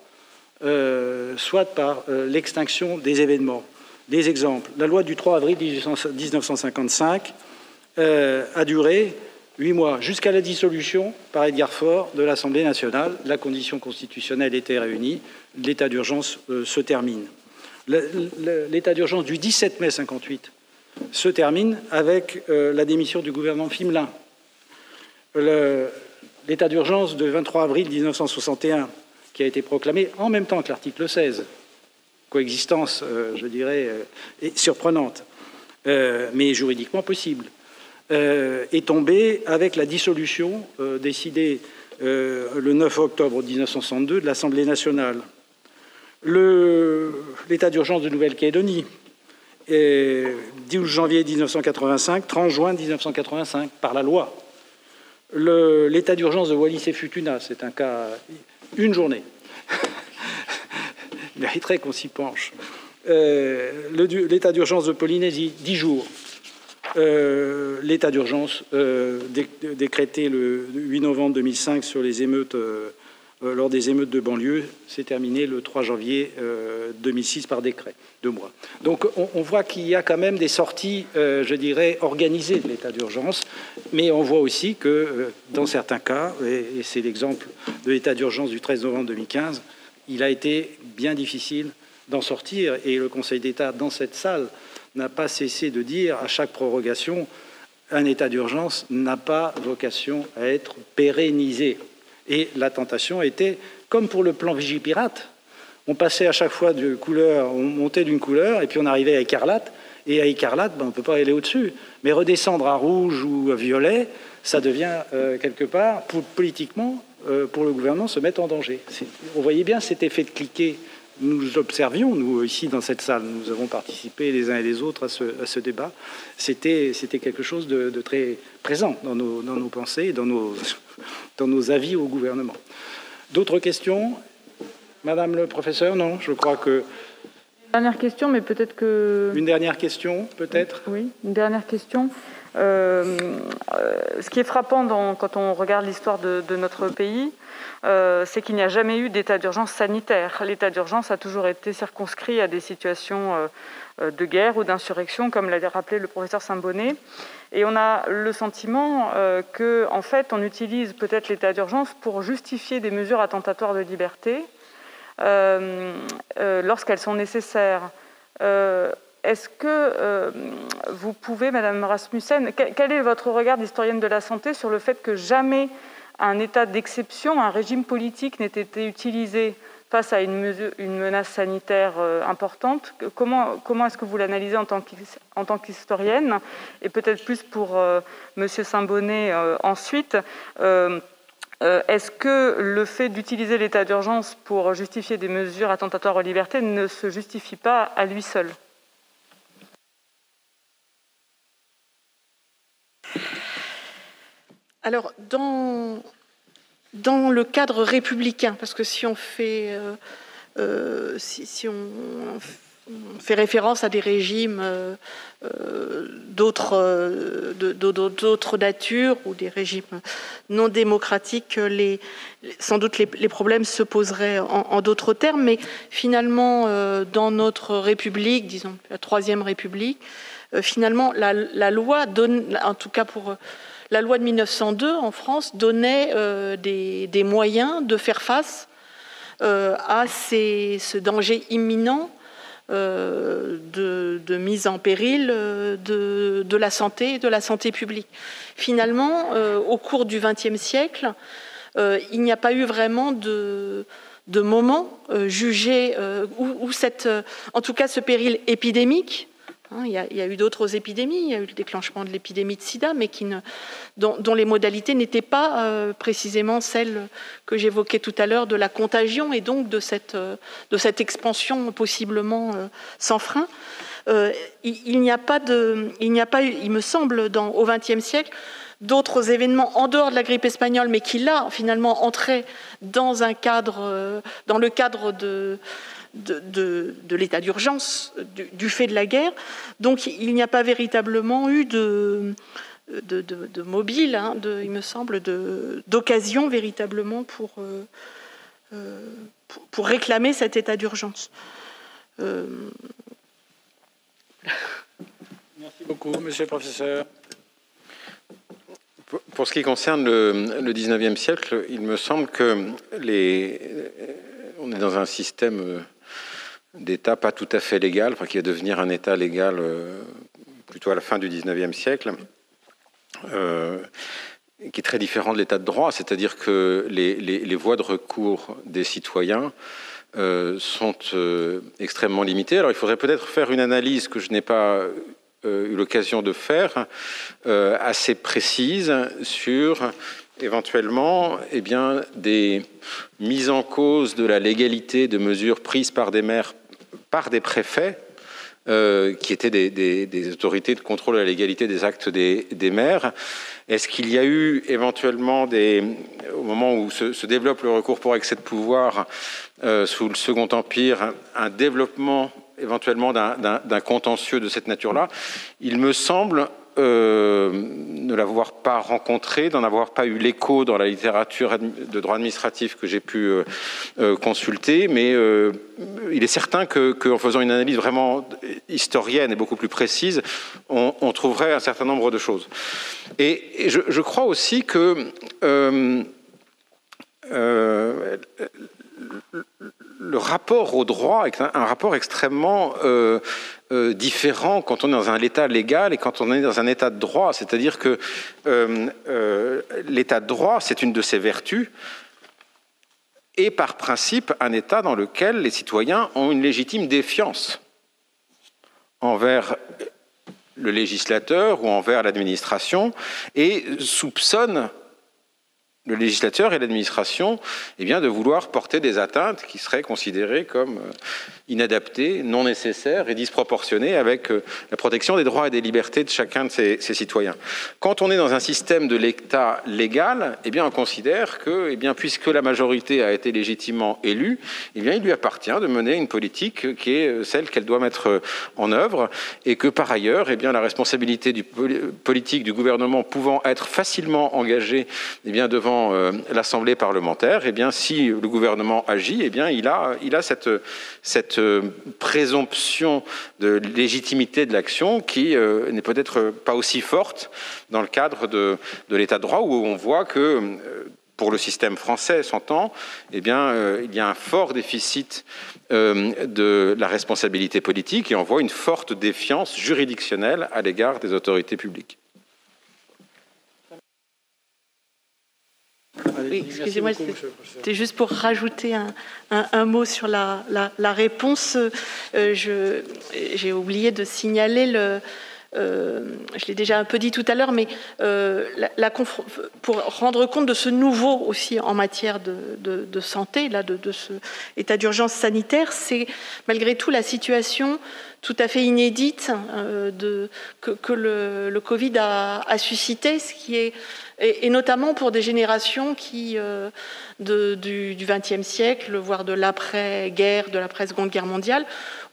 euh, soit par euh, l'extinction des événements. Des exemples. La loi du 3 avril 1955 euh, a duré huit mois, jusqu'à la dissolution par Edgar Faure de l'Assemblée nationale. La condition constitutionnelle était réunie, l'état d'urgence se termine. L'état d'urgence du 17 mai 58 se termine avec la démission du gouvernement Fimelin l'état d'urgence de 23 avril 1961, qui a été proclamé en même temps que l'article 16, coexistence, euh, je dirais, euh, surprenante, euh, mais juridiquement possible, est tombé avec la dissolution décidée le 9 octobre 1962 de l'Assemblée nationale. L'état d'urgence de Nouvelle-Calédonie, 12 janvier 1985, 30 juin 1985, par la loi l'état d'urgence de Wallis et Futuna, c'est un cas, une journée. Il mériterait qu'on s'y penche. Euh, l'état d'urgence de Polynésie, dix jours. Euh, l'état d'urgence euh, décrété le 8 novembre 2005 sur les émeutes lors des émeutes de banlieue s'est terminé le 3 janvier 2006 euh, par décret, deux mois. Donc on, voit qu'il y a quand même des sorties, euh, je dirais, organisées de l'état d'urgence, mais on voit aussi que dans certains cas, et, c'est l'exemple de l'état d'urgence du 13 novembre 2015, il a été bien difficile d'en sortir, et le Conseil d'État, dans cette salle, n'a pas cessé de dire à chaque prorogation un état d'urgence n'a pas vocation à être pérennisé. Et la tentation était, comme pour le plan Vigipirate, on passait à chaque fois de couleur, on montait d'une couleur, et puis on arrivait à écarlate, et à écarlate, ben, on ne peut pas aller au-dessus. Mais redescendre à rouge ou à violet, ça devient euh, quelque part, politiquement, euh, pour le gouvernement, se mettre en danger. On voyait bien cet effet de cliquet nous observions, nous, ici dans cette salle, nous avons participé les uns et les autres à ce, débat, c'était quelque chose de, très présent dans nos, dans nos pensées, dans nos, dans nos avis au gouvernement. D'autres questions? Madame le professeur, non, je crois que... Dernière question, mais peut-être que... Une dernière question, peut-être? Oui, une dernière question. Euh, euh, ce qui est frappant quand on regarde l'histoire de, notre pays, euh, c'est qu'il n'y a jamais eu d'état d'urgence sanitaire. L'état d'urgence a toujours été circonscrit à des situations de guerre ou d'insurrection, comme l'avait rappelé le professeur Saint-Bonnet. Et on a le sentiment qu'en en fait, on utilise peut-être l'état d'urgence pour justifier des mesures attentatoires de liberté lorsqu'elles sont nécessaires. Est-ce que euh, vous pouvez, Madame Rasmussen, quel est votre regard d'historienne de la santé sur le fait que jamais un état d'exception, un régime politique n'ait été utilisé face à une, menace sanitaire euh, importante Comment, est-ce que vous l'analysez en tant qu'historienne Et peut-être plus pour euh, Monsieur Saint-Bonnet ensuite. Est-ce que le fait d'utiliser l'état d'urgence pour justifier des mesures attentatoires aux libertés ne se justifie pas à lui seul? Alors, dans, le cadre républicain, parce que si on fait, euh, euh, si, on, fait référence à des régimes euh, d'autres, natures ou des régimes non démocratiques, les, sans doute les, problèmes se poseraient en, d'autres termes, mais finalement, dans notre République, disons la Troisième République, finalement, la, loi donne, en tout cas pour la loi de 1902 en France donnait euh, des, moyens de faire face euh, à ce danger imminent euh, de, mise en péril de, la santé de la santé publique. Finalement, au cours du XXe siècle, il n'y a pas eu vraiment de, moment jugé où, en tout cas ce péril épidémique Hein, il, y a, eu d'autres épidémies, il y a eu le déclenchement de l'épidémie de sida, mais dont, les modalités n'étaient pas euh, précisément celles que j'évoquais tout à l'heure de la contagion et donc de cette, euh, expansion possiblement euh, sans frein. il, n'y a pas de, il n'y a pas il me semble, au XXe siècle, d'autres événements en dehors de la grippe espagnole, mais qui là finalement entraient dans un cadre, dans le cadre de de, l'état d'urgence du, fait de la guerre. Donc il n'y a pas véritablement eu de, de, mobile, hein, il me semble, d'occasion véritablement pour, euh, euh, pour, réclamer cet état d'urgence. Euh, Merci beaucoup, monsieur le professeur. Pour ce qui concerne le, le 19e siècle, il me semble que les, on est dans un système d'État pas tout à fait légal, qui va devenir un État légal euh, plutôt à la fin du XIXe siècle, euh, qui est très différent de l'État de droit, c'est-à-dire que les, voies de recours des citoyens euh, sont extrêmement limitées. Alors il faudrait peut-être faire une analyse que je n'ai pas eu l'occasion de faire, assez précise sur éventuellement eh bien, des mises en cause de la légalité de mesures prises par des maires, par des préfets, euh, qui étaient des, autorités de contrôle de la légalité des actes des, maires. Est-ce qu'il y a eu éventuellement, au moment où se, développe le recours pour excès de pouvoir euh, sous le Second Empire, un développement éventuellement d'un contentieux de cette nature-là? Il me semble euh, ne l'avoir pas rencontré, d'en avoir pas eu l'écho dans la littérature de droit administratif que j'ai pu euh, euh, consulter, mais il est certain qu'en faisant une analyse vraiment historienne et beaucoup plus précise, on, trouverait un certain nombre de choses. Et, je, crois aussi que le rapport au droit est un, rapport extrêmement différent quand on est dans un état légal et quand on est dans un état de droit. C'est-à-dire que l'état de droit, c'est une de ses vertus, et par principe un état dans lequel les citoyens ont une légitime défiance envers le législateur ou envers l'administration et soupçonnent le législateur et l'administration eh bien, de vouloir porter des atteintes qui seraient considérées comme euh, inadaptées, non nécessaires et disproportionnées avec euh, la protection des droits et des libertés de chacun de ses, citoyens. Quand on est dans un système de l'État légal, eh bien, on considère que, eh bien, puisque la majorité a été légitimement élue, eh bien, il lui appartient de mener une politique qui est euh, celle qu'elle doit mettre en œuvre et que, par ailleurs, eh bien, la responsabilité politique du gouvernement pouvant être facilement engagée eh bien, devant euh, l'Assemblée parlementaire, eh bien, si le gouvernement agit, eh bien, il a, il a cette, cette euh, présomption de légitimité de l'action qui euh, n'est peut-être pas aussi forte dans le cadre de, de l'état de droit, où on voit que pour le système français, s'entend, eh bien, il y a un fort déficit de la responsabilité politique et on voit une forte défiance juridictionnelle à l'égard des autorités publiques. Oui, excusez-moi, c'était juste pour rajouter un, mot sur la, réponse. Euh, j'ai oublié de signaler le. Euh, je l'ai déjà un peu dit tout à l'heure, mais euh, pour rendre compte de ce nouveau aussi en matière de, santé, là, de, ce état d'urgence sanitaire, c'est malgré tout la situation tout à fait inédite de, que, le, Covid a, a suscité, ce qui est et, notamment pour des générations qui, euh, du XXe siècle, voire de l'après-guerre, de l'après-seconde guerre mondiale,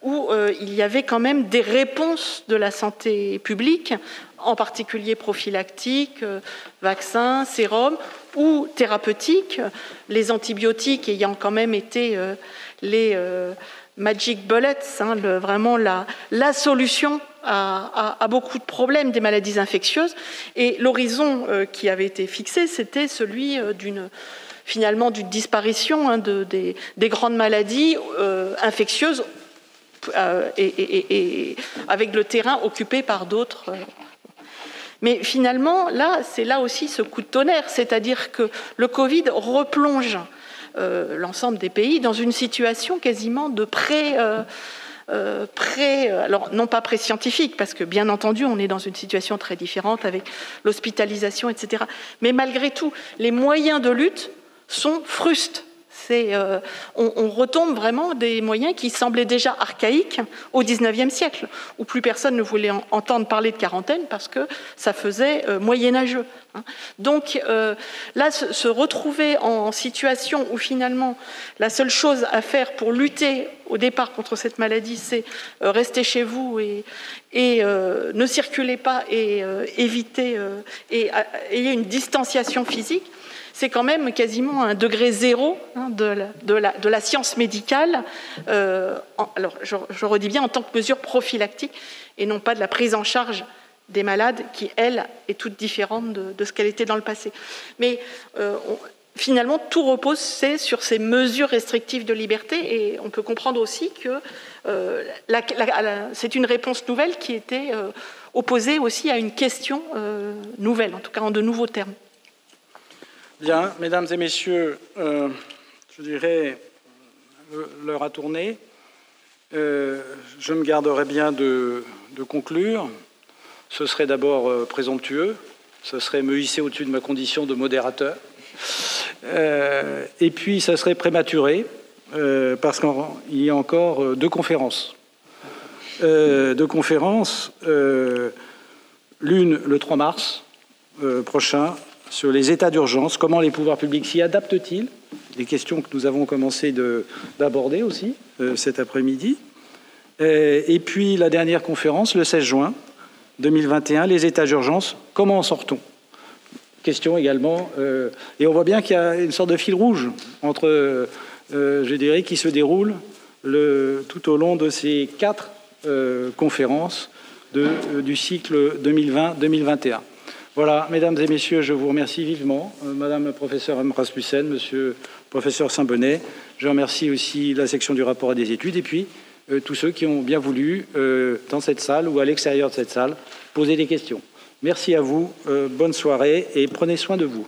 où euh, il y avait quand même des réponses de la santé publique, en particulier prophylactiques, euh, vaccins, sérums, ou thérapeutiques, les antibiotiques ayant quand même été les magic bullets, hein, vraiment la, la solution à, beaucoup de problèmes des maladies infectieuses. Et l'horizon euh, qui avait été fixé, c'était celui euh, d'une finalement d'une disparition hein, de, des, grandes maladies euh, infectieuses et, avec le terrain occupé par d'autres. Mais finalement, là, c'est là aussi ce coup de tonnerre, c'est-à-dire que le Covid replonge l'ensemble des pays dans une situation quasiment de pré euh, euh, alors non pas pré-scientifique, parce que bien entendu, on est dans une situation très différente avec l'hospitalisation, etc. Mais malgré tout, les moyens de lutte sont frustes. Euh, on, retombe vraiment des moyens qui semblaient déjà archaïques au XIXe siècle, où plus personne ne voulait entendre parler de quarantaine parce que ça faisait euh, moyenâgeux. Hein. Donc euh, là, se, retrouver en situation où finalement la seule chose à faire pour lutter au départ contre cette maladie, c'est rester chez vous et, ne circulez pas et éviter et ayez une distanciation physique c'est quand même quasiment un degré zéro hein, de, la, science médicale. Euh, alors, je, redis bien en tant que mesure prophylactique et non pas de la prise en charge des malades qui, elle, est toute différente de, ce qu'elle était dans le passé. Mais euh, finalement, tout repose sur ces mesures restrictives de liberté et on peut comprendre aussi que euh, c'est une réponse nouvelle qui était opposée aussi à une question nouvelle, en tout cas en de nouveaux termes. Bien, mesdames et messieurs, euh, je dirais, l'heure a tourné. Euh, je me garderai bien de, conclure. Ce serait d'abord euh, présomptueux, ce serait me hisser au-dessus de ma condition de modérateur. et puis, ça serait prématuré, parce qu'il y a encore deux conférences. deux conférences, l'une le 3 mars prochain sur les états d'urgence, comment les pouvoirs publics s'y adaptent-ils? Des questions que nous avons commencé d'aborder aussi euh, cet après-midi. Euh, et, puis la dernière conférence, le 16 juin 2021, les états d'urgence, comment en sort-on Question également, euh, et on voit bien qu'il y a une sorte de fil rouge entre, je dirais, qui se déroule le, tout au long de ces quatre conférences du cycle 2020-2021. Voilà, mesdames et messieurs, je vous remercie vivement. Euh, madame la professeure M. Rasmussen, monsieur le professeur Saint-Bonnet. Je remercie aussi la section du rapport et des études. Et puis, tous ceux qui ont bien voulu, dans cette salle ou à l'extérieur de cette salle, poser des questions. Merci à vous, bonne soirée et prenez soin de vous.